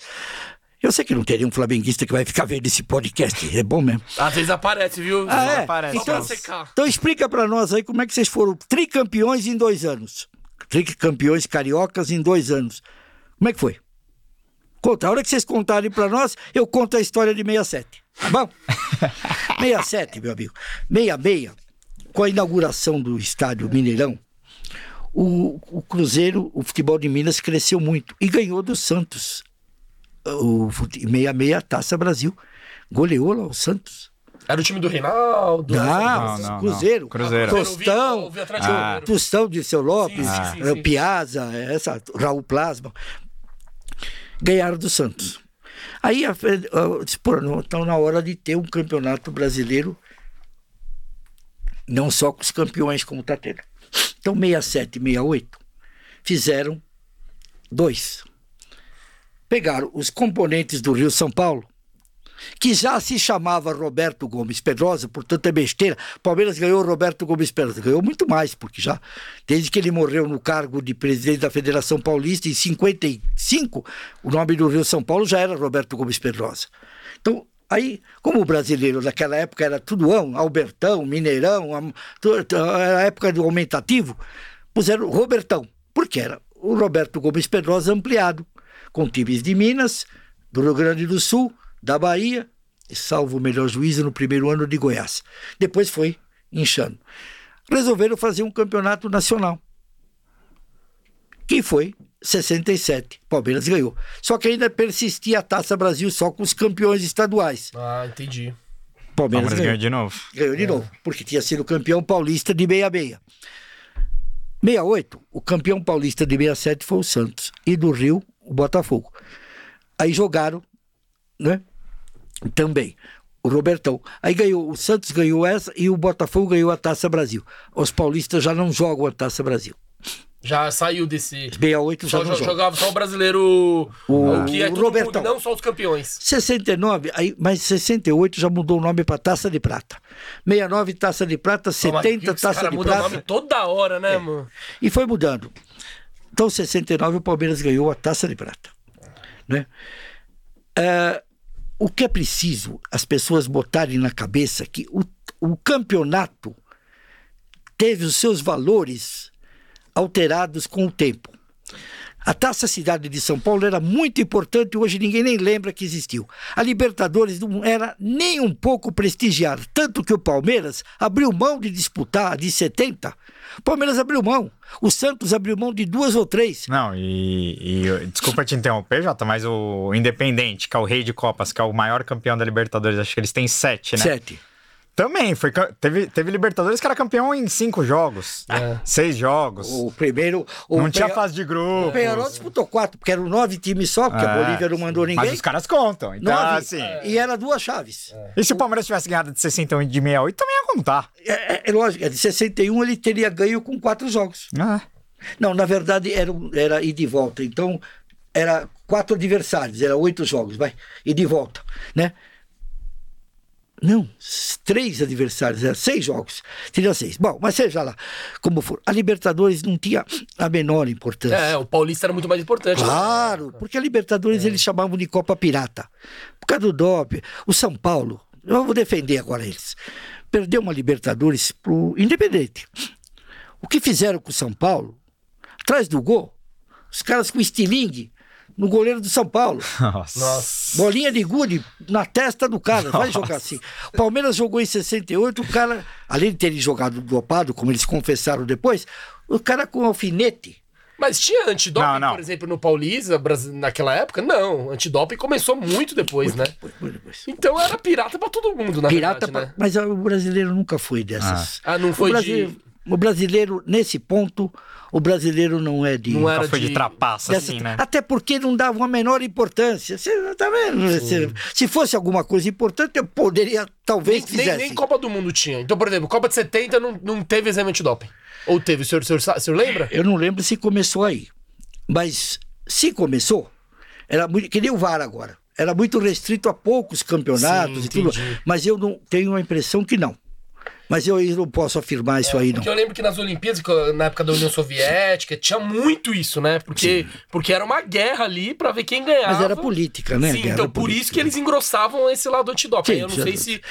Eu sei que não teria um flamenguista que vai ficar vendo esse podcast. É bom mesmo. Às vezes aparece, viu? Ah, é? aparece, Então, então explica pra nós aí como é que vocês foram tricampeões em dois anos. Tricampeões cariocas em dois anos. Como é que foi? Conta. A hora que vocês contarem pra nós, eu conto a história de 67. Tá bom? 67, meu amigo. 66, com a inauguração do estádio Mineirão, o, o Cruzeiro, o futebol de Minas cresceu muito e ganhou do Santos. O fute- 66 Taça Brasil. Goleou lá o Santos. Era o time do Reinaldo. Não, não, não, Cruzeiro. não. Cruzeiro. Tostão. Ah. Tostão de seu Lopes, Sim, sim, sim, sim. Piazza, essa, Raul Plasma. Ganharam do Santos. Aí a eu disse, pô, não estão na hora de ter um campeonato brasileiro, não só com os campeões como está tendo. Então, 67 e 68 fizeram dois. Pegaram os componentes do Rio São Paulo, que já se chamava Roberto Gomes Pedrosa, portanto é besteira. Palmeiras ganhou Roberto Gomes Pedrosa, ganhou muito mais, porque já, desde que ele morreu no cargo de presidente da Federação Paulista em 55, o nome do Rio São Paulo já era Roberto Gomes Pedrosa. Então, aí, como o brasileiro naquela época era tudoão, Albertão, Mineirão, era a época do aumentativo, puseram Robertão, porque era o Roberto Gomes Pedrosa ampliado, com times de Minas, do Rio Grande do Sul, da Bahia, e salvo o melhor juízo no primeiro ano de Goiás. Depois foi inchando. Resolveram fazer um campeonato nacional, que foi 67. Palmeiras ganhou. Só que ainda persistia a Taça Brasil só com os campeões estaduais. Ah, entendi. Palmeiras, Palmeiras ganhou. ganhou de novo. Ganhou de novo, porque tinha sido campeão paulista de 66. 68, o campeão paulista de 67 foi o Santos. E do Rio, o Botafogo. Aí jogaram, né? Também. O Robertão. Aí ganhou, o Santos ganhou essa e o Botafogo ganhou a Taça Brasil. Os paulistas já não jogam a Taça Brasil. Já saiu desse. 68 já Só não jo- joga. jogava só o brasileiro. O- que é o Robertão. mundo, não só os campeões. 69, aí, mas 68 já mudou o nome para Taça de Prata. 69 Taça de Prata, Toma, 70 os Taça cara de mudam o Prata. nome toda hora, né, mano? E foi mudando. Então, 69, o Palmeiras ganhou a Taça de Prata. Né? É, o que é preciso as pessoas botarem na cabeça que o, o campeonato teve os seus valores alterados com o tempo. A Taça Cidade de São Paulo era muito importante e hoje ninguém nem lembra que existiu. A Libertadores não era nem um pouco prestigiada, tanto que o Palmeiras abriu mão de disputar de 70. O Palmeiras abriu mão. O Santos abriu mão de duas ou três. Não, e, e- desculpa te interromper, Jota, mas o Independente, que é o rei de Copas, que é o maior campeão da Libertadores, acho que eles têm sete, né? Sete. Também, foi, teve, teve Libertadores que era campeão em cinco jogos, É. seis jogos. O primeiro. O não tinha Penha- fase de grupo. O Penharol disputou quatro, porque eram nove times só, porque a É, Bolívia não mandou ninguém. Mas os caras contam. Então, Nove. assim. E era duas chaves. E se o Palmeiras tivesse ganhado de 61 e de 68, também ia contar. É, é- é lógico, é de 61 ele teria ganho com quatro jogos. Ah, Não, na verdade era, um- era ida e volta. Então, era quatro adversários, era oito jogos, vai, e de volta, né? Não, três adversários, era seis jogos. Teria seis. Bom, mas seja lá como for. A Libertadores não tinha a menor importância. É, o Paulista era muito mais importante. Claro, porque a Libertadores eles chamavam de Copa Pirata. Por causa do doping. O São Paulo, eu vou defender agora eles, perdeu uma Libertadores pro Independente. O que fizeram com o São Paulo, atrás do gol, os caras com estilingue no goleiro do São Paulo. nossa. Nossa. Bolinha de gude na testa do cara, vai jogar assim. O Palmeiras jogou em 68, o cara, além de terem jogado dopado, como eles confessaram depois, o cara com alfinete. Mas tinha antidoping, Não, não. por exemplo, no Paulista, naquela época? Não. Antidoping começou muito depois, né? Foi- foi depois. Então era pirata pra todo mundo, na Pirata, verdade, pra- né? mas o brasileiro nunca foi dessas. Ah, não foi o brasileiro, de... o brasileiro, nesse ponto, o brasileiro não é de. Não era foi de de- trapaça, dessa- assim, né? Até porque não dava a menor importância. Você tá vendo? Se, se fosse alguma coisa importante, eu poderia, Nem, talvez, nem, fizesse. nem Copa do Mundo tinha. Então, por exemplo, Copa de 70 não, não teve exame antidoping. Ou teve? O senhor, o senhor, o senhor lembra? Eu não lembro se começou aí. Mas se começou, era muito. Que nem o VAR agora. Era muito restrito a poucos campeonatos Sim, e tudo. Mas eu não tenho a impressão que não. Mas eu, não posso afirmar isso aí, não. Porque eu lembro que nas Olimpíadas, na época da União Soviética, tinha muito isso, né? Porque, porque era uma guerra ali pra ver quem ganhava. Mas era política, né? Sim, Guerra então por política. isso que eles engrossavam esse lado antidoping. Sim, eu não sei se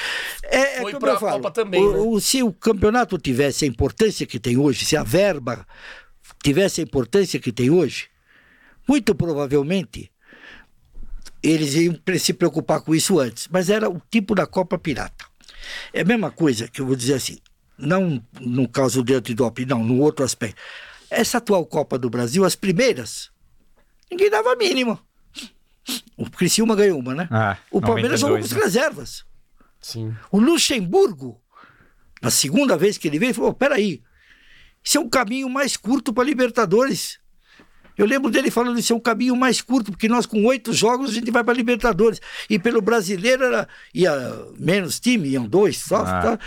É, é foi como pra falo, Copa também, o- né? se o campeonato tivesse a importância que tem hoje, se a verba tivesse a importância que tem hoje, muito provavelmente eles iam se preocupar com isso antes. Mas era o tipo da Copa Pirata. É a mesma coisa que eu vou dizer assim, não no caso do antidoping, não, no outro aspecto. Essa atual Copa do Brasil, as primeiras, ninguém dava a mínima. O Criciúma ganhou uma, né? Ah, o Palmeiras jogou com 92, as né? reservas. Sim. O Luxemburgo, na segunda vez que ele veio, falou: peraí, isso é um caminho mais curto para Libertadores. Eu lembro dele falando isso é um caminho mais curto, porque nós com oito jogos a gente vai para Libertadores. E pelo brasileiro era, ia menos time, iam dois só. Ah. tá?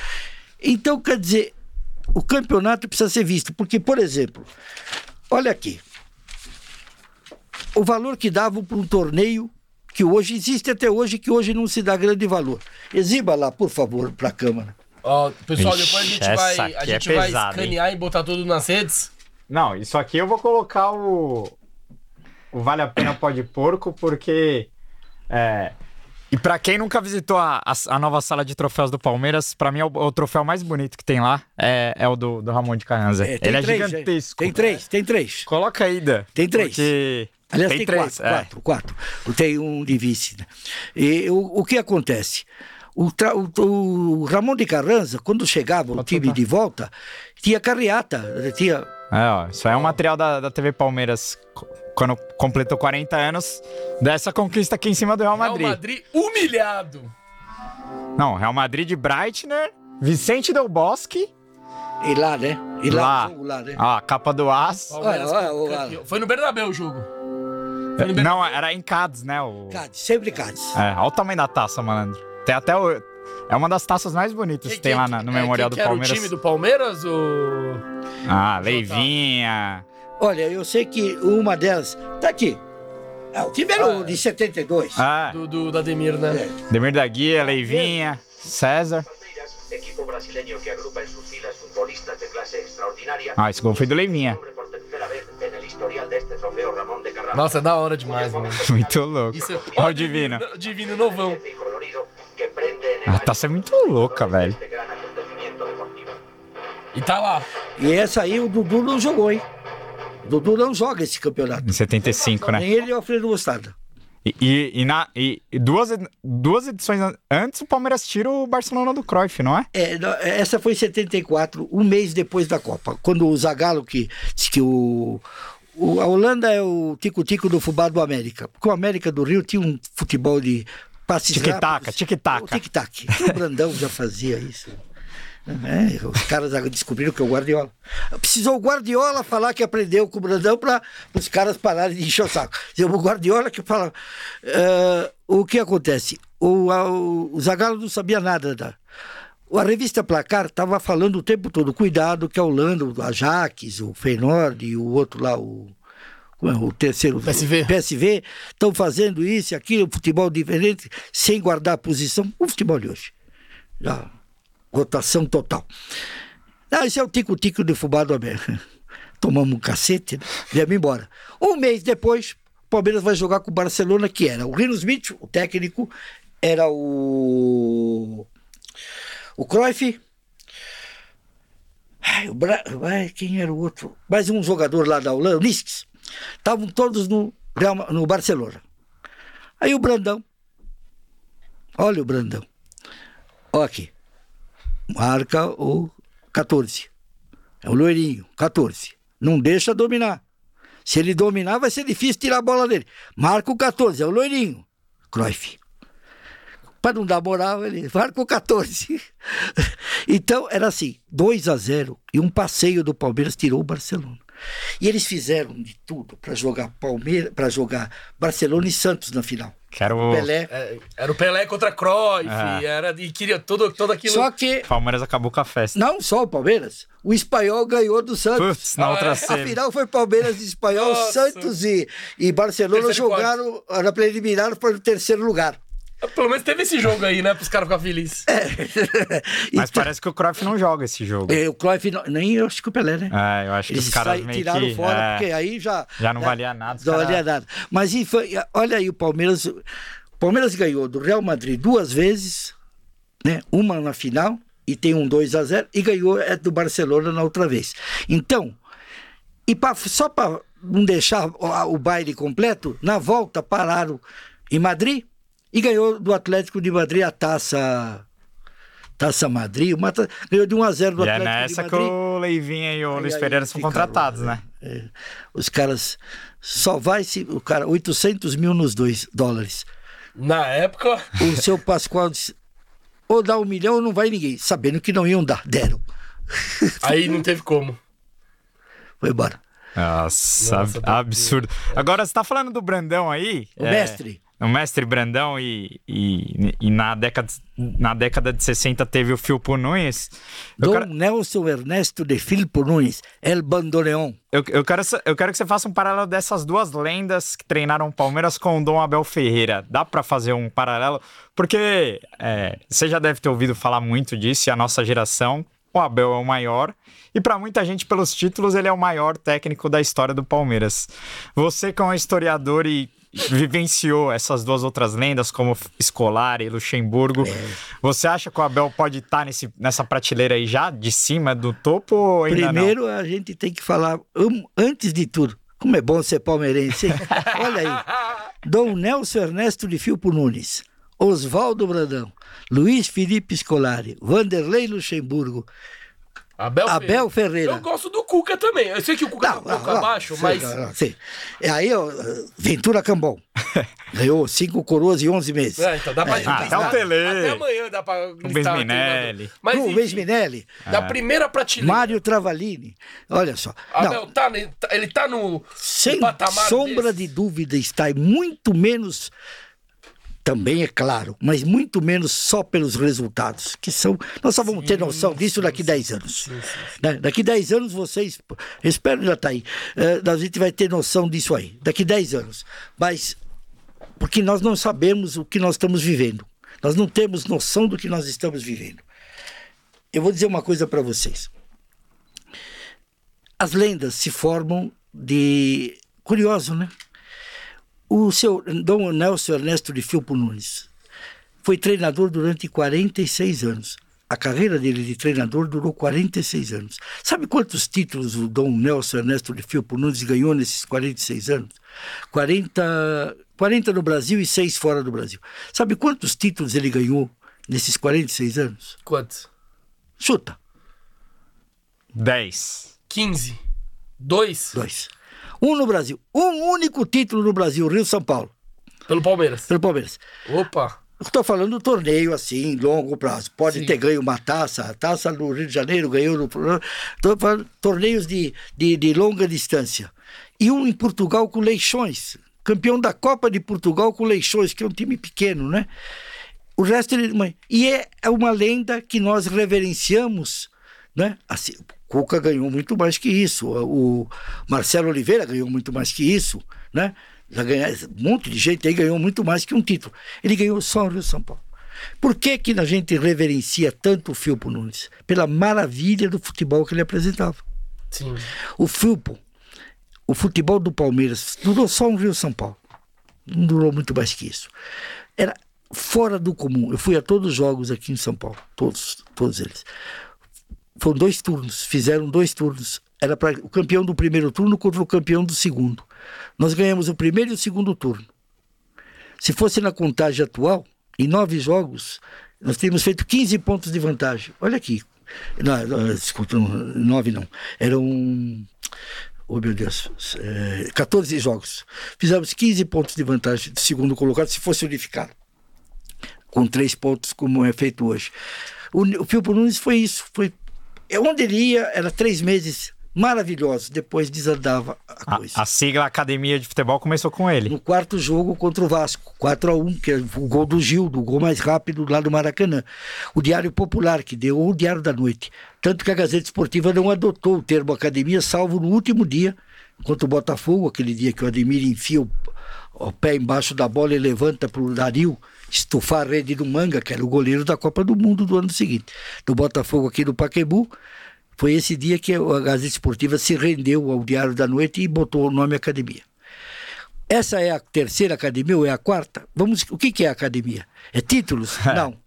Então, quer dizer, o campeonato precisa ser visto. Porque, por exemplo, olha aqui. O valor que davam para um torneio que hoje existe até hoje, que hoje não se dá grande valor. Exiba lá, por favor, para a Câmara. Ó, pessoal, Ixi, depois a gente vai, a aqui é gente vai pesada, hein? escanear e botar tudo nas redes. Não, isso aqui eu vou colocar o. O Vale a Pena Pode Porco, porque. É. E pra quem nunca visitou a, a, a nova sala de troféus do Palmeiras, pra mim é o, o troféu mais bonito que tem lá. É, é o do, do Ramon de Carranza. É, tem Ele é três, gigantesco. Tem três, tem três. Coloca aí, Dan. Tem três. Porque... Aliás, tem, três. quatro, é. quatro, quatro. Tem um de vice. né? E o, o que acontece? O, tra- o- o Ramon de Carranza, quando chegava o time de volta, tinha carreata, tinha É, ó, isso aí é um material da, da TV Palmeiras quando completou 40 anos dessa conquista aqui em cima do Real Real Madrid. Madrid humilhado. Não, Real Madrid de Breitner, Vicente Del Bosque, e lá, né? E lá, Lá. o jogo lá, né? ó, a capa do As. Palmeiras Olha, olha, olha. Foi no Bernabéu o jogo. Não, era em Cádiz, né? O... Cádiz, sempre Cádiz. É, olha o tamanho da taça, malandro. Tem até o... É uma das taças mais bonitas que tem lá na- no é, Memorial do que Palmeiras. o time do Palmeiras? O... Ah, Leivinha. Olha, eu sei que uma delas. Tá aqui. Ah, o time era o de 72. Ah, Do, do, da Demir, né? Demir da Guia, Leivinha, César. Que clase extraordinaria. Ah, esse gol foi do Leivinha. Nossa, é da hora demais, mano. Muito louco. Isso é... Ó o Divino. Divino novão. A taça é muito louca, velho. E tá lá. E essa aí o Dudu não jogou, hein? O Dudu não joga esse campeonato. Em 75, né? Nem ele e o Alfredo Mostarda. E, e, e na, e, duas, duas edições an- antes, o Palmeiras tira o Barcelona do Cruyff, não é? É, não, essa foi em 74, um mês depois da Copa. Quando o Zagallo, que disse que o, o- a Holanda é o tico-tico do fubá do América. Porque o América do Rio tinha um futebol de passes Tic-tac, tic-tac. O tic-tac. O Brandão já fazia isso. É, os caras descobriram que é o Guardiola. Precisou o Guardiola falar que aprendeu com o Brandão para os caras pararem de encher o saco. O Guardiola que fala. eh, o que acontece? O, a- o, Zagallo não sabia nada da. A revista Placar estava falando o tempo todo, cuidado, que a Holanda, o Ajax, o Feyenoord e o outro lá, o, o terceiro, PSV. PSV, estão fazendo isso e aquilo, futebol diferente, sem guardar a posição. O futebol de hoje. Já, rotação total. Não, isso é o tico-tico de fubá do América. Tomamos um cacete, né? viemos embora. Um mês depois, o Palmeiras vai jogar com o Barcelona, que era o Rino Smith, o técnico, era o. O Cruyff. Ai, o Bra... Ai, quem era o outro? Mais um jogador lá da Holanda, o Niskes. Estavam todos no, no Barcelona. Aí o Brandão. Olha o Brandão. Ó aqui. Marca o 14. É o loirinho, 14. Não deixa dominar. Se ele dominar, vai ser difícil tirar a bola dele. Marca o 14, é o loirinho. Cruyff. Para não dar moral, ele marca o 14. então, era assim, 2 a 0 e um passeio do Palmeiras tirou o Barcelona. E eles fizeram de tudo para jogar Palmeiras, para jogar Barcelona e Santos na final. Que era o. Pelé. É, era o Pelé contra Cruyff. Ah. Era, e queria tudo, tudo aquilo. Só que O Palmeiras acabou com a festa. não só o Palmeiras, o espanhol ganhou do Santos. Putz, na Ah, outra é? A semi. final foi Palmeiras e Espanhol, Nossa. Santos e, e Barcelona Terceiro jogaram na preliminar para o terceiro lugar. Pelo menos teve esse jogo aí, né? Para os caras ficarem felizes. Mas Então, parece que o Cruyff não joga esse jogo. é, o Cruyff, não- nem eu acho que o Pelé, né? É, eu acho que Eles os caras meio tiraram que... fora, é, porque aí já. já não né, valia nada, Não cara- valia nada. Mas e foi- olha aí o Palmeiras. O Palmeiras ganhou do Real Madrid duas vezes, né? Uma na final e tem um 2 a 0 e ganhou é do Barcelona na outra vez. Então, e pra- só para não deixar o, o baile completo, na volta pararam em Madrid e ganhou do Atlético de Madrid a taça. Taça Madrid, uma ta- ganhou de 1 a 0 do E é Atlético nessa de que Madrid. o Leivinha e o Luiz Pereira são contratados, né? É, os caras só vai se o cara 800 mil nos dois dólares. Na época. O seu Pascoal disse: ou dá um milhão ou não vai ninguém, sabendo que não iam dar, deram. Aí não teve como. Foi embora. Nossa, Nossa, absurdo. Agora, você tá falando do Brandão aí? O é, mestre. O mestre Brandão e, e, e na, década, na década de 60 teve o Filpo Nunes. Dom quero, Nelson Ernesto de Filpo Nunes, El Bandoneon. eu, eu quero, eu quero que você faça um paralelo dessas duas lendas que treinaram o Palmeiras com o Dom Abel Ferreira. Dá pra fazer um paralelo? Porque é, você já deve ter ouvido falar muito disso e a nossa geração. O Abel é o maior e pra muita gente, pelos títulos, ele é o maior técnico da história do Palmeiras. Você, como historiador e vivenciou essas duas outras lendas, como Scolari e Luxemburgo, você acha que o Abel pode estar nesse, nessa prateleira aí já, de cima do topo ainda não? Primeiro a gente tem que falar, antes de tudo, como é bom ser palmeirense, hein? Olha aí. Dom Nelson Ernesto de Filpo Nunes, Oswaldo Brandão, Luiz Felipe Scolari, Vanderlei Luxemburgo, Abel, Abel Ferreira. Ferreira. Eu gosto do Cuca também. Eu sei que o Cuca tá um pouco abaixo, sim, mas. não, não, sim. E aí, ó, Ventura Cambon. Ganhou cinco coroas em 11 meses. É, então dá pra É, Ah, listar. até o Tele. Até amanhã dá pra listar. Rubens Minelli. mandou. Mas Rubens Minelli, da primeira prateleira. Mário Travalini. Olha só. Abel, Não, tá, tá- ele tá no, sem no patamar sombra desse? de dúvida está, e muito menos, também é claro, mas muito menos só pelos resultados, que são. Nós só vamos ter noção disso daqui 10 anos. Né? Daqui 10 anos vocês. Espero que já está aí. eh, a gente vai ter noção disso aí. Daqui 10 anos. Mas. Porque nós não sabemos o que nós estamos vivendo. Nós não temos noção do que nós estamos vivendo. Eu vou dizer uma coisa para vocês. As lendas se formam de. Curioso, né? O seu Dom Nelson Ernesto de Filpo Nunes foi treinador durante 46 anos. A carreira dele de treinador durou 46 anos. Sabe quantos títulos o Dom Nelson Ernesto de Filpo Nunes ganhou nesses 46 anos? 40, 40 no Brasil e 6 fora do Brasil. Sabe quantos títulos ele ganhou nesses 46 anos? Quantos? Chuta. 10. 15. Dois? Dois. Um no Brasil. Um único título no Brasil, Rio-São Paulo, Pelo Palmeiras. pelo Palmeiras. Opa. Estou falando do torneio assim, longo prazo. Pode Sim. ter ganho uma taça, a taça no Rio de Janeiro ganhou no. Estou falando torneios de, de, de longa distância. E um em Portugal com Leixões. Campeão da Copa de Portugal com Leixões, que é um time pequeno, né? O resto ele. mas- E é uma lenda que nós reverenciamos, né? Assim, Cuca ganhou muito mais que isso. O Marcelo Oliveira ganhou muito mais que isso, né? Já ganhou, um monte de gente aí ganhou muito mais que um título. Ele ganhou só o Rio São Paulo. Por que, que a gente reverencia tanto o Filpo Nunes? Pela maravilha do futebol que ele apresentava. Sim. O Filpo, o futebol do Palmeiras, durou só um Rio São Paulo. Não durou muito mais que isso. Era fora do comum. Eu fui a todos os jogos aqui em São Paulo. Todos, todos eles. Foram dois turnos. Fizeram dois turnos. Era para o campeão do primeiro turno contra o campeão do segundo. Nós ganhamos o primeiro e o segundo turno. Se fosse na contagem atual, em nove jogos, nós teríamos feito 15 pontos de vantagem. Olha aqui. Não, desculpa, nove não. Eram. Oh, meu Deus. É, 14 jogos. Fizemos 15 pontos de vantagem do segundo colocado, se fosse unificado. Com três pontos, como é feito hoje. O, o Filpo Nunes foi isso. Foi, onde ele ia, era três meses maravilhosos. Depois desandava a A, coisa. a sigla Academia de Futebol começou com ele. No quarto jogo contra o Vasco, 4 a 1 que é o gol do Gildo, o gol mais rápido lá do Maracanã. O Diário Popular, que deu o Diário da Noite. Tanto que a Gazeta Esportiva não adotou o termo academia, salvo no último dia, contra o Botafogo, aquele dia que o Ademir enfia o, o pé embaixo da bola e levanta para o Dario estufar a rede do Manga, que era o goleiro da Copa do Mundo do ano seguinte. Do Botafogo aqui no Paquembu, foi esse dia que a Gazeta Esportiva se rendeu ao Diário da Noite e botou o nome Academia. Essa é a terceira academia ou é a quarta? Vamos, o que, que é academia? É títulos? Não.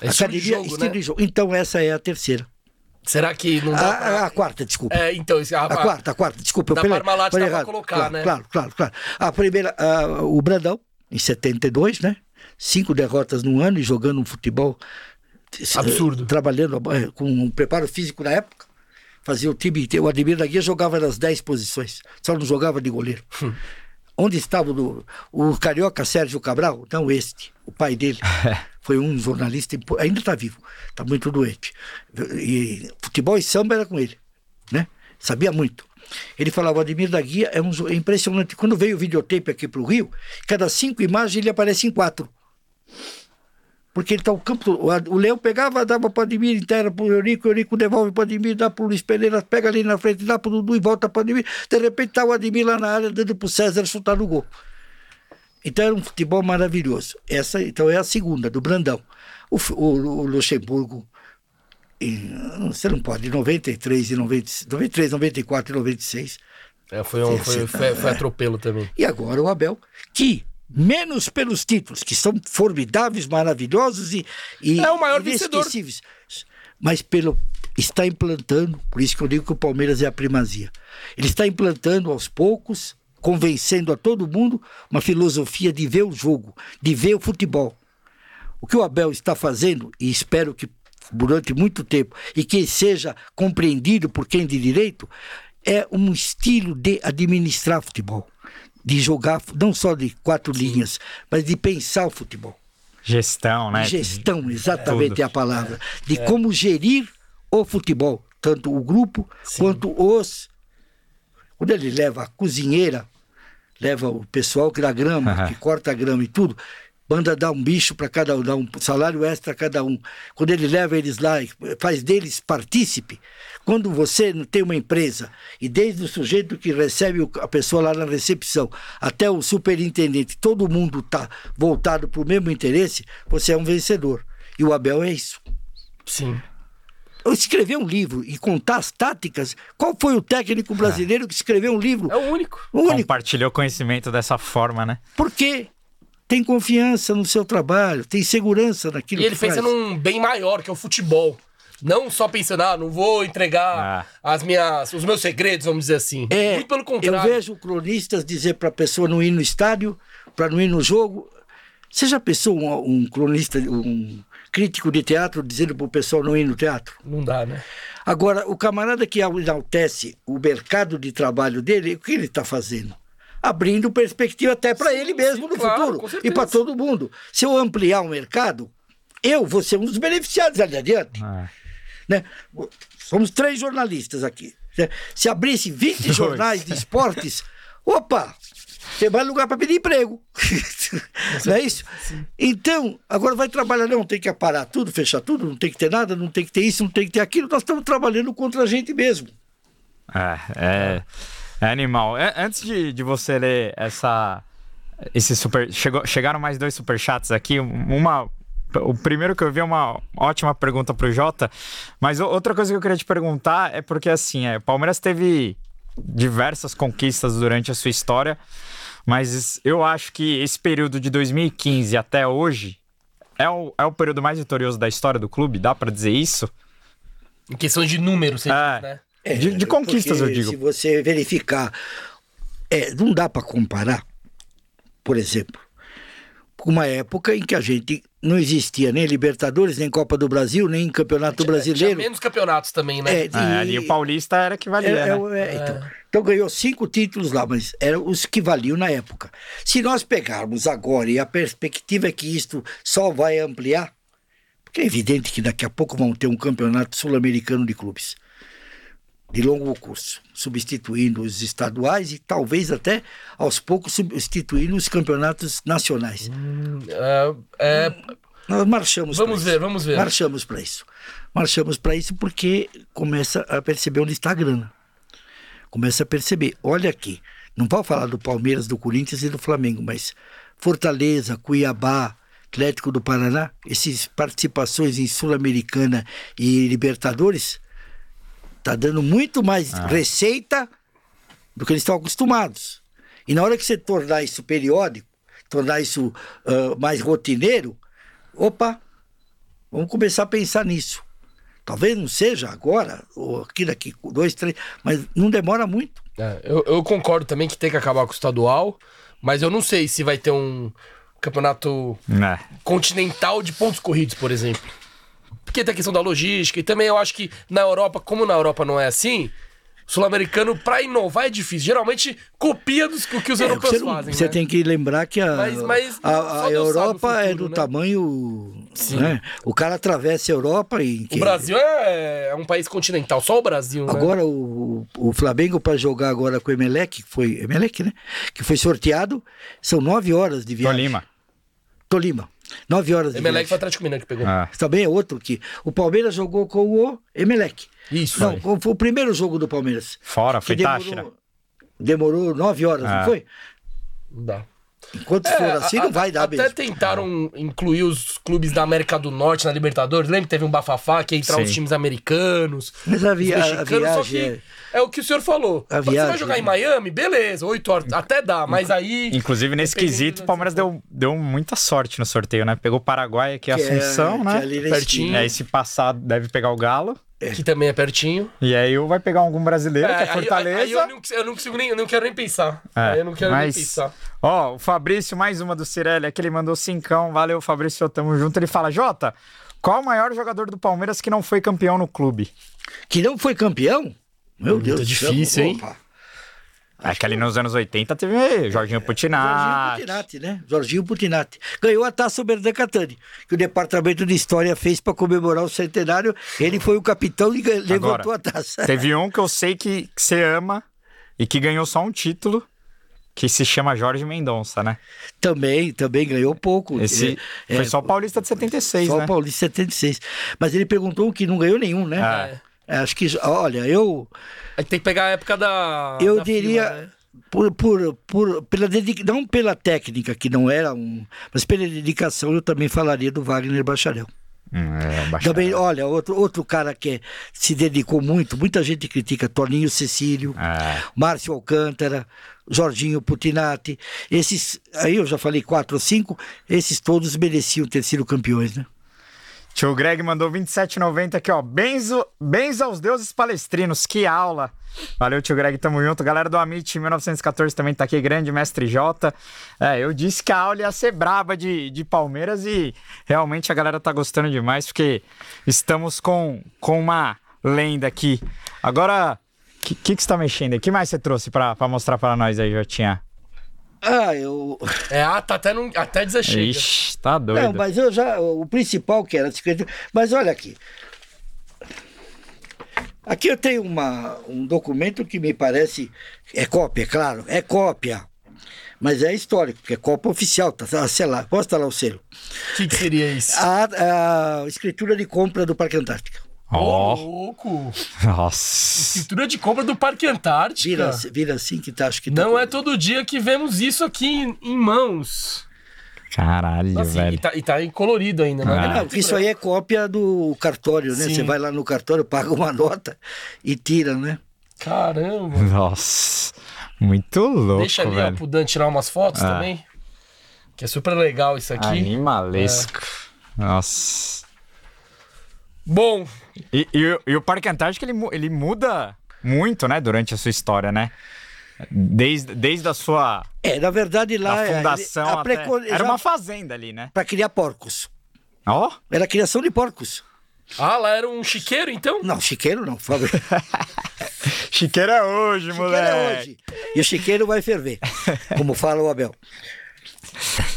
É estilo de academia, jogo, estilo né? Então essa é a terceira. Será que não dá A, pra... a- quarta, desculpa. É, então, a, A quarta, a quarta, desculpa. Da Parmalat dá errado. colocar, claro, né? Claro, claro, claro. A primeira, a- o Brandão, em 72, né? Cinco derrotas no ano e jogando um futebol Absurdo. trabalhando eh, com um preparo físico na época. Fazia o time inteiro. O Ademir da Guia jogava nas 10 posições, só não jogava de goleiro. Hum. Onde estava o, o carioca Sérgio Cabral? Não, este, o pai dele. Foi um jornalista, ainda está vivo, está muito doente. E futebol e samba era com ele, né? Sabia muito. Ele falava, Ademir da Guia é, um, é impressionante. Quando veio o videotape aqui para o Rio, cada cinco imagens ele aparece em quatro. Porque ele tá o campo. O, Leão pegava, dava para Ademir, inteira para o Eurico, o Eurico devolve para Ademir, dá para o Luiz Pereira, pega ali na frente, dá para o Dudu e volta para Ademir. De repente tá o Ademir lá na área, dando para o César chutar no gol. Então era um futebol maravilhoso. Essa então é a segunda, do Brandão. O, o, o Luxemburgo, em- você não pode, em 93, e 90, 93, 94 e 96. É, foi, um, foi, foi, foi atropelo também. E agora o Abel, que menos pelos títulos, que são formidáveis, maravilhosos e, e É o maior vencedor. mas pelo está implantando, por isso que eu digo que o Palmeiras é a primazia. Ele está implantando aos poucos, convencendo a todo mundo uma filosofia de ver o jogo, de ver o futebol. O que o Abel está fazendo, e espero que durante muito tempo e que seja compreendido por quem de direito, é um estilo de administrar futebol, de jogar não só de quatro linhas, mas de pensar o futebol. Gestão, né? Gestão, exatamente é a palavra. De como gerir o futebol, tanto o grupo quanto os. Quando ele leva a cozinheira, leva o pessoal que dá grama, que corta a grama e tudo, manda dar um bicho para cada um, dá um salário extra a cada um. Quando ele leva eles lá e faz deles partícipe, quando você não tem uma empresa e desde o sujeito que recebe o- a pessoa lá na recepção até o superintendente, todo mundo está voltado para o mesmo interesse, você é um vencedor. E o Abel é isso. Sim. Eu escrever um livro e contar as táticas. Qual foi o técnico brasileiro que escreveu um livro? É o único. O único. Compartilhou conhecimento dessa forma, né? Porque tem confiança no seu trabalho, tem segurança naquilo E ele que faz. pensa num bem maior, que é o futebol. Não só pensando, ah, não vou entregar as minhas, os meus segredos, vamos dizer assim. É, Muito pelo eu contrário. vejo cronistas dizer para a pessoa não ir no estádio, para não ir no jogo. Você já pensou um, um cronista, um crítico de teatro dizendo para o pessoal não ir no teatro? Não dá, né? Agora, o camarada que enaltece o mercado de trabalho dele, o que ele está fazendo? Abrindo perspectiva até para ele mesmo no claro, futuro e para todo mundo. Se eu ampliar o mercado, eu vou ser um dos beneficiados ali adiante. Ah, Né? Somos três jornalistas aqui. Se abrisse 20 Dois. jornais de esportes, opa, tem mais lugar para pedir emprego. não é isso? Então, agora vai trabalhar, não, tem que parar tudo, fechar tudo, não tem que ter nada, não tem que ter isso, não tem que ter aquilo. Nós estamos trabalhando contra a gente mesmo. É, é, é animal. É, antes de, de você ler essa. Esse super. Chegou, chegaram mais dois superchats aqui. Uma. O primeiro que eu vi é uma ótima pergunta pro Jota. Mas o- outra coisa que eu queria te perguntar é porque, assim, é, o Palmeiras teve diversas conquistas durante a sua história. Mas eu acho que esse período de 2015 até hoje é o, é o período mais vitorioso da história do clube, dá pra dizer isso? Em questão de número, você É. diz, né? de, de conquistas, eu digo. Se você verificar, é, não dá para comparar, por exemplo, uma época em que a gente não existia nem Libertadores, nem Copa do Brasil, nem Campeonato Tinha Brasileiro. menos campeonatos também, né? É, É, ali o Paulista era que valia, É, é, né? é, então, então ganhou cinco títulos lá, mas eram os que valiam na época. Se nós pegarmos agora e a perspectiva é que isto só vai ampliar, porque é evidente que daqui a pouco vão ter um campeonato sul-americano de clubes de longo curso, substituindo os estaduais e talvez até aos poucos substituindo os campeonatos nacionais. É, é, Nós marchamos Vamos isso. ver, vamos ver. Marchamos para isso. Marchamos para isso porque começa a perceber onde está a grana. Começa a perceber. Olha aqui, não pode falar do Palmeiras, do Corinthians e do Flamengo, mas Fortaleza, Cuiabá, Atlético do Paraná, essas participações em Sul-Americana e Libertadores, tá dando muito mais receita do que eles estão acostumados. E na hora que você tornar isso periódico, tornar isso ah, mais rotineiro, opa, vamos começar a pensar nisso. Talvez não seja agora, ou aqui daqui dois, três, mas não demora muito. é, eu, eu concordo também que tem que acabar com o estadual, mas eu não sei se vai ter um campeonato É. continental de pontos corridos, por exemplo. Porque tem a questão da logística e também eu acho que na Europa, como na Europa não é assim, sul-americano pra inovar é difícil. Geralmente copia dos, o que os É, europeus você não- fazem. você né? tem que lembrar que a, Mas- mas a, a Europa é futuro, do né? tamanho. Né? O cara atravessa a Europa e. O Brasil é, é um país continental, só o Brasil, né? Agora o, o Flamengo para jogar agora com o Emelec, que foi Emelec, né? Que foi sorteado, são nove horas de viagem. Tolima. Tolima. Nove horas de Emelec foi. Atlético Mineiro que pegou. Ah. Também é outro que o Palmeiras jogou com o Emelec. Isso. Não, qual foi o primeiro jogo do Palmeiras. Fora, foi Táchira. demorou, demorou nove horas, Ah. não foi? Não dá. Enquanto for É, assim, a- não vai dar Até mesmo. tentaram incluir os clubes da América do Norte na Libertadores. Lembra que teve um bafafá que ia entrar Sim. os times americanos, Mas a, os via, a mexicanos, só viagem que é... é o que o senhor falou. A Você vai viagem, jogar em né? Miami? Beleza, oito horas. Até dá, mas aí... Inclusive, nesse quesito, o Palmeiras deu, deu muita sorte no sorteio, né? Pegou o Paraguai aqui, que é- Assunção, que né? é ali na Pertinho. esquina. Aí, se passar, deve pegar o Galo. Que também é pertinho. E aí vai pegar algum brasileiro, que é aí- Fortaleza. Aí, eu, não, eu não consigo nem, eu não quero nem pensar. É, Aí eu não quero mas- nem pensar. Ó, o Fabrício, mais uma do Cirelli, aqui ele mandou cincão. Valeu, Fabrício, tamo junto. Ele fala, Jota, qual o maior jogador do Palmeiras que não foi campeão no clube? Que não foi campeão? Meu Deus do céu. difícil, hein? Opa. Acho que ali nos anos 80 teve Jorginho Jorginho Putinati. Putinati, né? Jorginho Putinati. Ganhou a taça Berdan Catani, que o Departamento de História fez para comemorar o centenário. Ele foi o capitão e levantou a taça. Teve um que eu sei que, que você ama e que ganhou só um título, que se chama Jorge Mendonça, né? Também, também ganhou pouco. Esse É, foi é, só o Paulista de 76, só né? o Paulista 76. Mas ele perguntou o que não ganhou nenhum, né? É. É, acho que, olha, eu, Aí tem que pegar a época da. eu da diria, fila, né? por, por, por, pela dedica... não pela técnica, que não era um. Mas pela dedicação, eu também falaria do Wagner Bacharel. Hum, é. Também, olha, outro, outro cara que se dedicou muito, muita gente critica, Toninho Cecílio, É. Márcio Alcântara, Jorginho Putinati. Esses, aí eu já falei quatro ou cinco, esses todos mereciam ter sido campeões, né? Tio Greg mandou 27,90 aqui, ó. Benzo, benzo aos deuses palestrinos, que aula. Valeu, tio Greg, tamo junto. Galera do Amit 1914 também tá aqui, grande mestre J. É, eu disse que a aula ia ser braba de, de Palmeiras e realmente a galera tá gostando demais, porque estamos com, com uma lenda aqui. Agora, o que, que, que você tá mexendo aí? O que mais você trouxe pra mostrar pra nós aí, Jotinha? Ah, eu. É, ah, tá até, não, até dizer chega. Ixi, tá doido. Não, mas eu já. O principal que era 50. Mas olha aqui. Aqui eu tenho uma, um documento que me parece. É cópia, é claro, é cópia. Mas é histórico, porque é cópia oficial, tá, tá sei lá, posta lá o selo. O que, que seria isso? A, a escritura de compra do Parque Antártica. Ó, Ô, louco! nossa. Escritura de compra do Parque Antártica. Vira, vira assim que tá, acho que tá Não com- é todo dia que vemos isso aqui em, em mãos. Caralho, Assim, velho. e, tá, e tá em colorido ainda, né? Ah. Não, porque isso aí é cópia do cartório, né? Sim. Você vai lá no cartório, paga uma nota e tira, né? Caramba. Nossa, muito louco, Deixa ali, ó, velho. pro Dan tirar umas fotos Ah. também. Que é super legal isso aqui. Animalesco. Nossa. Bom, E, e o- e o Parque Antártico, ele, ele muda muito, né, durante a sua história, né? Desde, desde a sua É, na verdade lá a é, fundação a até... precon- Era uma fazenda ali, né? para criar porcos. Ó, Era a criação de porcos. ah, lá era um chiqueiro, então? Não, chiqueiro não, por favor. chiqueira é hoje, chiqueiro moleque. é hoje. E o chiqueiro vai ferver, como fala o Abel.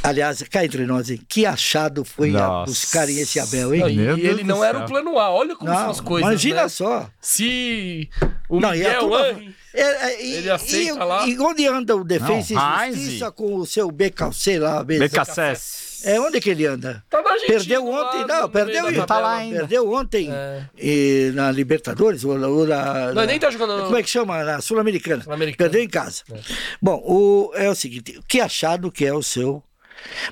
Aliás, cá entre nós, hein? Que achado foi a Nossa. buscarem esse Abel, hein? Não, e Meu Deus ele não era o plano A. Olha como são Não, as coisas. imagina né? só. Se o Não, e Miguel turma- Henry- É, é, e, Ele aceita e, lá? E onde anda o Defensa Não, e Heinz. Justiça com o seu BKC lá? mesmo? BKSS. É, onde que ele anda? Tá Perdeu ontem, não, perdeu. Tá lá ainda. Perdeu ontem É. e, na Libertadores, ou, na- ou na, Não, nem tá jogando- Como é que chama? Na Sul-Americana. Sul-Americana. Perdeu em casa. Bom, o, é o seguinte: que achado que é o seu.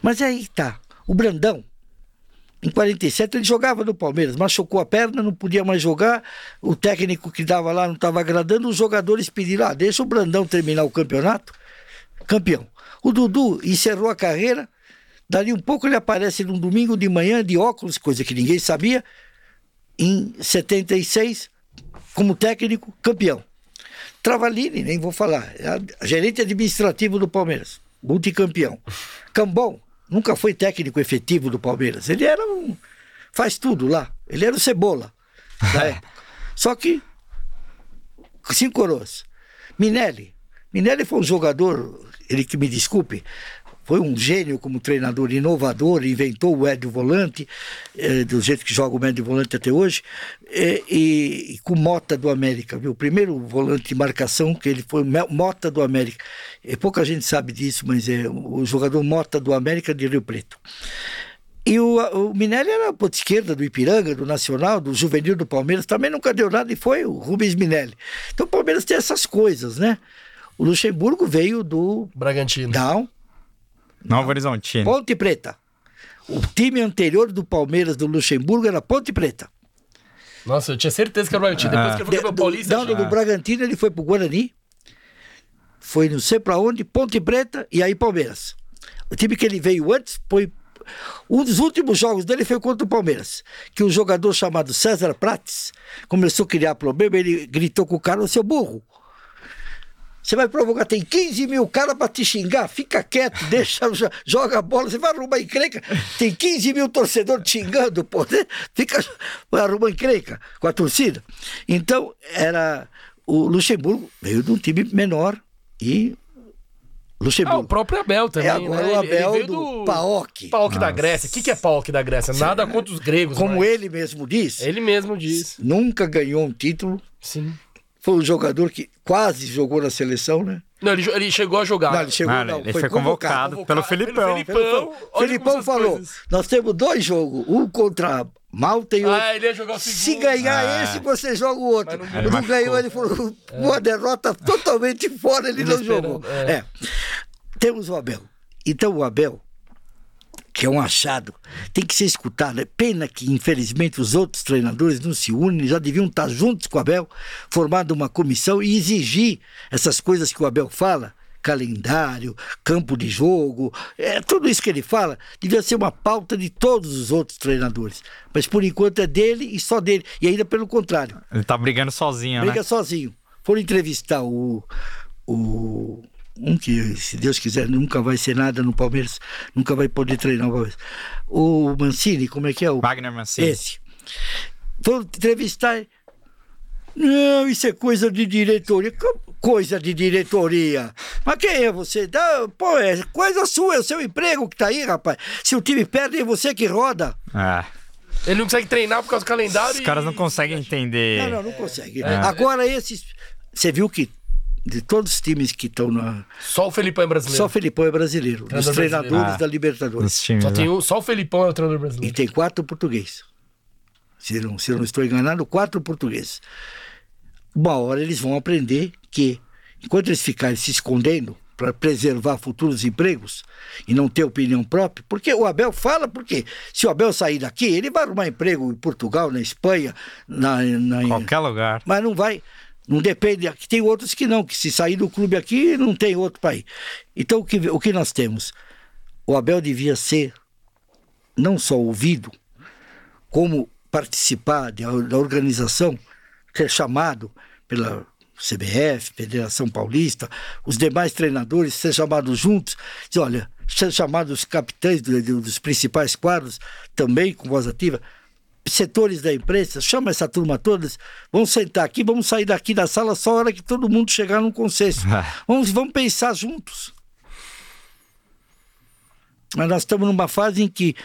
Mas aí tá. O Brandão, em 47, ele jogava no Palmeiras, machucou a perna, não podia mais jogar. O técnico que dava lá não estava agradando. Os jogadores pediram: ah, deixa o Brandão terminar o campeonato. Campeão. O Dudu encerrou a carreira. Dali um pouco ele aparece num domingo de manhã de óculos, coisa que ninguém sabia. Em 76, como técnico, campeão. Travalini, nem vou falar, é gerente administrativo do Palmeiras, multicampeão. Cambon, nunca foi técnico efetivo do Palmeiras. Ele era um. faz tudo lá. Ele era o cebola da época. Só que. Cinco coroas. Minelli. Minelli foi um jogador, ele que me desculpe, foi um gênio como treinador, inovador, inventou o médio volante, eh, do jeito que joga o médio volante até hoje, eh, e, e com Mota do América, viu? O primeiro volante de marcação que ele foi Mota do América. E pouca gente sabe disso, mas é o jogador Mota do América de Rio Preto. E o, o Minelli era a ponta esquerda do Ipiranga, do Nacional, do Juvenil do Palmeiras, também nunca deu nada e foi o Rubens Minelli. Então o Palmeiras tem essas coisas, né? O Luxemburgo veio do Bragantino. Down, Novo Horizontino. Ponte Preta. O time anterior do Palmeiras do Luxemburgo era Ponte Preta. Nossa, eu tinha certeza que era o Bragantino. Depois que ele foi do, paulista. não, já- do Bragantino ele foi pro Guarani. Foi não sei pra onde, Ponte Preta e aí Palmeiras. O time que ele veio antes foi Um dos últimos jogos dele foi contra o Palmeiras, que um jogador chamado César Prates começou a criar problema, ele gritou com o cara, seu burro. Você vai provocar, tem 15 mil caras pra te xingar, fica quieto, deixa, jo- joga a bola, você vai arrumar encrenca. Tem 15 mil torcedores te xingando, pô, né? fica, vai arrumar encrenca com a torcida. Então, era. O Luxemburgo veio de um time menor e. Ah, Luxemburgo. o próprio Abel também. é agora né? o Ele- ele Abel veio do, PAOK. PAOK da Grécia. O que, que é PAOK da Grécia? Nada contra os gregos. Como mas ele mesmo diz, Ele mesmo diz. nunca ganhou um título. Sim. Foi um jogador que quase jogou na seleção, né? Não, ele, ele chegou a jogar. Não, ele chegou, Não, não, ele foi convocado pelo Convocado Filipão. pelo Filipão. Olha como Filipão essas falou: coisas- nós temos dois jogos, um contra Malta e outro. Ah, ele ia jogar o segundo. Se ganhar Ah. esse, você joga o outro. Mas Não, não ganhou. ele falou: uma derrota totalmente fora, ele não jogou. é. É. Temos o Abel. Então, o Abel, que é um achado, tem que ser escutado. É pena que, infelizmente, os outros treinadores não se unem, já deviam estar juntos com o Abel, formando uma comissão e exigir essas coisas que o Abel fala. Calendário, campo de jogo, é, tudo isso que ele fala devia ser uma pauta de todos os outros treinadores. Mas por enquanto é dele e só dele. E ainda pelo contrário, Ele tá brigando sozinho, briga né? sozinho. Foram entrevistar o, o. Um que, se Deus quiser, nunca vai ser nada no Palmeiras, nunca vai poder treinar o Palmeiras. O Mancini, como é que é? O, Wagner Mancini. esse. Foram entrevistar. Não, isso é coisa de diretoria. Co- Coisa de diretoria. Mas quem é você? Dá- Pô, é coisa sua, é o seu emprego que tá aí, rapaz. Se o time perde, é você que roda. É. Ele não consegue treinar por causa do calendário. Os e- caras não conseguem entender. Não, não, não consegue. Agora, esses. Você viu que de todos os times que estão na. Só o Felipão é brasileiro. Só o Felipão é brasileiro. Dos Treinador treinadores brasileiro. da Libertadores. Os times, Só, tem o, só o Felipão é o treinador E brasileiro. tem quatro portugueses. Se não, se eu não estou enganado, quatro portugueses. Uma hora eles vão aprender que, enquanto eles ficarem se escondendo para preservar futuros empregos e não ter opinião própria, porque o Abel fala, porque se o Abel sair daqui, ele vai arrumar emprego em Portugal, na Espanha, na, na, Qualquer lugar. mas não vai. Não depende. Aqui tem outros que não, que se sair do clube aqui, não tem outro para ir. Então, o que, o que nós temos? O Abel devia ser não só ouvido, como participar de- da organização, ser chamado pela CBF, Federação Paulista, os demais treinadores, ser chamados juntos, dizer, olha, ser chamados os capitães do- do- dos principais quadros, também com voz ativa, setores da imprensa, chama essa turma todas, vamos sentar aqui, vamos sair daqui da sala só a hora que todo mundo chegar num consenso. Vamos, vamos pensar juntos. Mas nós estamos numa fase em que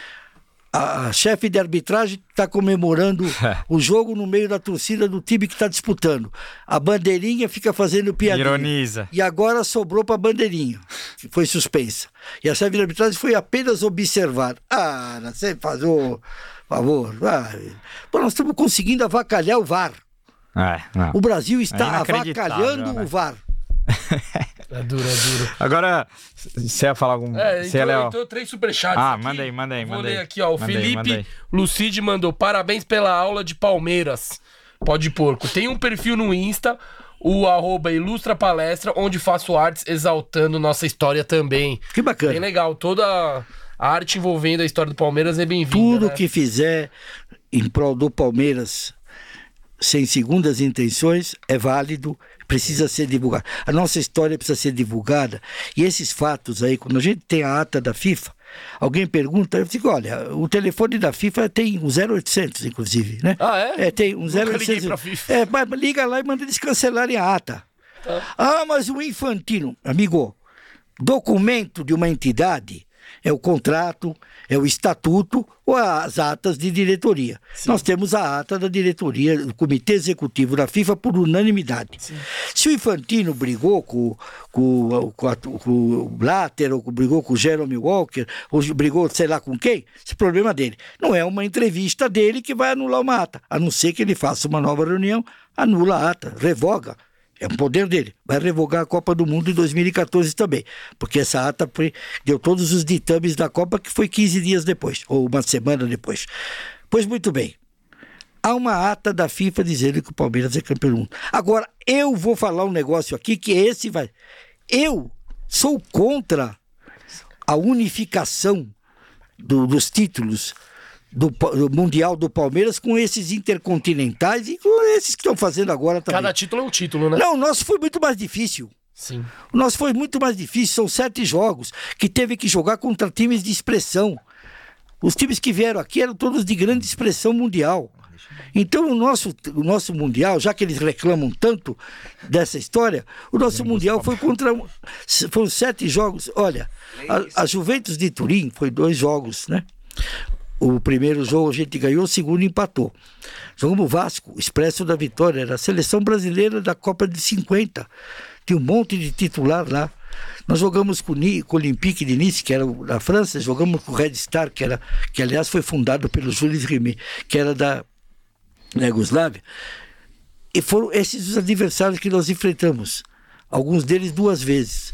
a chefe de arbitragem está comemorando o jogo no meio da torcida do time que está disputando. A bandeirinha fica fazendo piadinha. Ironiza. E agora sobrou para a bandeirinha, que foi suspensa. E a chefe de arbitragem foi apenas observar. Ah, você faz o favor. vai. Pô, nós estamos conseguindo avacalhar o VAR. É, não. O Brasil É está inacreditável, avacalhando né? o VAR. É duro, é duro. Agora, você ia falar algum. É, entrou, ó. entrou três superchats. Ah, aqui. manda aí, manda aí, Vou manda ler aí. aqui, ó. O Manda Felipe aí. Lucide mandou: parabéns pela aula de Palmeiras. Pode porco. Tem um perfil no Insta, o arroba Ilustra Palestra, onde faço artes exaltando nossa história também. Que bacana. Bem legal. Toda a arte envolvendo a história do Palmeiras é bem-vinda. Tudo né? que fizer em prol do Palmeiras sem segundas intenções é válido, precisa ser divulgado. A nossa história precisa ser divulgada. E esses fatos aí, quando a gente tem a ata da FIFA, alguém pergunta, eu digo, olha, o telefone da FIFA tem um 0800, inclusive, né? Ah, é? É, tem um Nunca liguei 0800. pra FIFA. É, mas liga lá e manda eles cancelarem a ata. Ah, mas o Infantino, amigo, documento de uma entidade é o contrato, é o estatuto ou as atas de diretoria. Nós temos a ata da diretoria do Comitê Executivo da FIFA por unanimidade. Se o Infantino brigou com, com, com, a- com o Blatter, ou brigou com o Jeremy Walker, ou brigou sei lá com quem, esse é problema dele. Não é uma entrevista dele que vai anular uma ata, a não ser que ele faça uma nova reunião, anula a ata, revoga. É um poder dele. Vai revogar a Copa do Mundo em 2014 também. Porque essa ata deu todos os ditames da Copa, que foi 15 dias depois, ou uma semana depois. Pois muito bem. Há uma ata da FIFA dizendo que o Palmeiras é campeão do mundo. Agora, eu vou falar um negócio aqui que esse vai. Eu sou contra a unificação do- dos títulos do, do Mundial do Palmeiras com esses intercontinentais e com esses que estão fazendo agora também. Cada título é um título, né? Não, o nosso foi muito mais difícil. Sim. O nosso foi muito mais difícil. São sete jogos que teve que jogar contra times de expressão. Os times que vieram aqui eram todos de grande expressão mundial. Então, o nosso, o nosso Mundial, já que eles reclamam tanto dessa história, o nosso Mundial foi contra. um- Foram sete jogos. Olha, a, a Juventus de Turim foi dois jogos, né? O primeiro jogo a gente ganhou, o segundo empatou. Jogamos o Vasco, Expresso da Vitória, era a seleção brasileira da Copa de 50. Tinha um monte de titular lá. Nós jogamos com, com o Olympique de Nice, que era da França, jogamos com o Red Star, que, era, que aliás foi fundado pelo Jules Rimet, que era da, da. E foram esses os adversários que nós enfrentamos. Alguns deles duas vezes.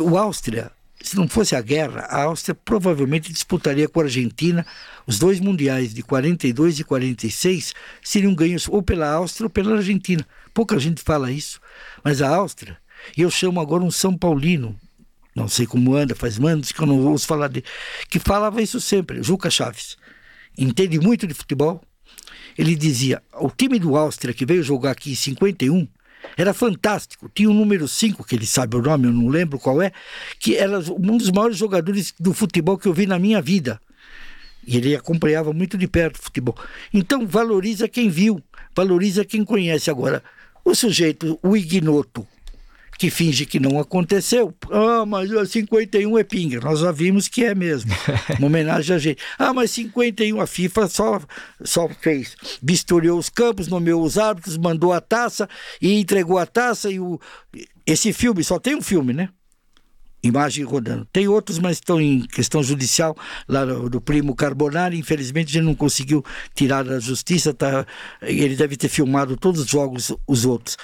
O Áustria, se não fosse a guerra, a Áustria provavelmente disputaria com a Argentina os dois mundiais de 42 e 46 seriam ganhos ou pela Áustria ou pela Argentina. Pouca gente fala isso, mas a Áustria, e eu chamo agora um São Paulino, não sei como anda, faz anos que eu não ouço falar dele, que falava isso sempre, Juca Chaves. Entende muito de futebol, ele dizia: o time do Áustria que veio jogar aqui em 51 era fantástico. Tinha o número 5, que ele sabe o nome, eu não lembro qual é, que era um dos maiores jogadores do futebol que eu vi na minha vida. E ele acompanhava muito de perto o futebol. Então, valoriza quem viu, valoriza quem conhece. Agora, o sujeito, o ignoto, que finge que não aconteceu. Ah, mas o 51 é pinga. Nós já vimos que é mesmo. Uma homenagem a gente. Ah, mas 51 a FIFA só, só fez. Vistoriou os campos, nomeou os árbitros, mandou a taça e entregou a taça. E o... Esse filme, só tem um filme, né? Imagem rodando. Tem outros, mas estão em questão judicial, lá do, do primo Carbonari. Infelizmente, a gente não conseguiu tirar da justiça. Tá? Ele deve ter filmado todos os jogos, os outros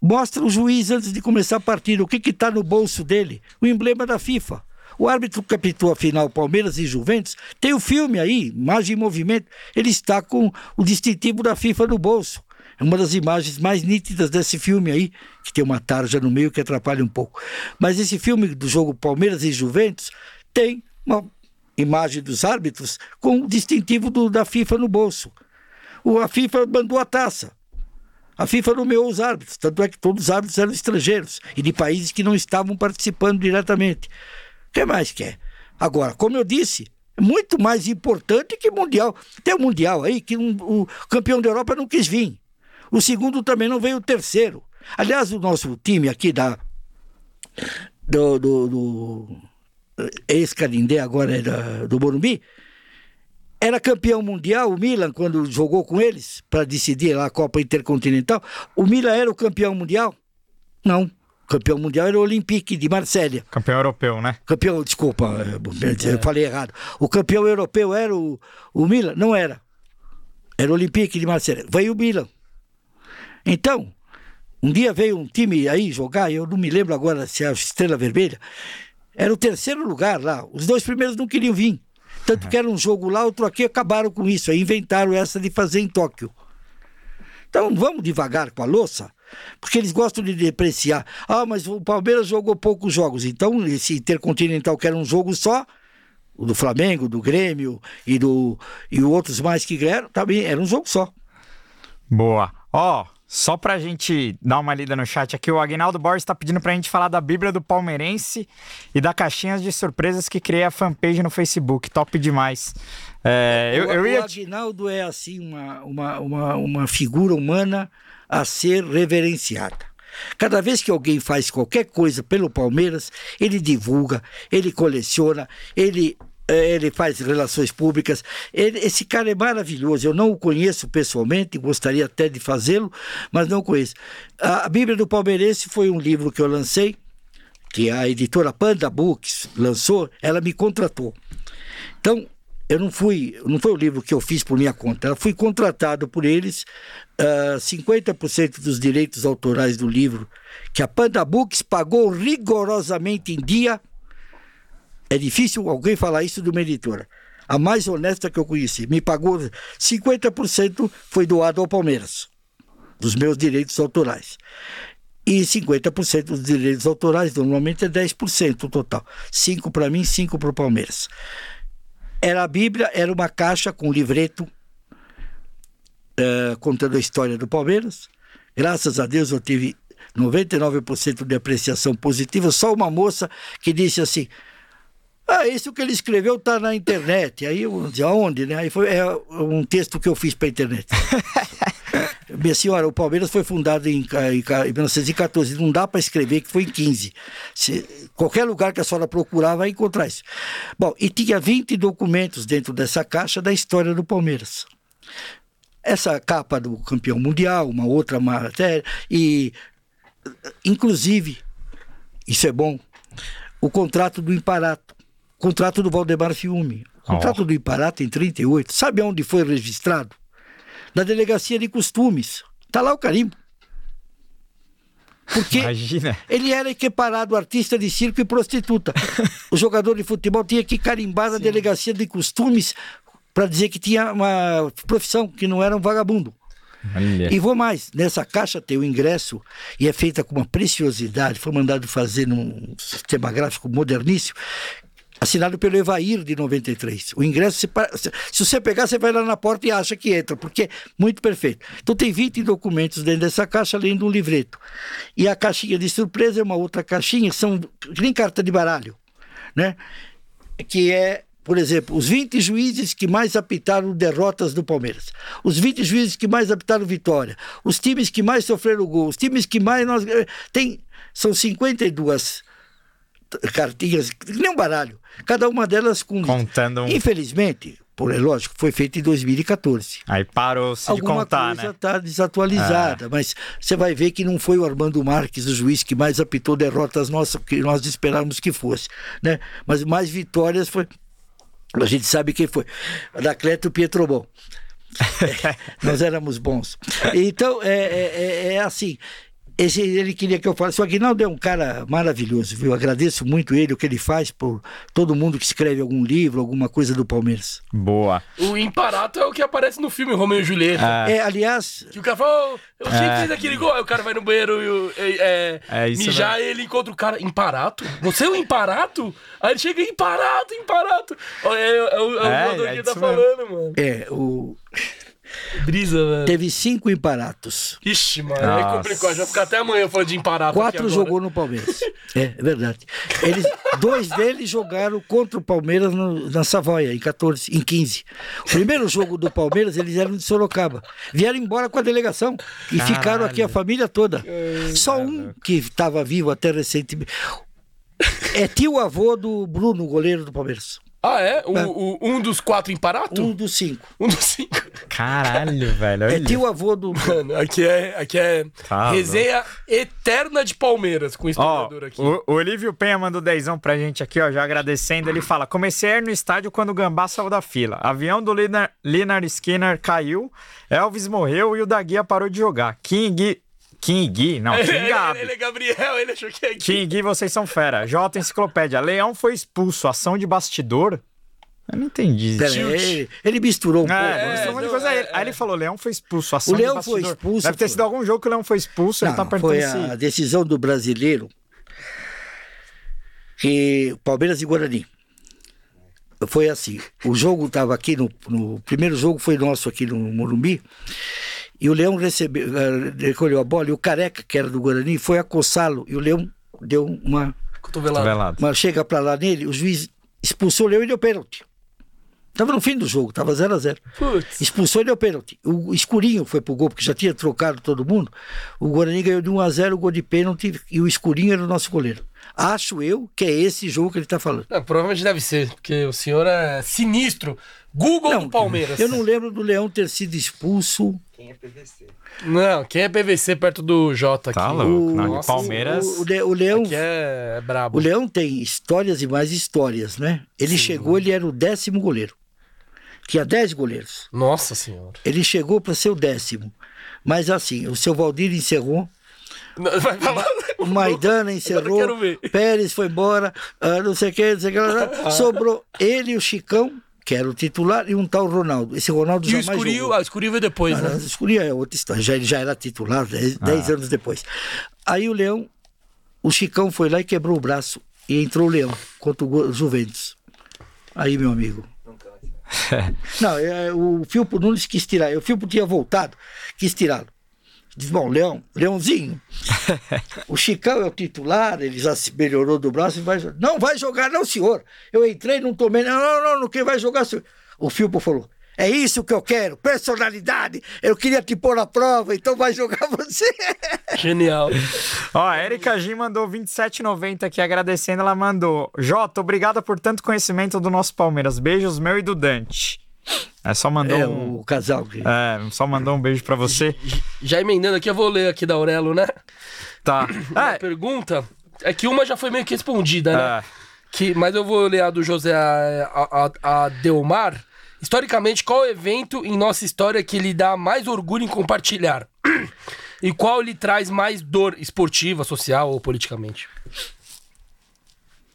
mostra o juiz antes de começar a partida, o que está no bolso dele? O emblema da FIFA. O árbitro que apitou a final Palmeiras e Juventus, tem o filme aí, imagem em movimento, ele está com o distintivo da FIFA no bolso. É uma das imagens mais nítidas desse filme aí, que tem uma tarja no meio que atrapalha um pouco. Mas esse filme do jogo Palmeiras e Juventus tem uma imagem dos árbitros com o distintivo do, da FIFA no bolso. O, a FIFA mandou a taça. A FIFA nomeou os árbitros, tanto é que todos os árbitros eram estrangeiros e de países que não estavam participando diretamente. O que mais quer? Agora, como eu disse, é muito mais importante que Mundial. Tem um Mundial aí que um, o campeão da Europa não quis vir. O segundo também não veio o terceiro. Aliás, o nosso time aqui da. do, do, do ex-Carindé, agora é da, do Morumbi, era campeão mundial, o Milan, quando jogou com eles para decidir lá a Copa Intercontinental. O Milan era o campeão mundial? Não. O campeão mundial era o Olympique de Marsella. Campeão europeu, né? Campeão, desculpa, eu falei errado. O campeão europeu era o, o Milan? Não era. Era o Olympique de Marsella. Veio o Milan. Então, um dia veio um time aí jogar, eu não me lembro agora se é a Estrela Vermelha. Era o terceiro lugar lá. Os dois primeiros não queriam vir. Tanto que era um jogo lá, outro aqui, acabaram com isso. Aí inventaram essa de fazer em Tóquio. Então vamos devagar com a louça, porque eles gostam de depreciar. Ah, mas o Palmeiras jogou poucos jogos. Então, esse Intercontinental, que era um jogo só, o do Flamengo, do Grêmio e do e outros mais que ganharam, também era um jogo só. Boa. Ó, só pra gente dar uma lida no chat aqui, o Agnaldo Borges tá pedindo pra gente falar da Bíblia do Palmeirense e da caixinhas de surpresas que criei a fanpage no Facebook. Top demais. É, eu, o, eu ia. o Aguinaldo é assim uma, uma, uma, uma figura humana a ser reverenciada. Cada vez que alguém faz qualquer coisa pelo Palmeiras, ele divulga, ele coleciona, ele, ele faz relações públicas. Ele- esse cara é maravilhoso. Eu não o conheço pessoalmente, gostaria até de fazê-lo, mas não conheço. A, Bíblia do Palmeirense foi um livro que eu lancei, que a editora Panda Books lançou, ela me contratou. Então, eu não fui, não foi o livro que eu fiz por minha conta, eu fui contratado por eles, ah, 50% dos direitos autorais do livro, que a Panda Books pagou rigorosamente em dia. É difícil alguém falar isso de uma editora. A mais honesta que eu conheci. Me pagou 50% foi doado ao Palmeiras, dos meus direitos autorais. E 50% dos direitos autorais, normalmente é 10% o total. 5 para mim, 5 para o Palmeiras. Era a Bíblia, era uma caixa com livreto eh, contando a história do Palmeiras. Graças a Deus eu tive 99% de apreciação positiva. Só uma moça que disse assim: Ah, isso que ele escreveu tá na internet. Aí eu disse: Aonde, né? Aí foi é, um texto que eu fiz para internet. Minha senhora, o Palmeiras foi fundado em, em em 1914. Não dá para escrever que foi em 15. Se- qualquer lugar que a senhora procurar vai encontrar isso. Bom, e tinha 20 documentos dentro dessa caixa da história do Palmeiras. Essa capa do campeão mundial, uma outra matéria, e inclusive, isso é bom, o contrato do Imparato, contrato do Valdemar Fiume. O contrato do Imparato em 38, sabe onde foi registrado? Na delegacia de costumes. Tá lá o carimbo. Porque Imagina. ele era equiparado artista de circo e prostituta. o jogador de futebol tinha que carimbar na delegacia de costumes para dizer que tinha uma profissão, que não era um vagabundo. Olha. E vou mais, nessa caixa tem o ingresso e é feita com uma preciosidade, foi mandado fazer num sistema gráfico moderníssimo, assinado pelo Evair de 93. O ingresso, se, se você pegar, você vai lá na porta e acha que entra, porque é muito perfeito. Então tem 20 documentos dentro dessa caixa, além de um livreto. E a caixinha de surpresa é uma outra caixinha, são nem carta de baralho, né? que é, por exemplo, os 20 juízes que mais apitaram derrotas do Palmeiras, os 20 juízes que mais apitaram vitória, os times que mais sofreram gol, os times que mais nós eh, tem são 52 t- cartinhas, nem um baralho, cada uma delas com Contando um- Infelizmente, por é lógico, foi feito em 2014. Aí parou-se de contar, coisa né? está desatualizada, mas você vai ver que não foi o Armando Marques, o juiz, que mais apitou derrotas nossas, que nós esperávamos que fosse. Né? Mas mais vitórias foi. A gente sabe quem foi. Anacleto Pietrobon. É, nós éramos bons. Então, é, é, é- é assim. Esse, ele queria que eu falasse. O Aguinaldo é um cara maravilhoso, viu? Agradeço muito ele, o que ele faz por todo mundo que escreve algum livro, alguma coisa do Palmeiras. Boa. O Imparato é o que aparece no filme Romeo e Julieta. É, aliás, Que o cara fala, "Ô, eu sei É. que fez aquele gol. Aí o cara vai no banheiro e o- é, é, É, isso mijar e ele encontra o cara. Imparato? Você é o Imparato? Aí ele chega, Imparato, Imparato. Ó, É, é, o- é o É, jogador é que tá falando, mano. é, o, Brisa, velho. teve cinco emparatos. Ixi, mano, aí Nossa. complicou. Já vai ficar até amanhã falando de Imparato. Quatro jogou no Palmeiras. É, é verdade. Eles, dois deles jogaram contra o Palmeiras no- na Savoia, em 14, em 15. O primeiro jogo do Palmeiras, eles eram de Sorocaba. Vieram embora com a delegação e ficaram aqui a família toda. Só um que estava vivo até recentemente. É tio avô do Bruno, goleiro do Palmeiras. Ah, é? O, o- um dos quatro Imparato? Um dos cinco. Um dos cinco. Caralho, velho. É olha. tio avô do. Mano, aqui é, aqui é Tá resenha eterna de Palmeiras com o Ó, aqui. o, o Olívio Penha mandou dezão pra gente aqui, ó, já agradecendo. Ele fala: comecei a ir no estádio quando o Gambá saiu da fila. Avião do Linar, Linar Skinner caiu, Elvis morreu e o da Guia parou de jogar. King. King, não, Ele, King ele, Gabi. ele é Gabriel, ele achou que é aqui. King, vocês são fera. J Enciclopédia. Leão foi expulso. Ação de bastidor. Eu não entendi. Pera, ele, ele misturou um pouco. É, misturou um monte de não, coisa. é, Aí- Aí ele falou: Leão foi expulso. Ação O de Leão foi expulso, Deve ter sido algum jogo que o Leão foi expulso. ele Não, tá perguntando foi se. a decisão do brasileiro que Palmeiras e Guarani. Foi assim, o jogo estava aqui no, no primeiro jogo foi nosso aqui no Morumbi e o Leão recebeu, eh, recolheu a bola e o Careca que era do Guarani foi acossá-lo e o Leão deu uma, Cotovelado. Velado. uma chega para lá nele, o juiz expulsou o Leão e deu pênalti. Tava no fim do jogo, tava 0 a 0 Putz. Expulsou e deu pênalti. O Escurinho foi pro gol, porque já tinha trocado todo mundo. O Guarani ganhou de 1 a 0 o gol de pênalti e o Escurinho era o nosso goleiro. Acho eu que é esse jogo que ele tá falando. Não, provavelmente deve ser, porque o senhor é sinistro. Google do Palmeiras. Eu não lembro do Leão ter sido expulso. Não, quem é PVC perto do Jota aqui? Tá louco. Não, Nossa, Palmeiras. O, o o Leão, Que é brabo. o Leão tem histórias e mais histórias, né? Ele chegou, ele era o décimo goleiro. Tinha 10 goleiros. Nossa senhora. Ele chegou para ser o décimo. Mas assim, o seu Valdir encerrou, Não, vai falar. o Maidana encerrou, quero ver. Pérez foi embora, ah, não sei o que, não sei o que. lá. Sobrou ele e o Chicão, que era o titular, e um tal Ronaldo. Esse Ronaldo E o jamais escurinho, jogou. ah, o escurinho veio depois, Ah, né? não, o Escurinho é outra história, já, ele já era titular 10 anos depois. Aí o Leão, o Chicão foi lá e quebrou o braço, e entrou o Leão contra o Juventus. Aí, meu amigo, Não, é, o Filpo Nunes quis tirar. O Filpo tinha voltado, quis tirá-lo. Diz, bom, Leão, Leãozinho, o Chicão é o titular, ele já se melhorou do braço e vai jogar. Não vai jogar, não, senhor. Eu entrei, não tomei. Não, não, não, não quem vai jogar, senhor. O Filpo falou: é isso que eu quero, personalidade. Eu queria te pôr à prova, então vai jogar você. Genial. Ó, a Erika G mandou 27,90 aqui agradecendo. Ela mandou: Jota, obrigada por tanto conhecimento do nosso Palmeiras. Beijos meu e do Dante. É, só mandou É um. o casal que. É, só mandou um beijo pra você. Já emendando aqui, eu vou ler aqui da Aurelo, né? Tá. Uma É, pergunta. É que uma já foi meio que respondida, né? é. Que, mas eu vou ler a do José a, a, a Delmar. Historicamente, qual o evento em nossa história que lhe dá mais orgulho em compartilhar? E qual lhe traz mais dor esportiva, social ou politicamente?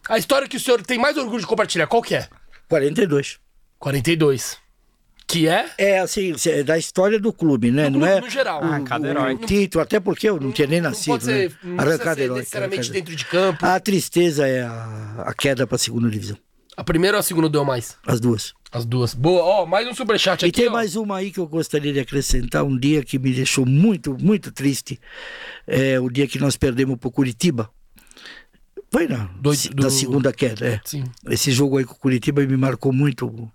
A história que o senhor tem mais orgulho de compartilhar, qual que é? 42. 42. Que é? É assim, é da história do clube, né? Do não clube é no geral. Ah, o, cada o, herói. título, até porque eu não tinha nem Não nascido. pode ser, né? não Arrancada necessariamente dentro de campo. A tristeza é a, a queda para a segunda divisão. A primeira ou a segunda deu mais? As duas. As duas. Boa. Ó, mais um superchat E aqui, tem ó. mais uma aí que eu gostaria de acrescentar, um dia que me deixou muito, muito triste. É o dia que nós perdemos pro Curitiba. Foi na, Do- na segunda queda, é. Sim. Esse jogo aí com o Curitiba me marcou muito.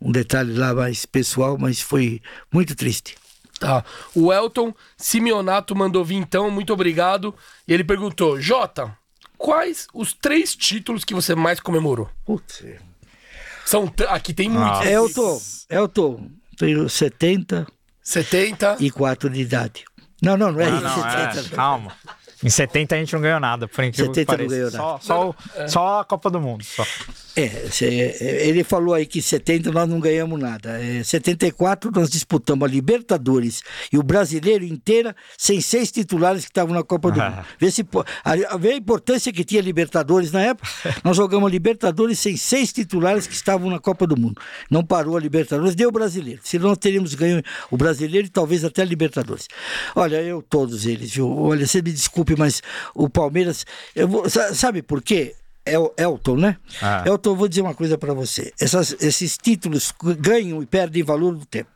Um detalhe lá mais pessoal, mas foi muito triste. Tá. O Elton Simeonato mandou vir então, muito obrigado. E ele perguntou: Jota, quais os três títulos que você mais comemorou? Putz. São aqui tem muitos. Ah. Elton, Elton, tenho 74 70. de idade. Não, não, não é Ah, isso. não, é, 70. calma. Em 70 a gente não ganhou nada, por incrível 70 que não ganhou Só, nada. só, o- só a Copa do Mundo. Só. É, é, ele falou aí que 70 nós não ganhamos nada. É, 74 nós disputamos a Libertadores e o Brasileiro inteira sem seis titulares que estavam na Copa do Mundo. Vê, se, a, vê a importância que tinha Libertadores na época. Nós jogamos a Libertadores sem seis titulares que estavam na Copa do Mundo. Não parou a Libertadores, deu o Brasileiro. Senão nós teríamos ganho o Brasileiro e talvez até a Libertadores. Olha, eu todos eles, viu? Olha, você me desculpe, mas o Palmeiras... Eu vou, sa- sabe por quê? É o Elton, né? Ah. Elton, vou dizer uma coisa para você. Essas- esses títulos ganham e perdem valor no tempo.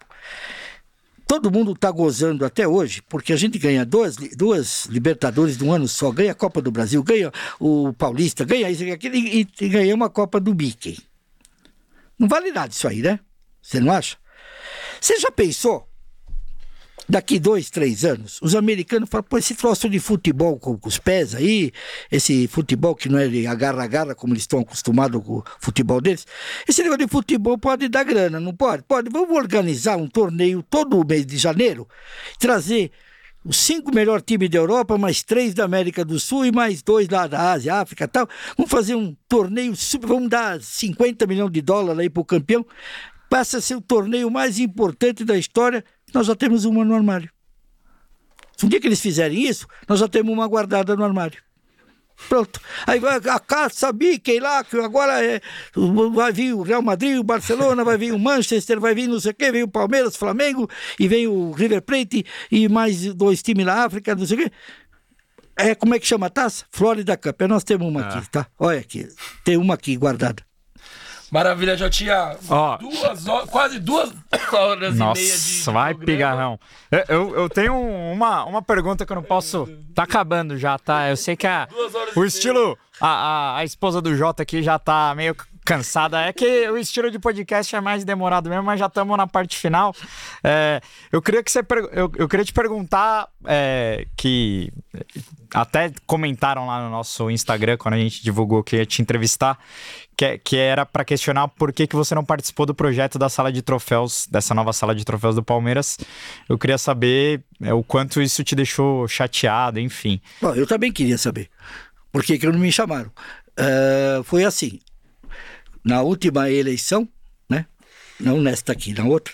Todo mundo está gozando até hoje, porque a gente ganha duas, duas Libertadores de um ano só, ganha a Copa do Brasil, ganha o Paulista, ganha isso e aquilo, e, e ganha uma Copa do Mickey. Não vale nada isso aí, né? Você não acha? Você já pensou? Daqui dois, três anos, os americanos falam, pô, esse troço de futebol com, com os pés aí, esse futebol que não é de agarra-agarra, como eles estão acostumados com o futebol deles, esse negócio de futebol pode dar grana, não pode? Pode. Vamos organizar um torneio todo mês de janeiro, trazer os cinco melhores times da Europa, mais três da América do Sul e mais dois lá da Ásia, África e tal. Vamos fazer um torneio, vamos dar 50 milhões de dólares aí pro campeão. Passa a ser o torneio mais importante da história. Nós já temos uma no armário. Se um dia que eles fizerem isso, nós já temos uma guardada no armário. Pronto. Aí vai a caça Mickey lá, que agora é, vai vir o Real Madrid, o Barcelona, vai vir o Manchester, vai vir não sei o quê, vem o Palmeiras, Flamengo, e vem o River Plate e mais dois times na África, não sei o quê. É, como é que chama a taça? Florida Cup. É, Nós temos uma aqui, tá? Olha aqui. Tem uma aqui guardada. Maravilha, já tinha Ó. duas horas, quase duas horas e meia de. Nossa, vai pigarrão. Eu, eu, eu tenho uma, uma pergunta que eu não posso. Tá acabando já, tá? Eu sei que a, o estilo. A, a, a esposa do Jota aqui já tá meio cansada. É que o estilo de podcast é mais demorado mesmo, mas já estamos na parte final. É, eu queria que você. Eu, eu queria te perguntar é, que. Até comentaram lá no nosso Instagram quando a gente divulgou que ia te entrevistar, que, que era para questionar por que, que você não participou do projeto da sala de troféus, dessa nova sala de troféus do Palmeiras. Eu queria saber é, o quanto isso te deixou chateado, enfim. Bom, eu também queria saber. Por que, que não me chamaram? Eh, foi assim. Na última eleição, né? Não nesta aqui, na outra.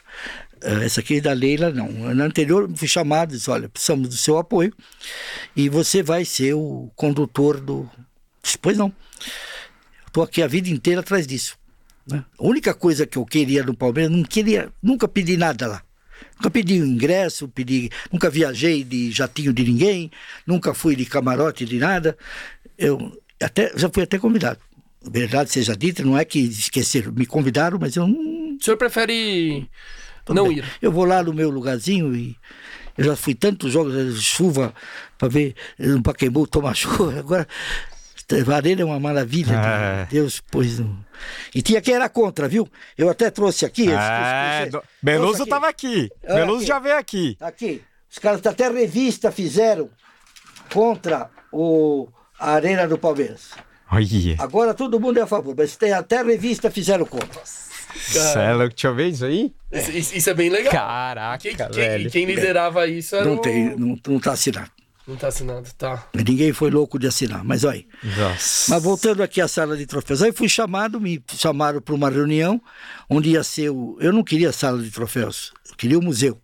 eh, essa aqui é da Leila, não. Na anterior, fui chamado, disse, olha, precisamos do seu apoio e você vai ser o condutor do... Disse, Pois não. Estou aqui a vida inteira atrás disso. né? A única coisa que eu queria no Palmeiras, não queria, nunca pedi nada lá. Nunca pedi um ingresso, pedi, nunca viajei de jatinho de ninguém, nunca fui de camarote de nada. Eu até já fui até convidado. Verdade seja dita, não é que esqueceram, me convidaram, mas eu não, O senhor prefere não ir? Eu vou lá no meu lugarzinho e eu já fui tantos jogos de chuva para ver no Pacaembu tomar chuva. Agora, a arena é uma maravilha. É. Deus pôs no... E tinha quem era contra, viu? Eu até trouxe aqui. esse- É, Beluso aqui. tava aqui. É, Beluso aqui. já veio aqui. Tá Aqui. Os caras até revista fizeram contra o, a Arena do Palmeiras. Olha. Agora todo mundo é a favor, mas tem até revista fizeram contra. Cê é louco, deixa eu ver isso aí. Isso, isso- isso é bem legal. Caraca, Quem, quem- velho. quem liderava isso era Não o... tem, não, não tá assinado. Não tá assinado, tá. Ninguém foi louco de assinar, mas olha. aí. Nossa. Mas voltando aqui à sala de troféus, aí fui chamado, me chamaram para uma reunião onde ia ser o. Eu não queria a sala de troféus, eu queria o museu.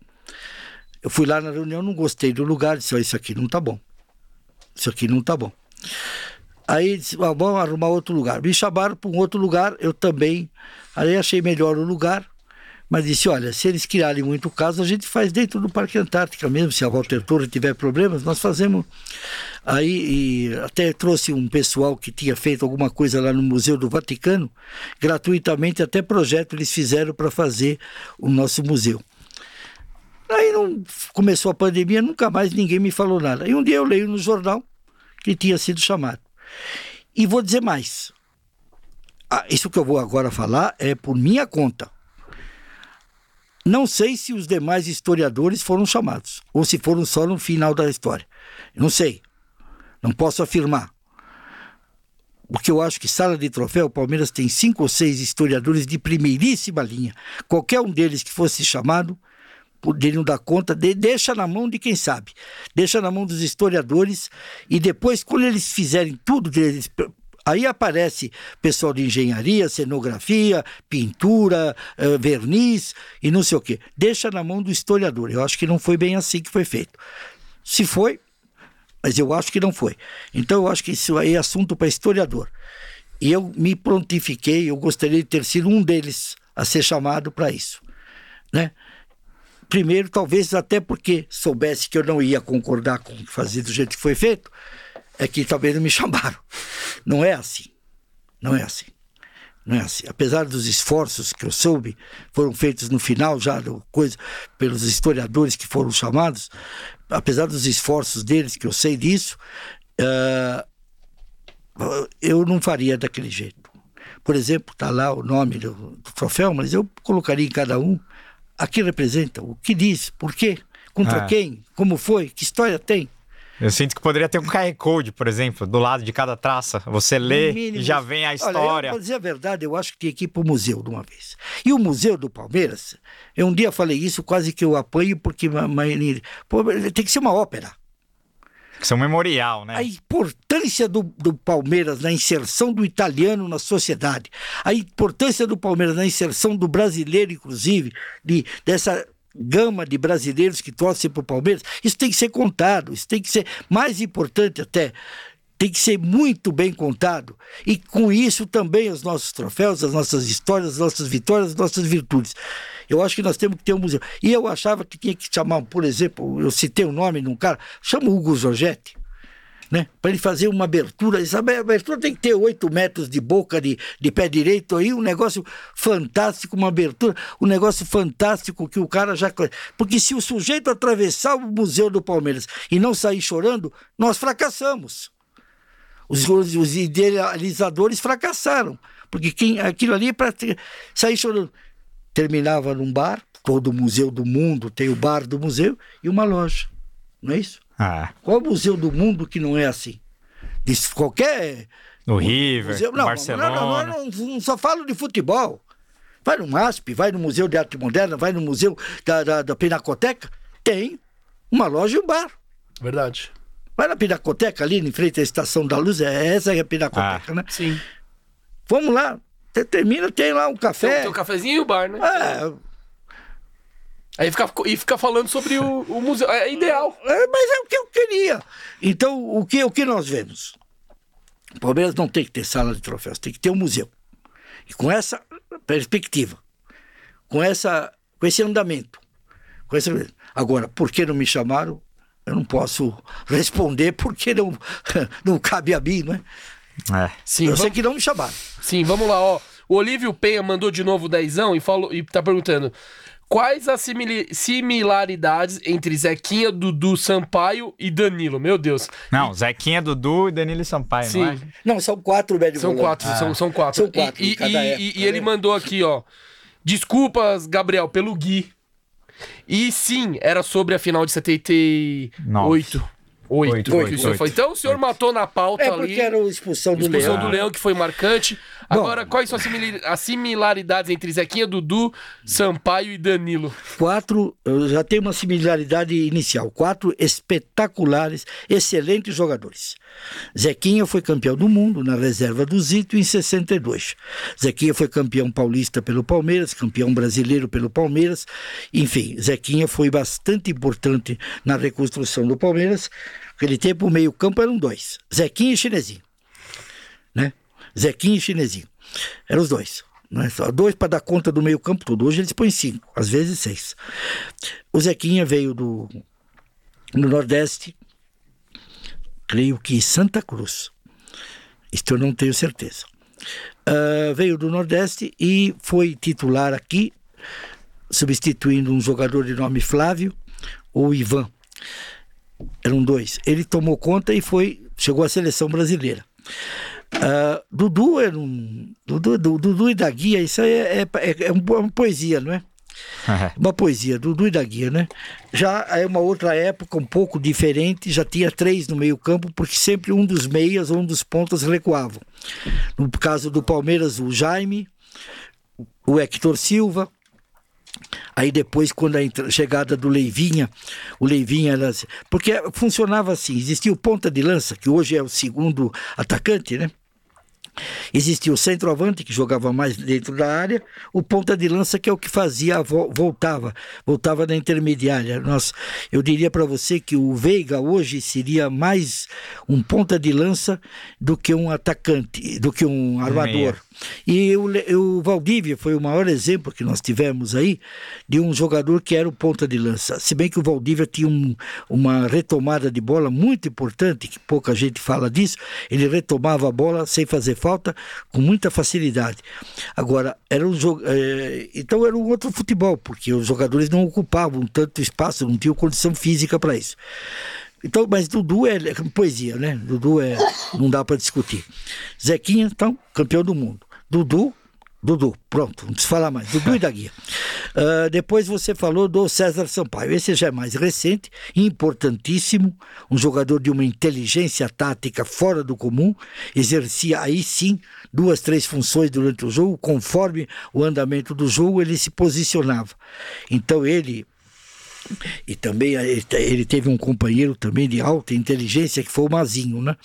Eu fui lá na reunião, não gostei do lugar, disse: "Ó, Isso aqui não tá bom. Isso aqui não tá bom. Aí disse: "Ah, Vamos arrumar outro lugar. Me chamaram para um outro lugar, eu também. Aí achei melhor o lugar. Mas disse, olha, se eles criarem muito caso, a gente faz dentro do Parque Antártica mesmo. Se a Walter Torre tiver problemas, nós fazemos. Aí até trouxe um pessoal que tinha feito alguma coisa lá no Museu do Vaticano, gratuitamente, até projeto eles fizeram para fazer o nosso museu. Aí não começou a pandemia, nunca mais ninguém me falou nada. E um dia eu leio no jornal que tinha sido chamado. E vou dizer mais. Ah, isso que eu vou agora falar é por minha conta. Não sei se os demais historiadores foram chamados, ou se foram só no final da história. Não sei. Não posso afirmar. Porque eu acho que sala de troféu, o Palmeiras tem cinco ou seis historiadores de primeiríssima linha. Qualquer um deles que fosse chamado, poderiam dar conta, de, deixa na mão de quem sabe. Deixa na mão dos historiadores e depois, quando eles fizerem tudo deles, aí aparece pessoal de engenharia, cenografia, pintura, eh, verniz e não sei o quê. Deixa na mão do historiador. Eu acho que não foi bem assim que foi feito. Se foi, mas eu acho que não foi. Então eu acho que isso aí é assunto para historiador. E eu me prontifiquei, eu gostaria de ter sido um deles a ser chamado para isso, né? Primeiro, talvez até porque soubesse que eu não ia concordar com fazer do jeito que foi feito, é que talvez não me chamaram. Não é assim. Não é assim. Não é assim. Apesar dos esforços que eu soube, foram feitos no final já do coisa pelos historiadores que foram chamados, apesar dos esforços deles, que eu sei disso, ah, eu não faria daquele jeito. Por exemplo, está lá o nome do, do troféu, mas eu colocaria em cada um a que representa, o que diz, por quê, contra Ah. quem, como foi, que história tem. Eu sinto que poderia ter um QR Code, por exemplo, do lado de cada traça. Você lê mínimo. e já vem a Olha, história. eu, pra dizer a verdade, eu acho que tinha que ir para o museu de uma vez. E o Museu do Palmeiras, eu um dia falei isso, quase que eu apanho, porque pô, tem que ser uma ópera. Que são memorial, né? A importância do, do Palmeiras na inserção do italiano na sociedade, a importância do Palmeiras na inserção do brasileiro, inclusive, de, dessa gama de brasileiros que torcem para o Palmeiras, isso tem que ser contado, isso tem que ser mais importante até. Tem que ser muito bem contado. E com isso também os nossos troféus, as nossas histórias, as nossas vitórias, as nossas virtudes. Eu acho que nós temos que ter um museu. E eu achava que tinha que chamar, por exemplo, eu citei o nome de um cara, chama Hugo Giorgetti né? Para ele fazer uma abertura. Sabe, a abertura tem que ter oito metros de boca de, de pé direito aí, um negócio fantástico, uma abertura, um negócio fantástico que o cara já. Porque se o sujeito atravessar o Museu do Palmeiras e não sair chorando, nós fracassamos. Os, os, os idealizadores fracassaram. Porque quem, aquilo ali é para sair chorando. Terminava num bar, todo museu do mundo tem o bar do museu e uma loja. Não é isso? Ah, Qual museu do mundo que não é assim? Diz qualquer. no River, museu, no não, Barcelona. Não, não, não, não, não só falo de futebol. Vai no MASP, vai no Museu de Arte Moderna, vai no Museu da, da, da Pinacoteca, tem uma loja e um bar. Verdade. Vai na Pinacoteca ali, em frente à Estação da Luz, é essa é a Pinacoteca, Ah. né? Sim. Vamos lá, você termina, tem lá um café. tem o cafezinho e o bar, né? É, Aí fica, e fica falando sobre o, o museu. É ideal. É, mas é o que eu queria. Então, o que, o que nós vemos? O Palmeiras não tem que ter sala de troféus, tem que ter um museu. E com essa perspectiva, com, essa, com esse andamento. Com esse... Agora, por que não me chamaram? Eu não posso responder porque não, não cabe a mim, não é? Sim, eu sei vamos, que não me chamaram. sim, vamos lá, ó. O Olívio Penha mandou de novo dezão e, falou, e tá perguntando... Quais as similaridades entre Zequinha, Dudu, Sampaio e Danilo? Meu Deus. Não, Zequinha, Dudu e Danilo Sampaio, Sim. não é? Não, são quatro médios São quatro, são, são quatro. São quatro, E, e- e- e né? ele mandou aqui, ó. Desculpas, Gabriel, pelo Gui. E sim, era sobre a final de 78. Nove. Oito. Oito, que o oito, senhor oito. foi. Então o senhor matou na pauta É ali. porque era a expulsão do Expulsão Leão. do Leão, que foi marcante. Agora, quais são as similaridades entre Zequinha, Dudu, Sampaio e Danilo? Quatro, eu já tem uma similaridade inicial. Quatro espetaculares, excelentes jogadores. Zequinha foi campeão do mundo na reserva do Zito em 62. Zequinha foi campeão paulista pelo Palmeiras, campeão brasileiro pelo Palmeiras. Enfim, Zequinha foi bastante importante na reconstrução do Palmeiras. Naquele tempo, o meio-campo eram dois: Zequinha e Chinesinho. Né? Zequinha e Chinesinho. Eram os dois. Né? Só dois para dar conta do meio-campo todo. Hoje eles põem cinco, às vezes seis. O Zequinha veio do, do Nordeste, creio que Santa Cruz. Isto eu não tenho certeza. Ah, veio do Nordeste e foi titular aqui, substituindo um jogador de nome Flávio, ou Ivan. Eram dois. Ele tomou conta e foi chegou à seleção brasileira. Ah, Dudu era um. Dudu, Du- Dudu e da Guia, isso é, é, é uma poesia, não é? Uma poesia, Dudu e da Guia, né? Já é uma outra época um pouco diferente, já tinha três no meio-campo, porque sempre um dos meias ou um dos pontas recuavam. No caso do Palmeiras, o Jaime, o Hector Silva. Aí depois, quando a chegada do Leivinha, o Leivinha era. assim- Porque funcionava assim: existia o ponta de lança, que hoje é o segundo atacante, né? Existia o centroavante, que jogava mais dentro da área, o ponta de lança, que é o que fazia, voltava, voltava na intermediária. Nós, eu diria para você que o Veiga hoje seria mais um ponta de lança do que um atacante, do que um armador. E o, o Valdívia foi o maior exemplo que nós tivemos aí de um jogador que era o ponta de lança. Se bem que o Valdívia tinha um- uma retomada de bola muito importante, que pouca gente fala disso, ele retomava a bola sem fazer falta, com muita facilidade. Agora, era um jogo. eh, então era um outro futebol, porque os jogadores não ocupavam tanto espaço, não tinham condição física para isso. Então, mas Dudu é, é poesia, né? Dudu é. Não dá para discutir. Zequinha, então, campeão do mundo. Dudu, Dudu, pronto, não precisa falar mais. Dudu e da Guia. Ah, depois você falou do César Sampaio. Esse já é mais recente, importantíssimo, um jogador de uma inteligência tática fora do comum, exercia aí sim duas, três funções durante o jogo, conforme o andamento do jogo ele se posicionava. Então ele e também ele te- ele teve um companheiro também de alta inteligência, que foi o Mazinho, né?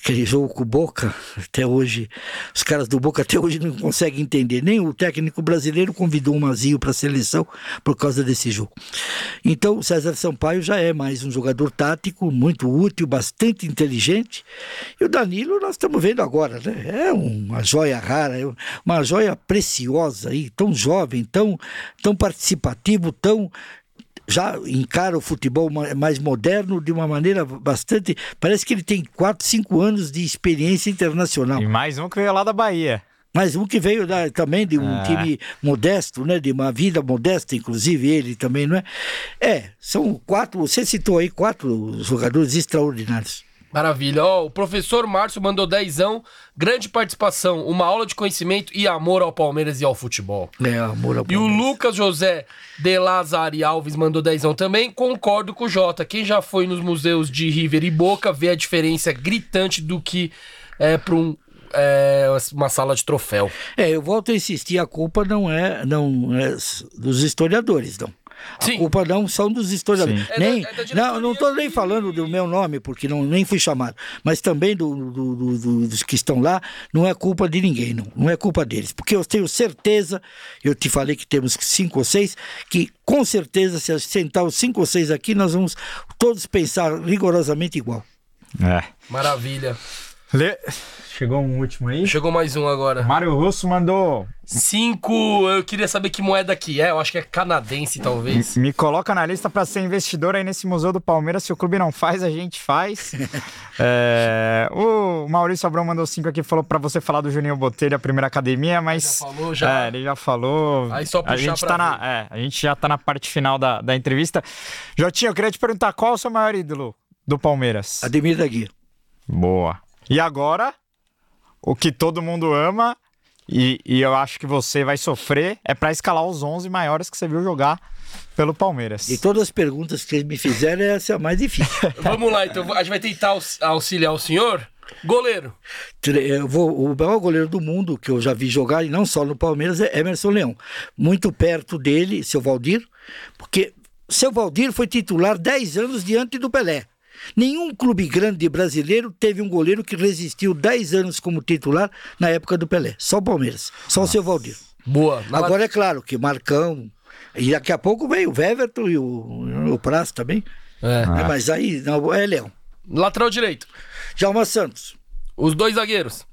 Aquele jogo com o Boca, até hoje, os caras do Boca até hoje não conseguem entender. Nem o técnico brasileiro convidou o Mazinho para a seleção por causa desse jogo. Então, o César Sampaio já é mais um jogador tático, muito útil, bastante inteligente. E o Danilo, nós estamos vendo agora, né? É uma joia rara, é uma joia preciosa aí, tão jovem, tão, tão participativo, tão já encara o futebol ma- mais moderno de uma maneira bastante. Parece que ele tem 4, 5 anos de experiência internacional. E mais um que veio lá da Bahia. Mas um que veio da- também de um É. time modesto, né? De uma vida modesta, inclusive ele também, não é? É, são quatro. Você citou aí quatro jogadores extraordinários. Maravilha. Ó, o professor Márcio mandou dezão. Grande participação, uma aula de conhecimento e amor ao Palmeiras e ao futebol. É, amor ao E o Palmeiras. Lucas José de Lazari Alves mandou dezão também. Concordo com o Jota. Quem já foi nos museus de River e Boca vê a diferença gritante do que é para um, é, uma sala de troféu. É, eu volto a insistir, a culpa não é, não é dos historiadores, não. A Sim. culpa não são dos historiadores. Sim. É Nem, da- é da diretoria não, não estou nem falando do meu nome, porque não, nem fui chamado. Mas também do, do- do- do- dos que estão lá, não é culpa de ninguém, não. Não é culpa deles. Porque eu tenho certeza, eu te falei que temos cinco ou seis, que com certeza, se sentar os cinco ou seis aqui, nós vamos todos pensar rigorosamente igual. É. Maravilha. Le- Chegou um último aí. Chegou mais um agora. Mário Russo mandou. Cinco. Eu queria saber que moeda que é. Eu acho que é canadense, talvez. Me coloca na lista pra ser investidor aí nesse Museu do Palmeiras. Se o clube não faz, a gente faz. É, o Maurício Abrão mandou cinco aqui, falou pra você falar do Juninho Botelho, a primeira academia, mas. Já falou, já. É, ele já falou. Aí só a puxar gente pra tá na, é, A gente já tá na parte final da, da entrevista. Jotinho, eu queria te perguntar qual é o seu maior ídolo do Palmeiras? Ademir da Guia. Boa. E agora, o que todo mundo ama, e, e eu acho que você vai sofrer, é pra escalar os 11 maiores que você viu jogar pelo Palmeiras. De todas as perguntas que eles me fizeram, essa é a mais difícil. Vamos lá, então. A gente vai tentar aux- auxiliar o senhor. Goleiro. Vou- o maior goleiro do mundo que eu já vi jogar, e não só no Palmeiras, é Emerson Leão. Muito perto dele, seu Valdir, porque seu Valdir foi titular 10 anos diante do Pelé. Nenhum clube grande brasileiro teve um goleiro que resistiu 10 anos como titular na época do Pelé. Só o Palmeiras, só o seu Valdir. Boa. Na Agora é claro que Marcão, e daqui a pouco vem o Weverton e o, o Praça também. É. É, mas aí não, é Leão. Lateral direito. Djalma Santos. Os dois zagueiros.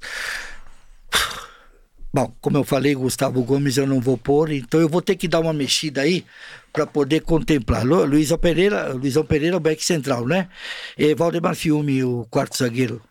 Bom, como eu falei, Gustavo Gomes eu não vou pôr, então eu vou ter que dar uma mexida aí para poder contemplar. Lu- Luizão Pereira, Luizão Pereira, o back central, né? E Valdemar Fiume, o quarto zagueiro.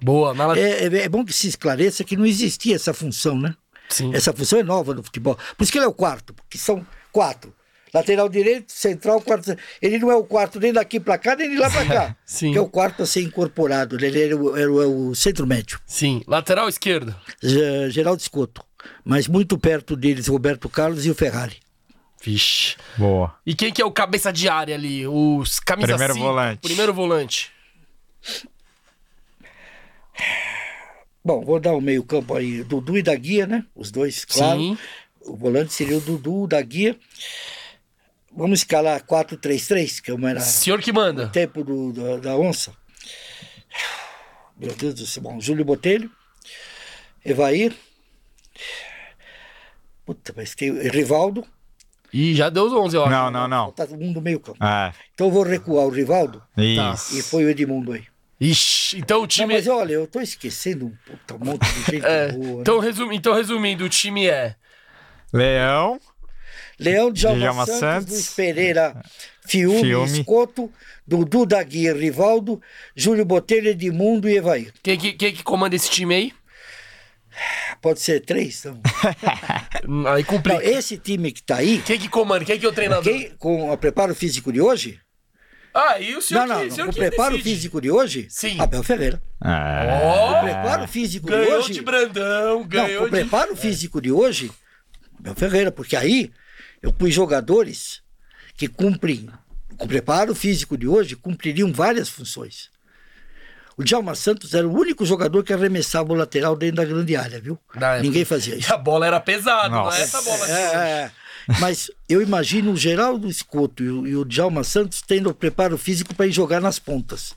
Boa. Na la- É, é- é bom que se esclareça que não existia essa função, né? Sim. Essa função é nova no futebol. Por isso que ele é o quarto, porque são quatro. Lateral direito, central, quarto. Ele não é o quarto nem daqui para cá, nem de lá para cá. Sim. Que é o quarto a ser incorporado. Ele era o, era o- é o centro médio. Sim. Lateral esquerdo. Ge- Geraldo Scotto. Mas muito perto deles, Roberto Carlos e o Ferrari. Vixe. Boa. E quem que é o cabeça de área ali? Os camisa Primeiro cinco, volante. Primeiro volante. Bom, vou dar o meio-campo aí, Dudu e da Guia, né? Os dois, claro. Sim. O volante seria o Dudu, da Guia. Vamos escalar 4-3-3, que é uma era Senhor que manda. tempo do, da, da onça. Meu Deus do céu. Bom, Júlio Botelho, Evair. Puta, mas tem Rivaldo. Ih, já deu os 11, ó. Não, não, não. Tá todo mundo meio campo. É, Então eu vou recuar o Rivaldo isso. e foi o Edmundo aí. Ixi, então o Não, time. mas olha, eu tô esquecendo um puta monte de gente É, boa. né? então, resumi... então, resumindo, o time é. Leão, Leão Djalma, Djalma Santos, Santos, Luiz Pereira, Fiume, Fiume. Escoto, Dudu da Guia, Rivaldo, Júlio Botelho, Edmundo e Evair. Quem que, quem que comanda esse time aí? Pode ser três? Então. Aí Não, complica. esse time que tá aí, Quem que comanda? Quem que é o treinador? quem, com o preparo físico de hoje? Ah, e o senhor não, que, não, o preparo decide. físico de hoje? Sim. Abel Ferreira. É. Ó, O preparo físico de ganhou hoje. de Brandão, Não, ganhou o de... preparo físico de hoje, Abel Ferreira, porque aí eu pus jogadores que cumprem, com o preparo físico de hoje, cumpririam várias funções. O Djalma Santos era o único jogador que arremessava o lateral dentro da grande área, viu? Época. Ninguém fazia E isso. a bola era pesada, não Nossa. é essa bola de hoje. É, é. Mas eu imagino o Geraldo Escoto e o, e o Djalma Santos tendo o preparo físico para ir jogar nas pontas.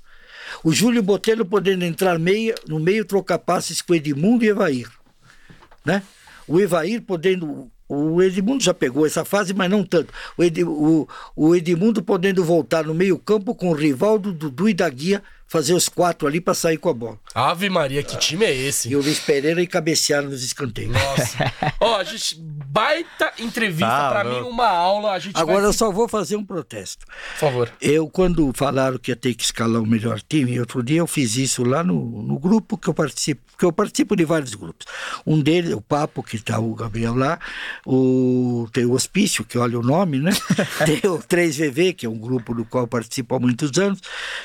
O Júlio Botelho podendo entrar meia, no meio, trocar passes com o Edmundo e Evair. Né? O Evair podendo. O Edmundo já pegou essa fase, mas não tanto. O, Ed- o- o Edmundo podendo voltar no meio-campo com o Rivaldo, Dudu e da Guia, fazer os quatro ali para sair com a bola. Ave Maria, que time é esse? E o Luiz Pereira e cabecear nos escanteios. Nossa. Ó, a gente. Baita entrevista Tá pra louco. mim, uma aula. A gente Agora vai... eu só vou fazer um protesto. Por favor. Eu, quando falaram que ia ter que escalar o melhor time, outro dia eu fiz isso lá no, no grupo que eu participo, porque eu participo de vários grupos. Um deles, o Papo, que está o Gabriel lá, o, tem o Hospício, que olha o nome, né? tem o 3VV, que é um grupo do qual eu participo há muitos anos,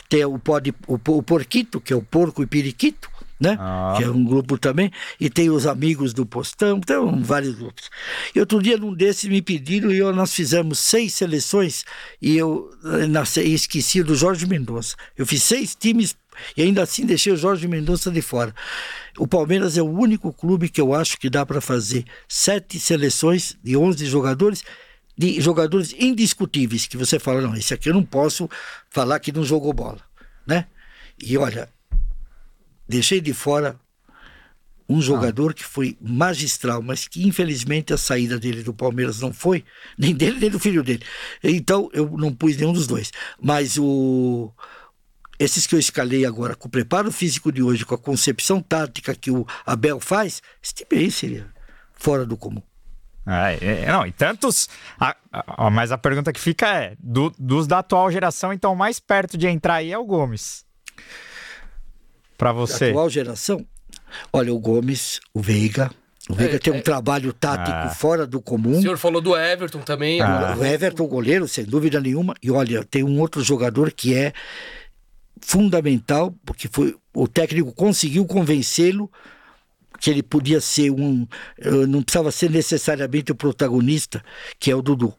tem o, Pod, o, o Porquito, que é o Porco e Periquito, né? Ah. Que é um grupo também, e tem os amigos do Postão, então vários grupos. E outro dia, num desses, me pediram e eu, nós fizemos seis seleções e eu eh, nasci, esqueci do Jorge Mendonça. Eu fiz seis times e ainda assim deixei o Jorge Mendonça de fora. O Palmeiras é o único clube que eu acho que dá para fazer sete seleções de 11 jogadores de jogadores indiscutíveis que você fala não esse aqui eu não posso falar que não jogou bola né e olha deixei de fora um jogador que foi magistral, mas que infelizmente a saída dele do Palmeiras não foi, nem dele nem do filho dele. Então eu não pus nenhum dos dois. Mas o esses que eu escalei agora, com o preparo físico de hoje, com a concepção tática que o Abel faz, esse time aí seria fora do comum. É, é, não, e tantos. a- a- mas a pergunta que fica é: do- dos da atual geração, então, mais perto de entrar aí é o Gomes. Pra Da você. atual geração, olha, o Gomes, o Veiga. O Veiga É, tem um é- trabalho tático Ah. fora do comum. O senhor falou do Everton também. Ah. O Everton, goleiro, sem dúvida nenhuma. E olha, tem um outro jogador que é fundamental, porque foi o técnico conseguiu convencê-lo que ele podia ser um. eh, não precisava ser necessariamente o protagonista, que é o Dudu.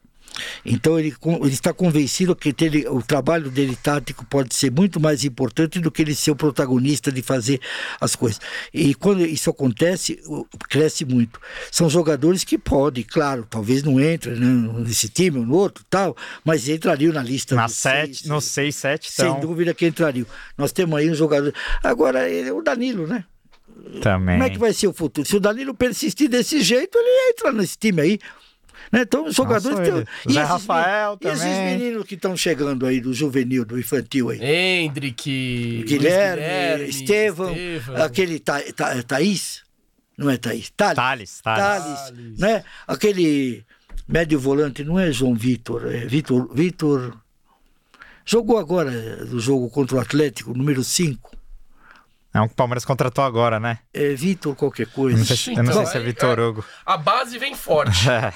Então ele, ele está convencido que ele- o trabalho dele tático pode ser muito mais importante do que ele ser o protagonista de fazer as coisas. E quando isso acontece, cresce muito. São jogadores que podem, claro, talvez não entrem né, nesse time ou no outro, tal, mas entrariam na lista. Na dos 7, seis, no 6, 7, sem então. dúvida que entrariam. Nós temos aí um jogador. Agora, ele, o Danilo, né? Também. Como é que vai ser o futuro? Se o Danilo persistir desse jeito, ele entra nesse time aí. Né? Então, os jogadores. Nossa, têm-. E esses Rafael men- E esses também. meninos que estão chegando aí, do juvenil, do infantil aí? Hendrick, Luiz Guilherme, Estevão, Estevão. aquele Tha, Tha, Thaís, não é Thaís? Thales. Thales, Thales. Thales, Thales. né? Aquele médio volante, não é João Vitor, é Vitor, Vitor... Jogou agora eh, no jogo contra o Atlético, número 5. É um que o Palmeiras contratou agora, né? É Vitor qualquer coisa. não sei, se- eu não sei Então, se é aí- Vitor é. Hugo. A base vem forte. É.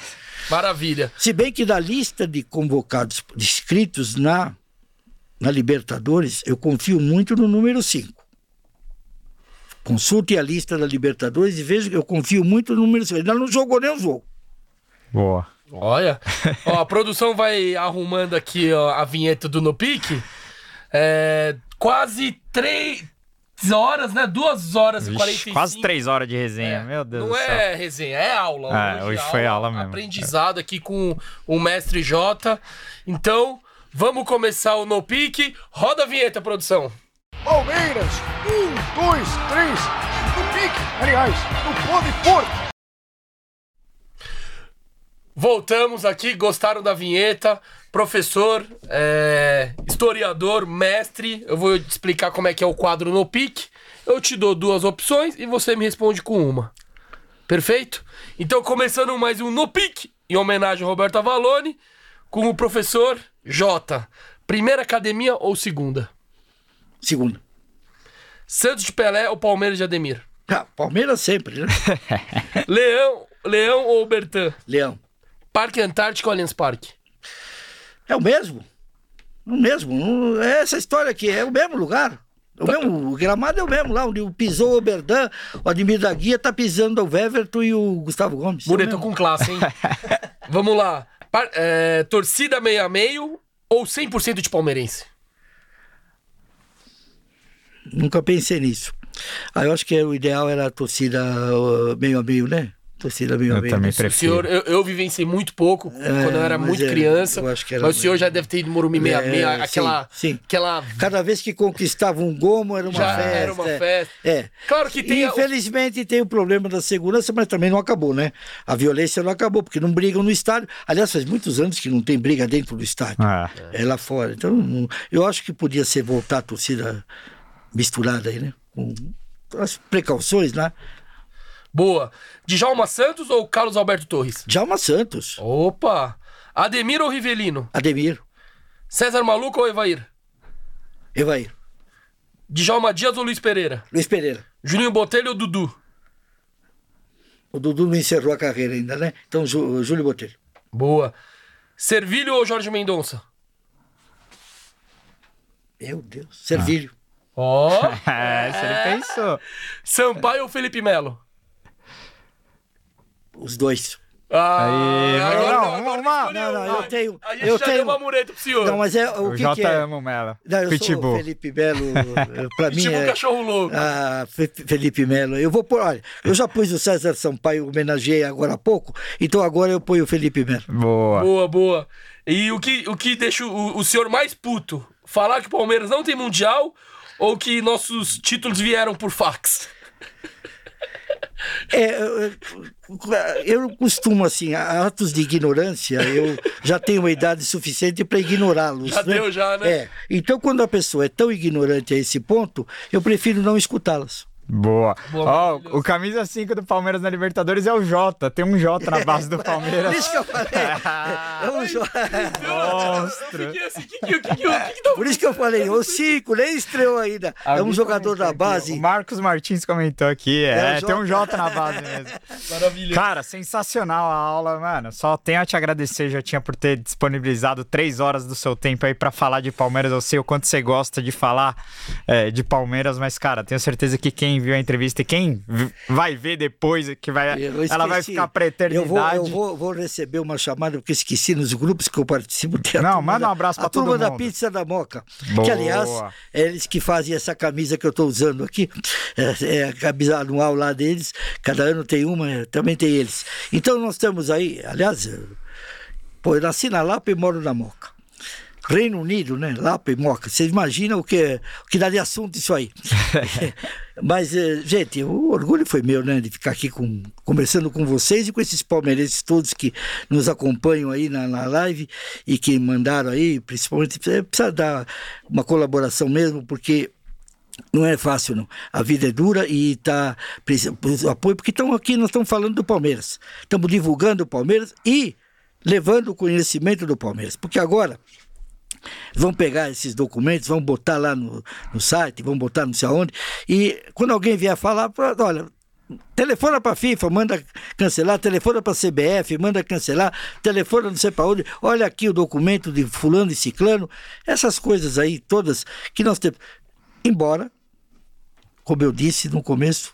Maravilha. Se bem que da lista de convocados, de inscritos na, na Libertadores, eu confio muito no número 5. Consulte a lista da Libertadores e veja que eu confio muito no número 5. Ele ainda não jogou nem o jogo. Boa. Olha, ó, a produção vai arrumando aqui ó, a vinheta do No Pique. É, quase três horas, né? Duas horas e Vixe, 45. quase três horas de resenha, meu Deus Não do céu. é resenha, é aula. É, hoje foi aula mesmo. Aprendizado aqui com o mestre Jota. Então, vamos começar o No Pique. Roda a vinheta, produção. Palmeiras, um, dois, três, no pique, aliás, no pode porco. Voltamos aqui, gostaram da vinheta? Professor, é, historiador, mestre, eu vou te explicar como é que é o quadro no pique. Eu te dou duas opções e você me responde com uma. Perfeito? Então, começando mais um no pique, em homenagem ao Roberto Avalone, com o professor J. Primeira academia ou segunda? Segunda. Santos de Pelé ou Palmeiras de Ademir? Ah, Palmeiras sempre, né? Leão, Leão ou Bertan? Leão. Parque Antártico Allianz Parque? É o mesmo. O mesmo. É essa história aqui, é o mesmo lugar. É O, mesmo, o gramado é o mesmo lá, onde pisou o Oberdan, o Ademir da Guia tá pisando o Everton e o Gustavo Gomes. É o Mureto mesmo. com classe, hein? Vamos lá. Par- é, torcida meio a meio ou 100% de palmeirense? Nunca pensei nisso. Ah, eu acho que o ideal era a torcida uh, meio a meio, né? Torcida a Eu meio. também né? O prefiro. senhor, eu, eu vivenciei muito pouco quando eu era muito é, criança. eu acho que era mas o senhor já deve ter ido Morumbi meio a É, sim, aquela, sim. aquela Cada vez que conquistava um gomo era uma Já festa. era uma é. festa. É. Claro que tem Infelizmente tem o problema da segurança, mas também não acabou, né? A violência não acabou, porque não brigam no estádio. Aliás, faz muitos anos que não tem briga dentro do estádio. Ah, É lá fora. Então, eu acho que podia ser voltar a torcida misturada aí, né? Com as precauções, né? Boa. Djalma Santos ou Carlos Alberto Torres? Djalma Santos, Opa! Ademir ou Rivelino? Ademir, César Maluco ou Evair? Evair, Djalma Dias ou Luiz Pereira? Luiz Pereira. Juninho Botelho ou Dudu? O Dudu não encerrou a carreira ainda, né? Então, Jú- Júlio Botelho. Boa. Servilho ou Jorge Mendonça? Meu Deus. Servilho. Ó! é, se ele pensou. Sampaio ou Felipe Melo? Os dois. Ah, Aí, agora não, não, agora uma- não, não, eu tenho- Aí eu já tenho- deu uma mureta pro senhor. Não, mas é o O que, Jota que é? ama o Melo. Não, eu sou Pitbull. o Felipe Melo. pra mim Pitbull é... cachorro louco. Ah, Fe- Felipe Melo. Eu vou pôr, olha, eu já pus o César Sampaio, homenageei agora há pouco, então agora eu ponho o Felipe Melo. Boa. Boa, boa. E o que, o que deixa o, o senhor mais puto? Falar que o Palmeiras não tem mundial ou que nossos títulos vieram por fax? É, eu- costumo, assim, atos de ignorância, eu já tenho uma idade suficiente para ignorá-los. Já né? deu, já, né? É. Então, quando a pessoa é tão ignorante a esse ponto, eu prefiro não escutá-las. Boa. Ó, maravilhoso. o camisa 5 do Palmeiras na Libertadores é o Jota. Tem um Jota na base do Por Palmeiras. isso que eu falei. É um jo- Monstro. Que que é esse? Que que- que que- que que tá- Por isso que eu falei, o Cinco nem estreou ainda. É um jogador da aqui, base. O Marcos Martins comentou aqui. É, É, tem um Jota. Jota na base mesmo. Maravilhoso. Cara, sensacional a aula, mano. Só tenho a te agradecer, já tinha por ter disponibilizado três horas do seu tempo aí pra falar de Palmeiras. Eu sei o quanto você gosta de falar é, de Palmeiras, mas, cara, tenho certeza que quem viu a entrevista e quem vai ver depois, que vai, Eu ela vai ficar pra Eu eternidade. vou, eu vou, vou receber uma chamada, porque esqueci nos grupos que eu participo. tem Não, manda um abraço pra A turma todo da mundo. Pizza da Moca. Boa. Que, aliás, é eles que fazem essa camisa que eu estou usando aqui. É, é a camisa anual lá deles. Cada ano tem uma, também tem eles. Então nós estamos aí, aliás, eu- pô, eu nasci na Lapa e moro na Moca. Reino Unido, né? Lapa e Moca. Vocês imaginam o que, o que dá de assunto isso aí. Mas, eh, gente, o orgulho foi meu, né? De ficar aqui com, conversando com vocês e com esses palmeirenses todos que nos acompanham aí na, na live e que mandaram aí, principalmente, eh, precisa dar uma colaboração mesmo, porque não é fácil, não. A vida é dura e tá precisa precisa do apoio, porque estão aqui, nós estamos falando do Palmeiras. Estamos divulgando o Palmeiras e levando o conhecimento do Palmeiras. Porque agora vão pegar esses documentos, vão botar lá no, no site, vão botar não sei aonde, e quando alguém vier falar, fala, olha, telefona para a FIFA, manda cancelar, telefona para a CBF, manda cancelar, telefona não sei para onde, olha aqui o documento de fulano e ciclano, essas coisas aí todas que nós temos. Embora, como eu disse no começo,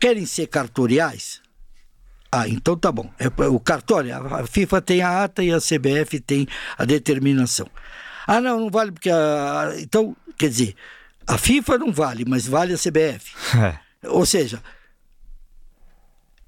querem ser cartoriais? Ah, então tá bom. É, o cartório, a a FIFA tem a ata e a CBF tem a determinação. Ah, não, não vale porque a. Então, quer dizer, a FIFA não vale, mas vale a CBF. É. Ou seja,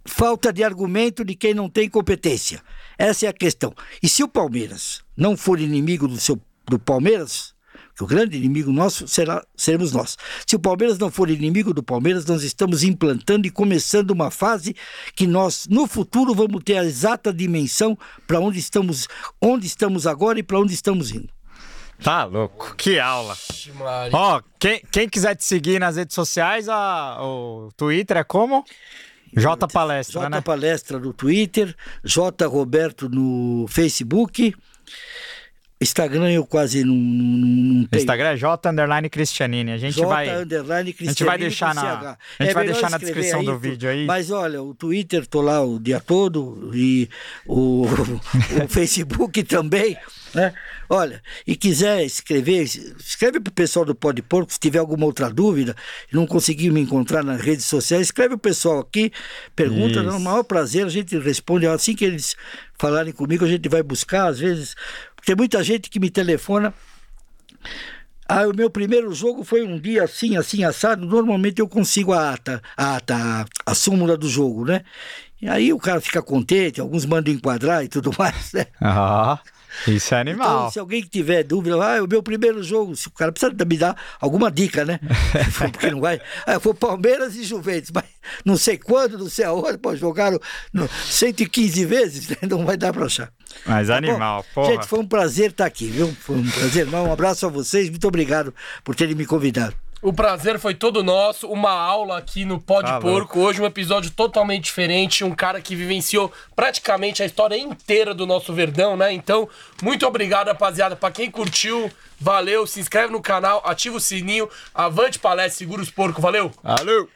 falta de argumento de quem não tem competência. Essa é a questão. E se o Palmeiras não for inimigo do seu do Palmeiras, que o grande inimigo nosso será seremos nós. Se o Palmeiras não for inimigo do Palmeiras, nós estamos implantando e começando uma fase que nós no futuro vamos ter a exata dimensão para onde estamos, onde estamos agora e para onde estamos indo. Tá louco. Que aula. Ó, quem, quem quiser te seguir nas redes sociais, a, o Twitter é como? J Palestra, J né? Palestra no Twitter, J Roberto no Facebook. Instagram eu quase não, não, não O tenho. Instagram é J underline Cristianini. A gente J vai. underline a gente vai deixar na- a gente vai melhor deixar na descrição do vídeo aí. Mas olha, o Twitter tô lá o dia todo e o, o Facebook também, né? Olha, e quiser escrever, escreve pro pessoal do Pode Porco, se tiver alguma outra dúvida não conseguir me encontrar nas redes sociais, escreve o pessoal aqui, pergunta, Isso. é o maior prazer, a gente responde assim que eles falarem comigo, a gente vai buscar, às vezes, tem muita gente que me telefona ah, o meu primeiro jogo foi um dia assim, assim, assado. Normalmente eu consigo a ata, a ata, a, súmula do jogo, né? E aí o cara fica contente, alguns mandam enquadrar e tudo mais, né? Ah, isso é animal. Então, se alguém tiver dúvida, ah, o meu primeiro jogo, se o cara precisa me dar alguma dica, né? Porque não vai. Ah, foi Palmeiras e Juventus, mas não sei quando, não sei aonde, pô, jogaram no 115 vezes, né? não vai dar pra achar. Mas Tá animal, porra. Gente, foi um prazer estar aqui, viu? Foi um prazer. Um abraço a vocês, muito obrigado por terem me convidado. O prazer foi todo nosso. Uma aula aqui no Pode Tá Porco. Hoje um episódio totalmente diferente. Um cara que vivenciou praticamente a história inteira do nosso Verdão, né? Então, muito obrigado, rapaziada. Pra quem curtiu, valeu. Se inscreve no canal, ativa o sininho. Avante palestra, segura os porcos. Valeu! Valeu!